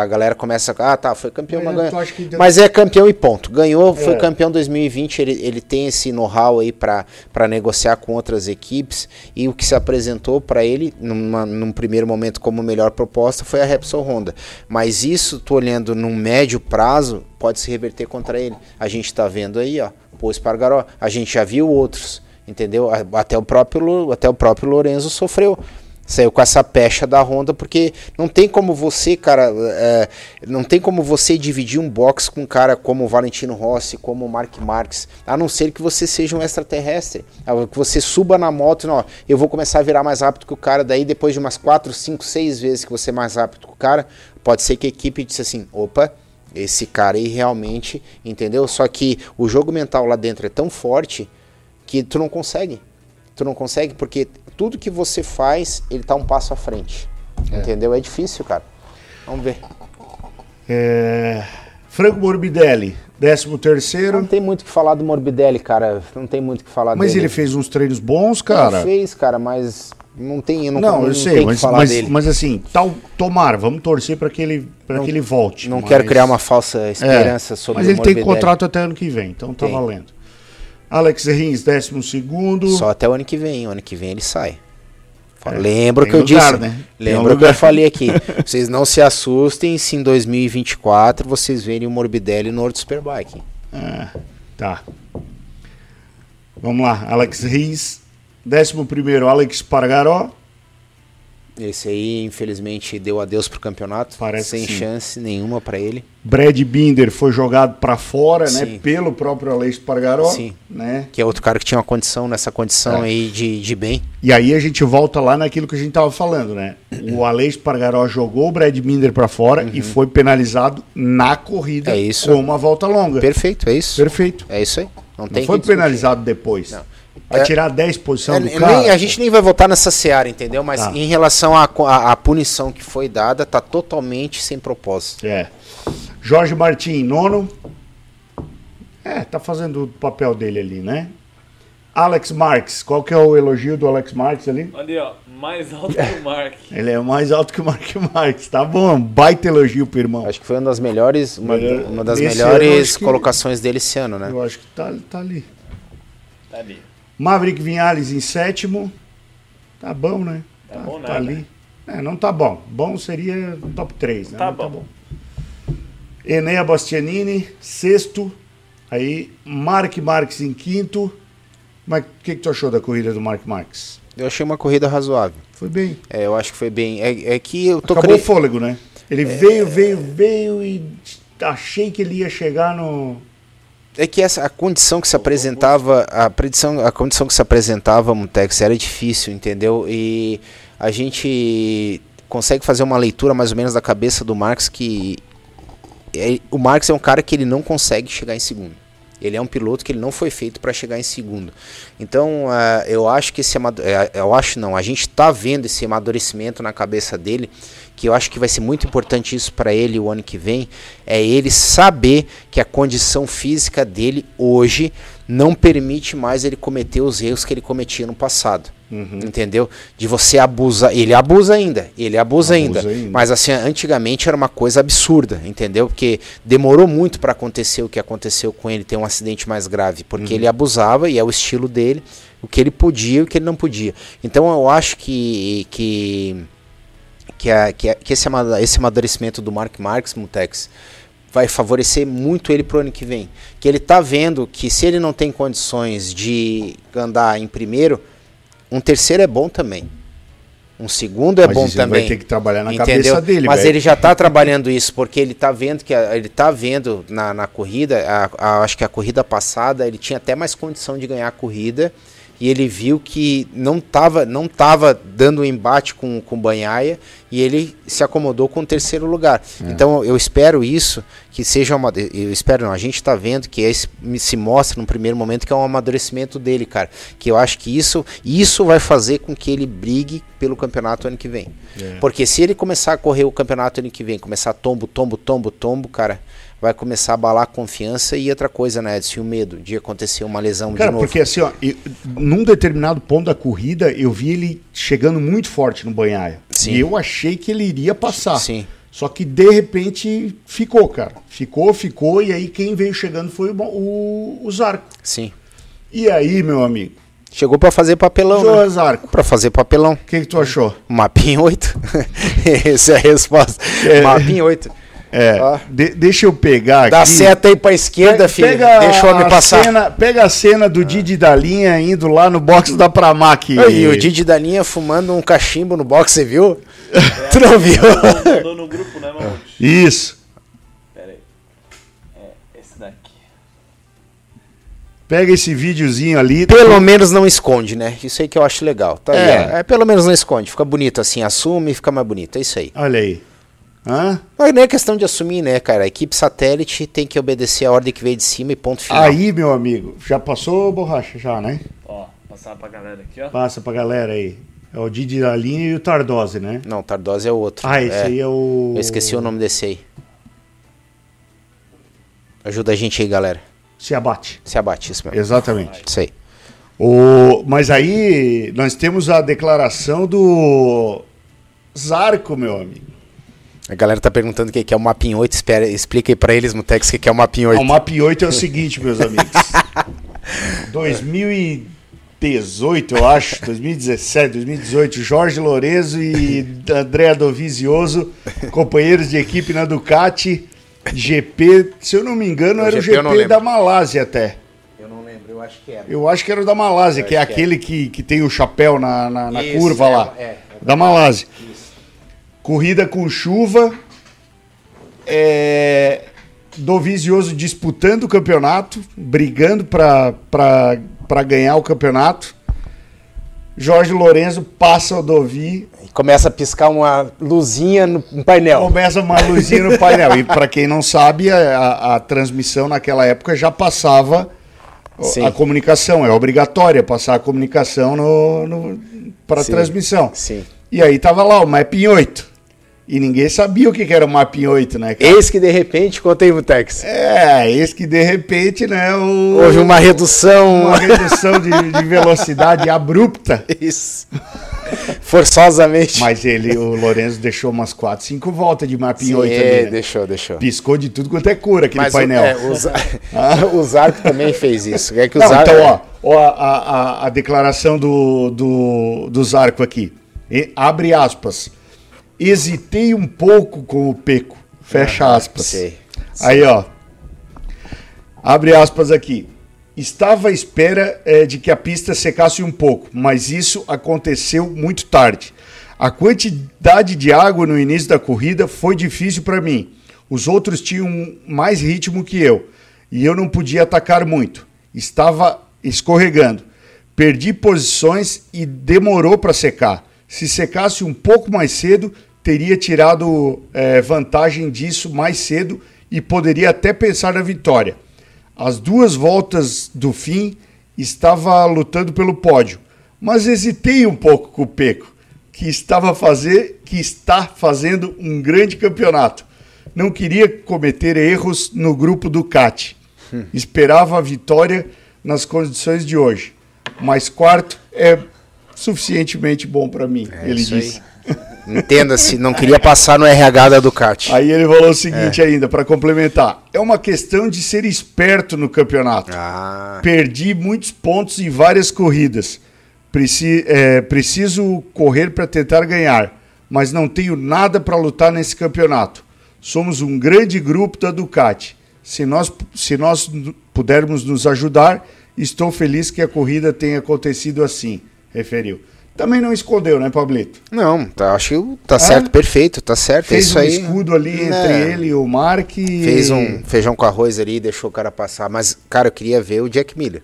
a- galera começa a. Ah, tá, foi campeão, Mas mas que deu- Mas é campeão e ponto. Ganhou, foi É. campeão 2020. Ele, ele tem esse know-how aí pra negociar com outras equipes. E o que se apresentou pra ele, numa- num primeiro momento, como melhor proposta, foi a Repsol Honda. Mas isso, tô olhando num médio prazo, pode se reverter contra ele. A gente tá vendo aí, ó, Pô Espargaró. A gente já viu outros. Entendeu? Até o próprio, até o próprio Lorenzo sofreu. Saiu com essa pecha da Honda, porque não tem como você, cara, é, não tem como você dividir um box com um cara como o Valentino Rossi, como o Mark Marques, a não ser que você seja um extraterrestre. Ah, Que você suba na moto e, ó, eu vou começar a virar mais rápido que o cara, daí depois de umas 4, 5, 6 vezes que você é mais rápido que o cara, pode ser que a equipe disse assim, opa, esse cara aí realmente, entendeu? Só que o jogo mental lá dentro é tão forte que tu não consegue. Tu não consegue porque tudo que você faz, ele tá um passo à frente. Entendeu? É difícil, cara. Vamos ver. É, Franco Morbidelli, 13 terceiro. Não tem muito o que falar do Morbidelli, cara. Não tem muito o que falar Mas dele. ele fez uns treinos bons, Ele cara. fez, cara, mas não tem, eu não, Não, não eu sei, tem o que mas, falar mas, mas assim, tal, tomara, vamos torcer para que ele para Não- que ele volte. não mas- quero criar uma falsa É, esperança sobre Mas ele tem contrato até ano que vem, então tá Tem. valendo. Alex Rins, 12 segundo. Só até o ano que vem. O ano que vem ele sai. É, Lembro que eu lugar, disse. né? Um Lembra que eu falei aqui. vocês não se assustem se em 2024 vocês verem o Morbidelli no World Superbike. Ah, tá. Vamos lá, Alex Rins, 11 primeiro, Alex Pargaró. Esse aí, infelizmente, deu adeus pro campeonato. Parece sem chance nenhuma pra ele. Brad Binder foi jogado para fora, né, Sim. pelo próprio Alex Pargaró, Sim. né? Que é outro cara que tinha uma condição, nessa condição É. aí de, de bem. E aí a gente volta lá naquilo que a gente tava falando, né? O Alex Pargaró jogou o Brad Binder para fora e foi penalizado na corrida Uhum. É isso. com uma volta longa. Perfeito, é isso. Perfeito. É isso aí. Não, tem Não foi penalizado depois. Não. Vai É- tirar 10 posição É, do nem- cara. a gente nem vai voltar nessa seara, entendeu? Mas Tá. em relação à punição que foi dada, tá totalmente sem propósito. É. Jorge Martin, nono. É, tá fazendo o papel dele ali, né? Alex Marques, qual que é o elogio do Alex Marques ali? Ali, ó, mais alto que o Mark. Ele é mais alto que o Mark Marques, tá bom? Baita elogio pro irmão. Acho que foi uma das melhores, uma, uma das ano, melhores acho que- colocações dele esse ano, né? Eu acho que tá, tá ali. Tá ali. Maverick Vinhales em sétimo. Tá bom, né? Tá bom tá nada. ali. É, não tá bom. Bom seria top 3, né? Tá Mas bom. Enea Bastianini, sexto. Aí, Mark Marques em quinto. Mas o que, que tu achou da corrida do Mark Marques? Eu achei uma corrida razoável. Foi bem. É, eu acho que foi bem. É, é que eu tô Acabou o cre- fôlego, né? Ele veio, veio, veio e achei que ele ia chegar no. É que essa a condição que se apresentava, a predição, a condição que se apresentava, Mutex, era difícil, entendeu? E a gente consegue fazer uma leitura mais ou menos da cabeça do Marx que é- o Marx é um cara que ele não consegue chegar em segundo. Ele é um piloto que ele não foi feito para chegar em segundo. Então, ah, eu acho que esse eh, eu acho não, a gente está vendo esse amadurecimento na cabeça dele, que eu acho que vai ser muito importante isso para ele o ano que vem, é ele saber que a condição física dele hoje não permite mais ele cometer os erros que ele cometia no passado. Entendeu? De você abusar. Ele abusa ainda. Ele abusa, Abusa ainda, ainda. Mas assim, antigamente era uma coisa absurda, entendeu? Porque demorou muito para acontecer o que aconteceu com ele, ter um acidente mais grave. Porque ele abusava e é o estilo dele, o que ele podia e o que ele não podia. Então eu acho que. que que, a- que, a- que esse, esse amadurecimento do Mark Marques, Mutex, vai favorecer muito ele pro ano que vem. Que ele tá vendo que se ele não tem condições de andar em primeiro, um terceiro é bom também. Um segundo é Mas bom também. vai ter que trabalhar na entendeu? cabeça dele, Mas velho. ele já está trabalhando isso, porque ele está vendo que a- ele tá vendo na, na corrida, a- a- acho que a corrida passada ele tinha até mais condição de ganhar a corrida e ele viu que não estava não tava dando um embate com, o Banhaia e ele se acomodou com o terceiro lugar. É. Então eu espero isso, que seja uma. Eu espero não, a gente está vendo que esse, se mostra no primeiro momento que é um amadurecimento dele, cara. Que eu acho que isso, isso vai fazer com que ele brigue pelo campeonato ano que vem. É. Porque se ele começar a correr o campeonato ano que vem, começar tombo, tombo, tombo, tombo, cara, vai começar a abalar a confiança e outra coisa, né, Edson, o medo de acontecer uma lesão Cara, de novo. porque assim, ó, eu- num determinado ponto da corrida, eu vi ele chegando muito forte no banhaia. Sim. E eu achei que ele iria passar. Sim. Só que de repente ficou, cara. Ficou, ficou, e aí quem veio chegando foi o, o, o Zarco. Sim. E aí, meu amigo? Chegou pra fazer papelão, Jô né? Zarco, Pra fazer papelão. o que, que tu achou? Mapinha 8. Essa é a resposta. É. Mapinha 8. É, Ó. de- deixa eu pegar Dá aqui. seta aí pra esquerda, Pe- filho. Pega Deixa o homem a passar. Cena, pega a cena do Didi da linha indo lá no box da Pramac. E o Didi da linha fumando um cachimbo no box, você viu? tu não viu? Mandou no grupo, né? Isso. Pera aí. É, esse daqui. Pega esse videozinho ali. Pelo menos não esconde, né? Isso aí que eu acho legal. Tá aí, É. ó. é, pelo menos não esconde. Fica bonito assim, assume e fica mais bonito. É isso aí. Olha aí. Hã? Mas não é questão de assumir, né, cara? A equipe satélite tem que obedecer a ordem que veio de cima e ponto final. Aí, meu amigo, já passou borracha já, né? Ó, passar pra galera aqui, ó. Passa pra galera aí. É o Didi da linha e o Tardose, né? Não, Tardose é o outro. Ah, esse é. aí é o. Eu esqueci o nome desse aí. Ajuda a gente aí, galera. Se abate. Se abate, isso mesmo. Exatamente. Isso aí. O... Mas aí nós temos a declaração do Zarco, meu amigo. A galera tá perguntando o que que é o Mapin 8. Espera, explica aí pra eles, Mutex, o que é o Mapin 8. O MAP 8 é o seguinte, meus amigos. 2018, eu acho, 2017, 2018, Jorge Lorenzo e André Dovizioso, companheiros de equipe na Ducati, GP, se eu não me engano, O era o GP não GP da Malásia até. Eu não lembro, eu acho que era. Eu acho que era o da Malásia, que é que aquele que, que tem o chapéu na, na, na Isso, curva é, lá. é, é da Malásia. Corrida com chuva. É, Dovizioso disputando o campeonato, brigando para ganhar o campeonato. Jorge Lorenzo passa o Dovi, E começa a piscar uma luzinha no painel. começa uma luzinha no painel. E para quem não sabe, a, a- transmissão naquela época já passava Sim. a comunicação. É obrigatória passar a comunicação no, no, para transmissão. Sim. E aí tava lá o Mapping 8. E ninguém sabia o que era o Mapping 8, né? cara? Eis que de repente, contei, Mutex. É, esse que de repente, né, o, Houve uma redução. uma redução de, de velocidade abrupta. Isso. Forçosamente. Mas ele, o Lourenço, deixou umas 4, 5 voltas de Mapping Sim, 8 é, ali. né? deixou, deixou. Piscou de tudo quanto é cura aquele Mas o- painel. é, o, Za- o Zarco também fez isso. É que o Não, Zarco, então, ó, ó a, a, a declaração do, do, do Zarco aqui. E- abre aspas. Hesitei um pouco com o Peco. Fecha aspas. sei. Aí, ó. Abre aspas aqui. Estava à espera eh, de que a pista secasse um pouco, mas isso aconteceu muito tarde. A quantidade de água no início da corrida foi difícil para mim. Os outros tinham mais ritmo que eu e eu não podia atacar muito. Estava escorregando. Perdi posições e demorou para secar. Se secasse um pouco mais cedo, teria tirado eh, vantagem disso mais cedo e poderia até pensar na vitória. As duas voltas do fim estava lutando pelo pódio, mas hesitei um pouco com o Peco, que estava fazer, que está fazendo um grande campeonato. Não queria cometer erros no grupo Ducati. Esperava a vitória nas condições de hoje, mas quarto é suficientemente bom para mim, ele isso aí. Entenda-se, não queria passar no RH da Ducati. Aí ele falou o seguinte ainda, para complementar: é uma questão de ser esperto no campeonato. Ah, Perdi muitos pontos em várias corridas. Preci- é, preciso correr para tentar ganhar, mas não tenho nada para lutar nesse campeonato. Somos um grande grupo da Ducati. Se nós, se nós pudermos nos ajudar, estou feliz que a corrida tenha acontecido assim, referiu. Também não escondeu, né, Pablito? não, tá, acho que tá certo, perfeito, tá certo. é Fez isso um aí. escudo ali entre É. ele e o Mark. Fez um feijão com arroz ali e deixou o cara passar. Mas, cara, eu queria ver o Jack Miller.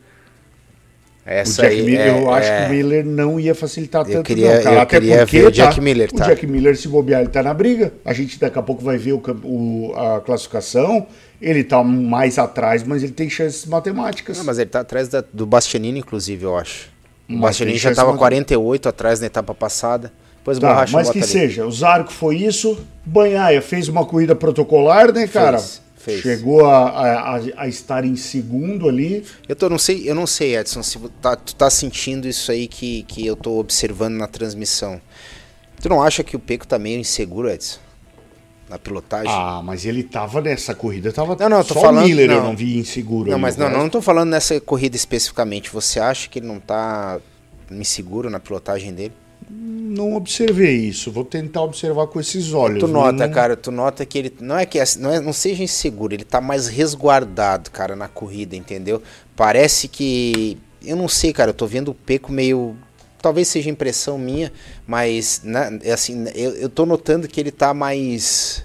O Essa Jack aí, Miller, é- eu acho é- que o Miller não ia facilitar tanto, queria- não, cara. eu Até queria porque ver o Jack tá, Miller, tá? O Jack Miller, se bobear, ele tá na briga. A gente daqui a pouco vai ver o, o- a classificação. Ele tá mais atrás, mas ele tem chances matemáticas. Não, mas ele tá atrás da- do Bastianini, inclusive, eu acho. O tem já chance tava de- 48 atrás na etapa passada. Depois o Tá, Borracha mas que ali. seja, o Zarco foi isso. Banhaia fez uma corrida protocolar, né, cara? Fez, Fez. Chegou a, a, a- estar em segundo ali. Eu tô, não sei, eu não sei, Edson, se tá, tu tá sentindo isso aí que, que eu tô observando na transmissão. Tu não acha que o Peco tá meio inseguro, Edson? Na pilotagem? Ah, mas ele tava nessa corrida, tava Não, não, eu tô só falando- Miller eu não. não vi inseguro. não, mas não, não, não tô falando nessa corrida especificamente. Você acha que ele não tá inseguro na pilotagem dele? Não observei isso, vou tentar observar com esses olhos. Tu nota, não- cara, tu nota que ele não é que assim, não, é, não seja inseguro, ele tá mais resguardado, cara, na corrida, entendeu? Parece que eu não sei, cara, eu tô vendo o Peco meio talvez seja impressão minha, mas na- é assim, eu, eu tô notando que ele tá mais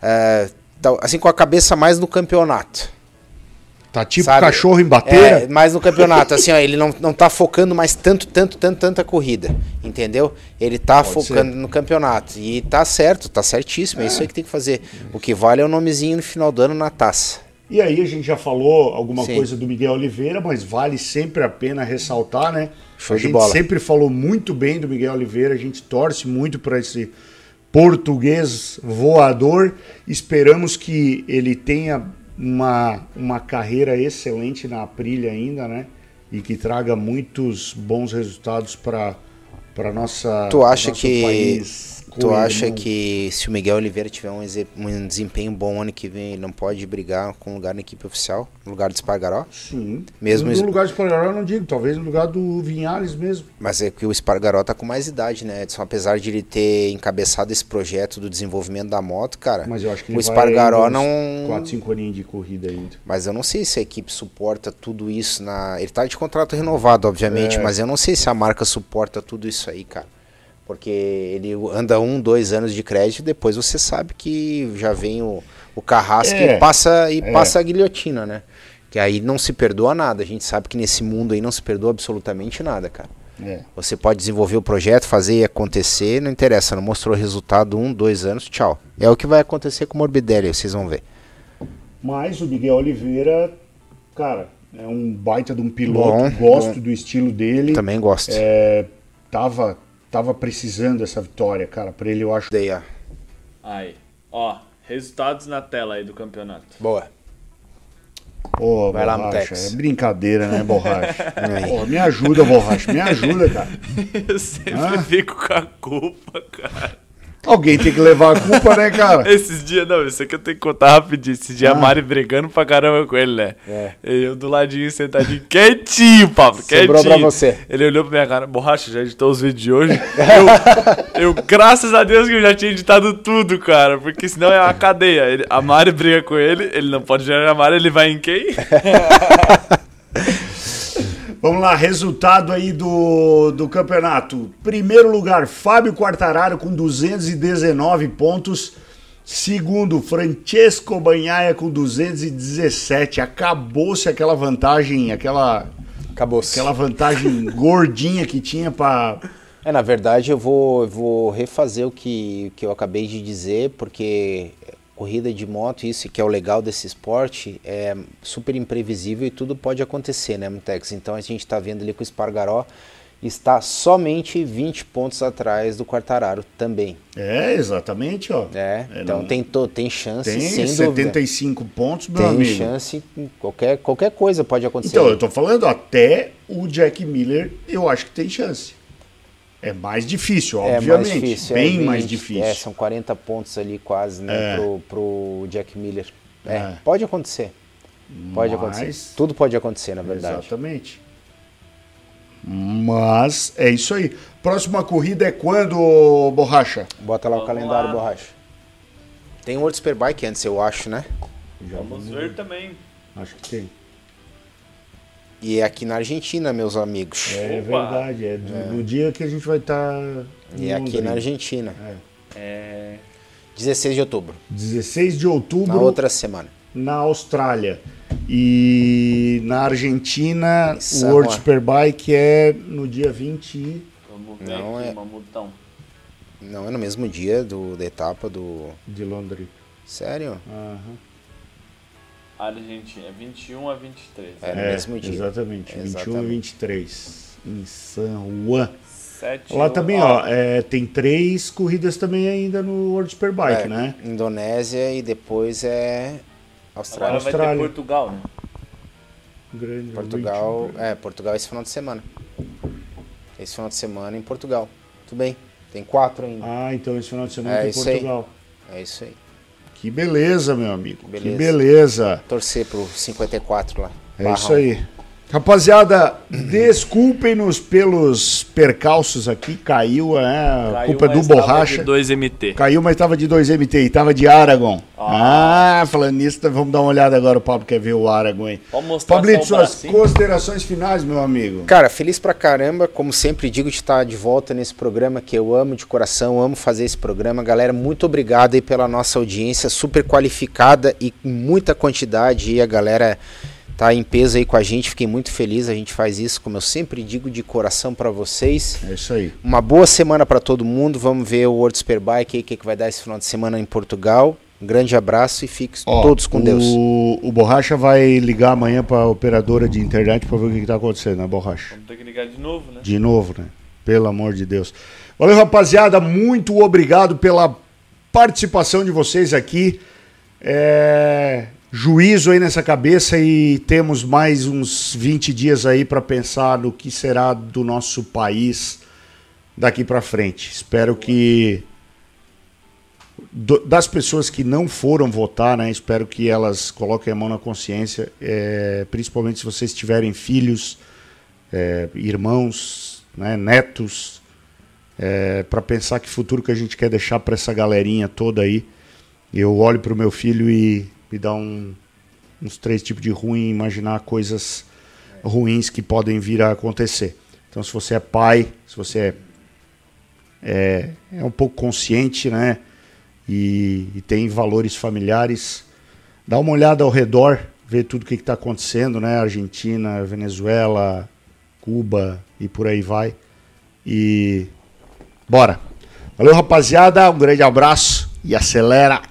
é, tá- assim com a cabeça mais no campeonato. Tá tipo sabe? cachorro em bateira. É, mais no campeonato, assim, ó, ele não, não tá focando mais tanto, tanto, tanto, tanta corrida, entendeu? Ele tá Pode focando no campeonato. E tá certo, tá certíssimo, é isso aí que tem que fazer. O que vale é o nomezinho no final do ano na taça. E aí a gente já falou alguma Sim. coisa do Miguel Oliveira, mas vale sempre a pena ressaltar, né? Show a gente bola. sempre falou muito bem do Miguel Oliveira, a gente torce muito para esse português voador. Esperamos que ele tenha uma, uma carreira excelente na Aprilia ainda, né? E que traga muitos bons resultados para para nossa Tu acha que país tu acha que se o Miguel Oliveira tiver um, um desempenho bom ano que vem, ele não pode brigar com lugar na equipe oficial, no lugar do Espargaró? Sim. Mesmo no lugar de Espargaró eu não digo, talvez no lugar do Vinhales mesmo. Mas é que o Espargaró tá com mais idade, né, Edson? Apesar de ele ter encabeçado esse projeto do desenvolvimento da moto, cara, Mas eu acho que o Espargaró não... quatro, cinco aninhos de corrida ainda. Mas eu não sei se a equipe suporta tudo isso na. Ele tá de contrato renovado, obviamente, É. mas eu não sei se a marca suporta tudo isso aí, cara. Porque ele anda um, dois anos de crédito e depois você sabe que já vem o, o carrasco É, e passa e é. passa a guilhotina, né? Que aí não se perdoa nada. A gente sabe que nesse mundo aí não se perdoa absolutamente nada, cara. É. Você pode desenvolver o projeto, fazer acontecer, não interessa, não mostrou resultado um, dois anos, tchau. É o que vai acontecer com o Morbidelli, vocês vão ver. Mas o Miguel Oliveira, cara, é um baita de um piloto, Bom, gosto bom. do estilo dele. Também gosto. É, tava, tava precisando dessa vitória, cara. Pra ele eu acho. Ó. Aí, ó, resultados na tela aí do campeonato. Boa. Ô, Vai lá, borracha, Mutex. É brincadeira, né, borracha? Me ajuda, borracha, me ajuda, cara. Eu sempre Ah. fico com a culpa, cara. Alguém tem que levar a culpa, né, cara? Esses dias, não, isso aqui eu tenho que contar rapidinho. Esses dias Ah. a Mari brigando pra caramba com ele, né? É. Eu do ladinho, sentadinho, quietinho, Pablo, Sobrou quietinho. pra você. Ele olhou pra minha cara, borracha, já editou os vídeos de hoje? eu, eu, graças a Deus que eu já tinha editado tudo, cara, porque senão é uma cadeia. Ele- a Mari briga com ele, ele não pode gerar a Mari, ele vai em quem? Vamos lá, resultado aí do, do campeonato. Primeiro lugar, Fábio Quartararo com 219 pontos. Segundo, Francesco Banhaia com 217. Acabou-se aquela vantagem, aquela, Acabou. aquela vantagem gordinha que tinha para É, na verdade, eu vou, vou refazer o que, que eu acabei de dizer, porque corrida de moto, isso que é o legal desse esporte, é super imprevisível e tudo pode acontecer, né, Mutex? Então a gente está vendo ali que o Espargaró está somente 20 pontos atrás do Quartararo também. É, exatamente, ó. É, É, então tem, tem chance, Tem sem dúvida. 75 pontos, meu Tem amigo. chance, qualquer, qualquer coisa pode acontecer. Então, eu tô falando, até o Jack Miller, eu acho que tem chance. É mais difícil, É obviamente. mais difícil, bem é, mais 20, difícil. É, são 40 pontos ali quase, né, É. pro, pro Jack Miller. É, É. pode acontecer. Pode Mas- acontecer. Tudo pode acontecer, na verdade. Exatamente. Mas é isso aí. Próxima corrida é quando, Borracha? Bota lá o Vamos calendário, lá. borracha. Tem o World Superbike antes, eu acho, né? Vamos ver também. Acho que tem. E é aqui na Argentina, meus amigos. É Opa. verdade. É do, do dia que a gente vai estar. E é aqui na Argentina. É... 16 de outubro. 16 de outubro, Na outra semana. na Austrália. E na Argentina, o World. Superbike é no dia 20. e- Vamos ver Não, aqui, é- mamutão. Não é no mesmo dia do, da etapa do. de Londres. Sério? Aham. Argentina, é 21 a 23. É. no mesmo dia. Exatamente. 21 e Exatamente. 23. Em San Juan. 7 Lá também, ó, é, tem três corridas também ainda no World Superbike, É, né? Indonésia e depois é Austrália. Agora vai Austrália. ter Portugal, né? Grande, Portugal, é, Portugal esse final de semana. Esse final de semana em Portugal. Tudo bem. Tem quatro ainda. Ah, então esse final de semana É tem isso aí. Portugal. É isso aí. Que beleza, meu amigo. Que Beleza. beleza. Torcer pro 54 lá. É Barrão. isso aí. Rapaziada, desculpem-nos pelos percalços aqui. Caiu, é, a culpa é do Borracha. de 2MT. Caiu, mas tava de 2MT e tava de Aragon. Ah, falando nisso, vamos dar uma olhada agora. O Pablo quer ver o Aragon aí. Vamos mostrar Pablito, suas bracinho. considerações finais, meu amigo. Cara, feliz pra caramba, como sempre digo, de estar de volta nesse programa que eu amo de coração, amo fazer esse programa. Galera, muito obrigado aí pela nossa audiência, super qualificada e muita quantidade. E a galera tá em peso aí com a gente, fiquei muito feliz. A gente faz isso, como eu sempre digo, de coração pra vocês. É isso aí. Uma boa semana pra todo mundo. Vamos ver o World Superbike aí, o que, que vai dar esse final de semana em Portugal. Um grande abraço e fiquem Ó, todos com Deus. O, o Borracha vai ligar amanhã pra operadora de internet pra ver o que, que tá acontecendo, né, Borracha? Vamos ter que ligar de novo, né? De novo, né? Pelo amor de Deus. Valeu, rapaziada. Muito obrigado pela participação de vocês aqui. É, Juízo aí nessa cabeça e temos mais uns 20 dias aí para pensar no que será do nosso país daqui para frente. Espero que das pessoas que não foram votar, né? Espero que elas coloquem a mão na consciência, é, principalmente se vocês tiverem filhos, é, irmãos, né, netos, para pensar que futuro que a gente quer deixar para essa galerinha toda aí. Eu olho para o meu filho e me dá um- uns três tipos de ruim, imaginar coisas ruins que podem vir a acontecer. Então, se você é pai, se você é, é, é um pouco consciente, né? E, e tem valores familiares, dá uma olhada ao redor, ver tudo o que está acontecendo, né? Argentina, Venezuela, Cuba e por aí vai. E bora. Valeu, rapaziada. Um grande abraço e acelera.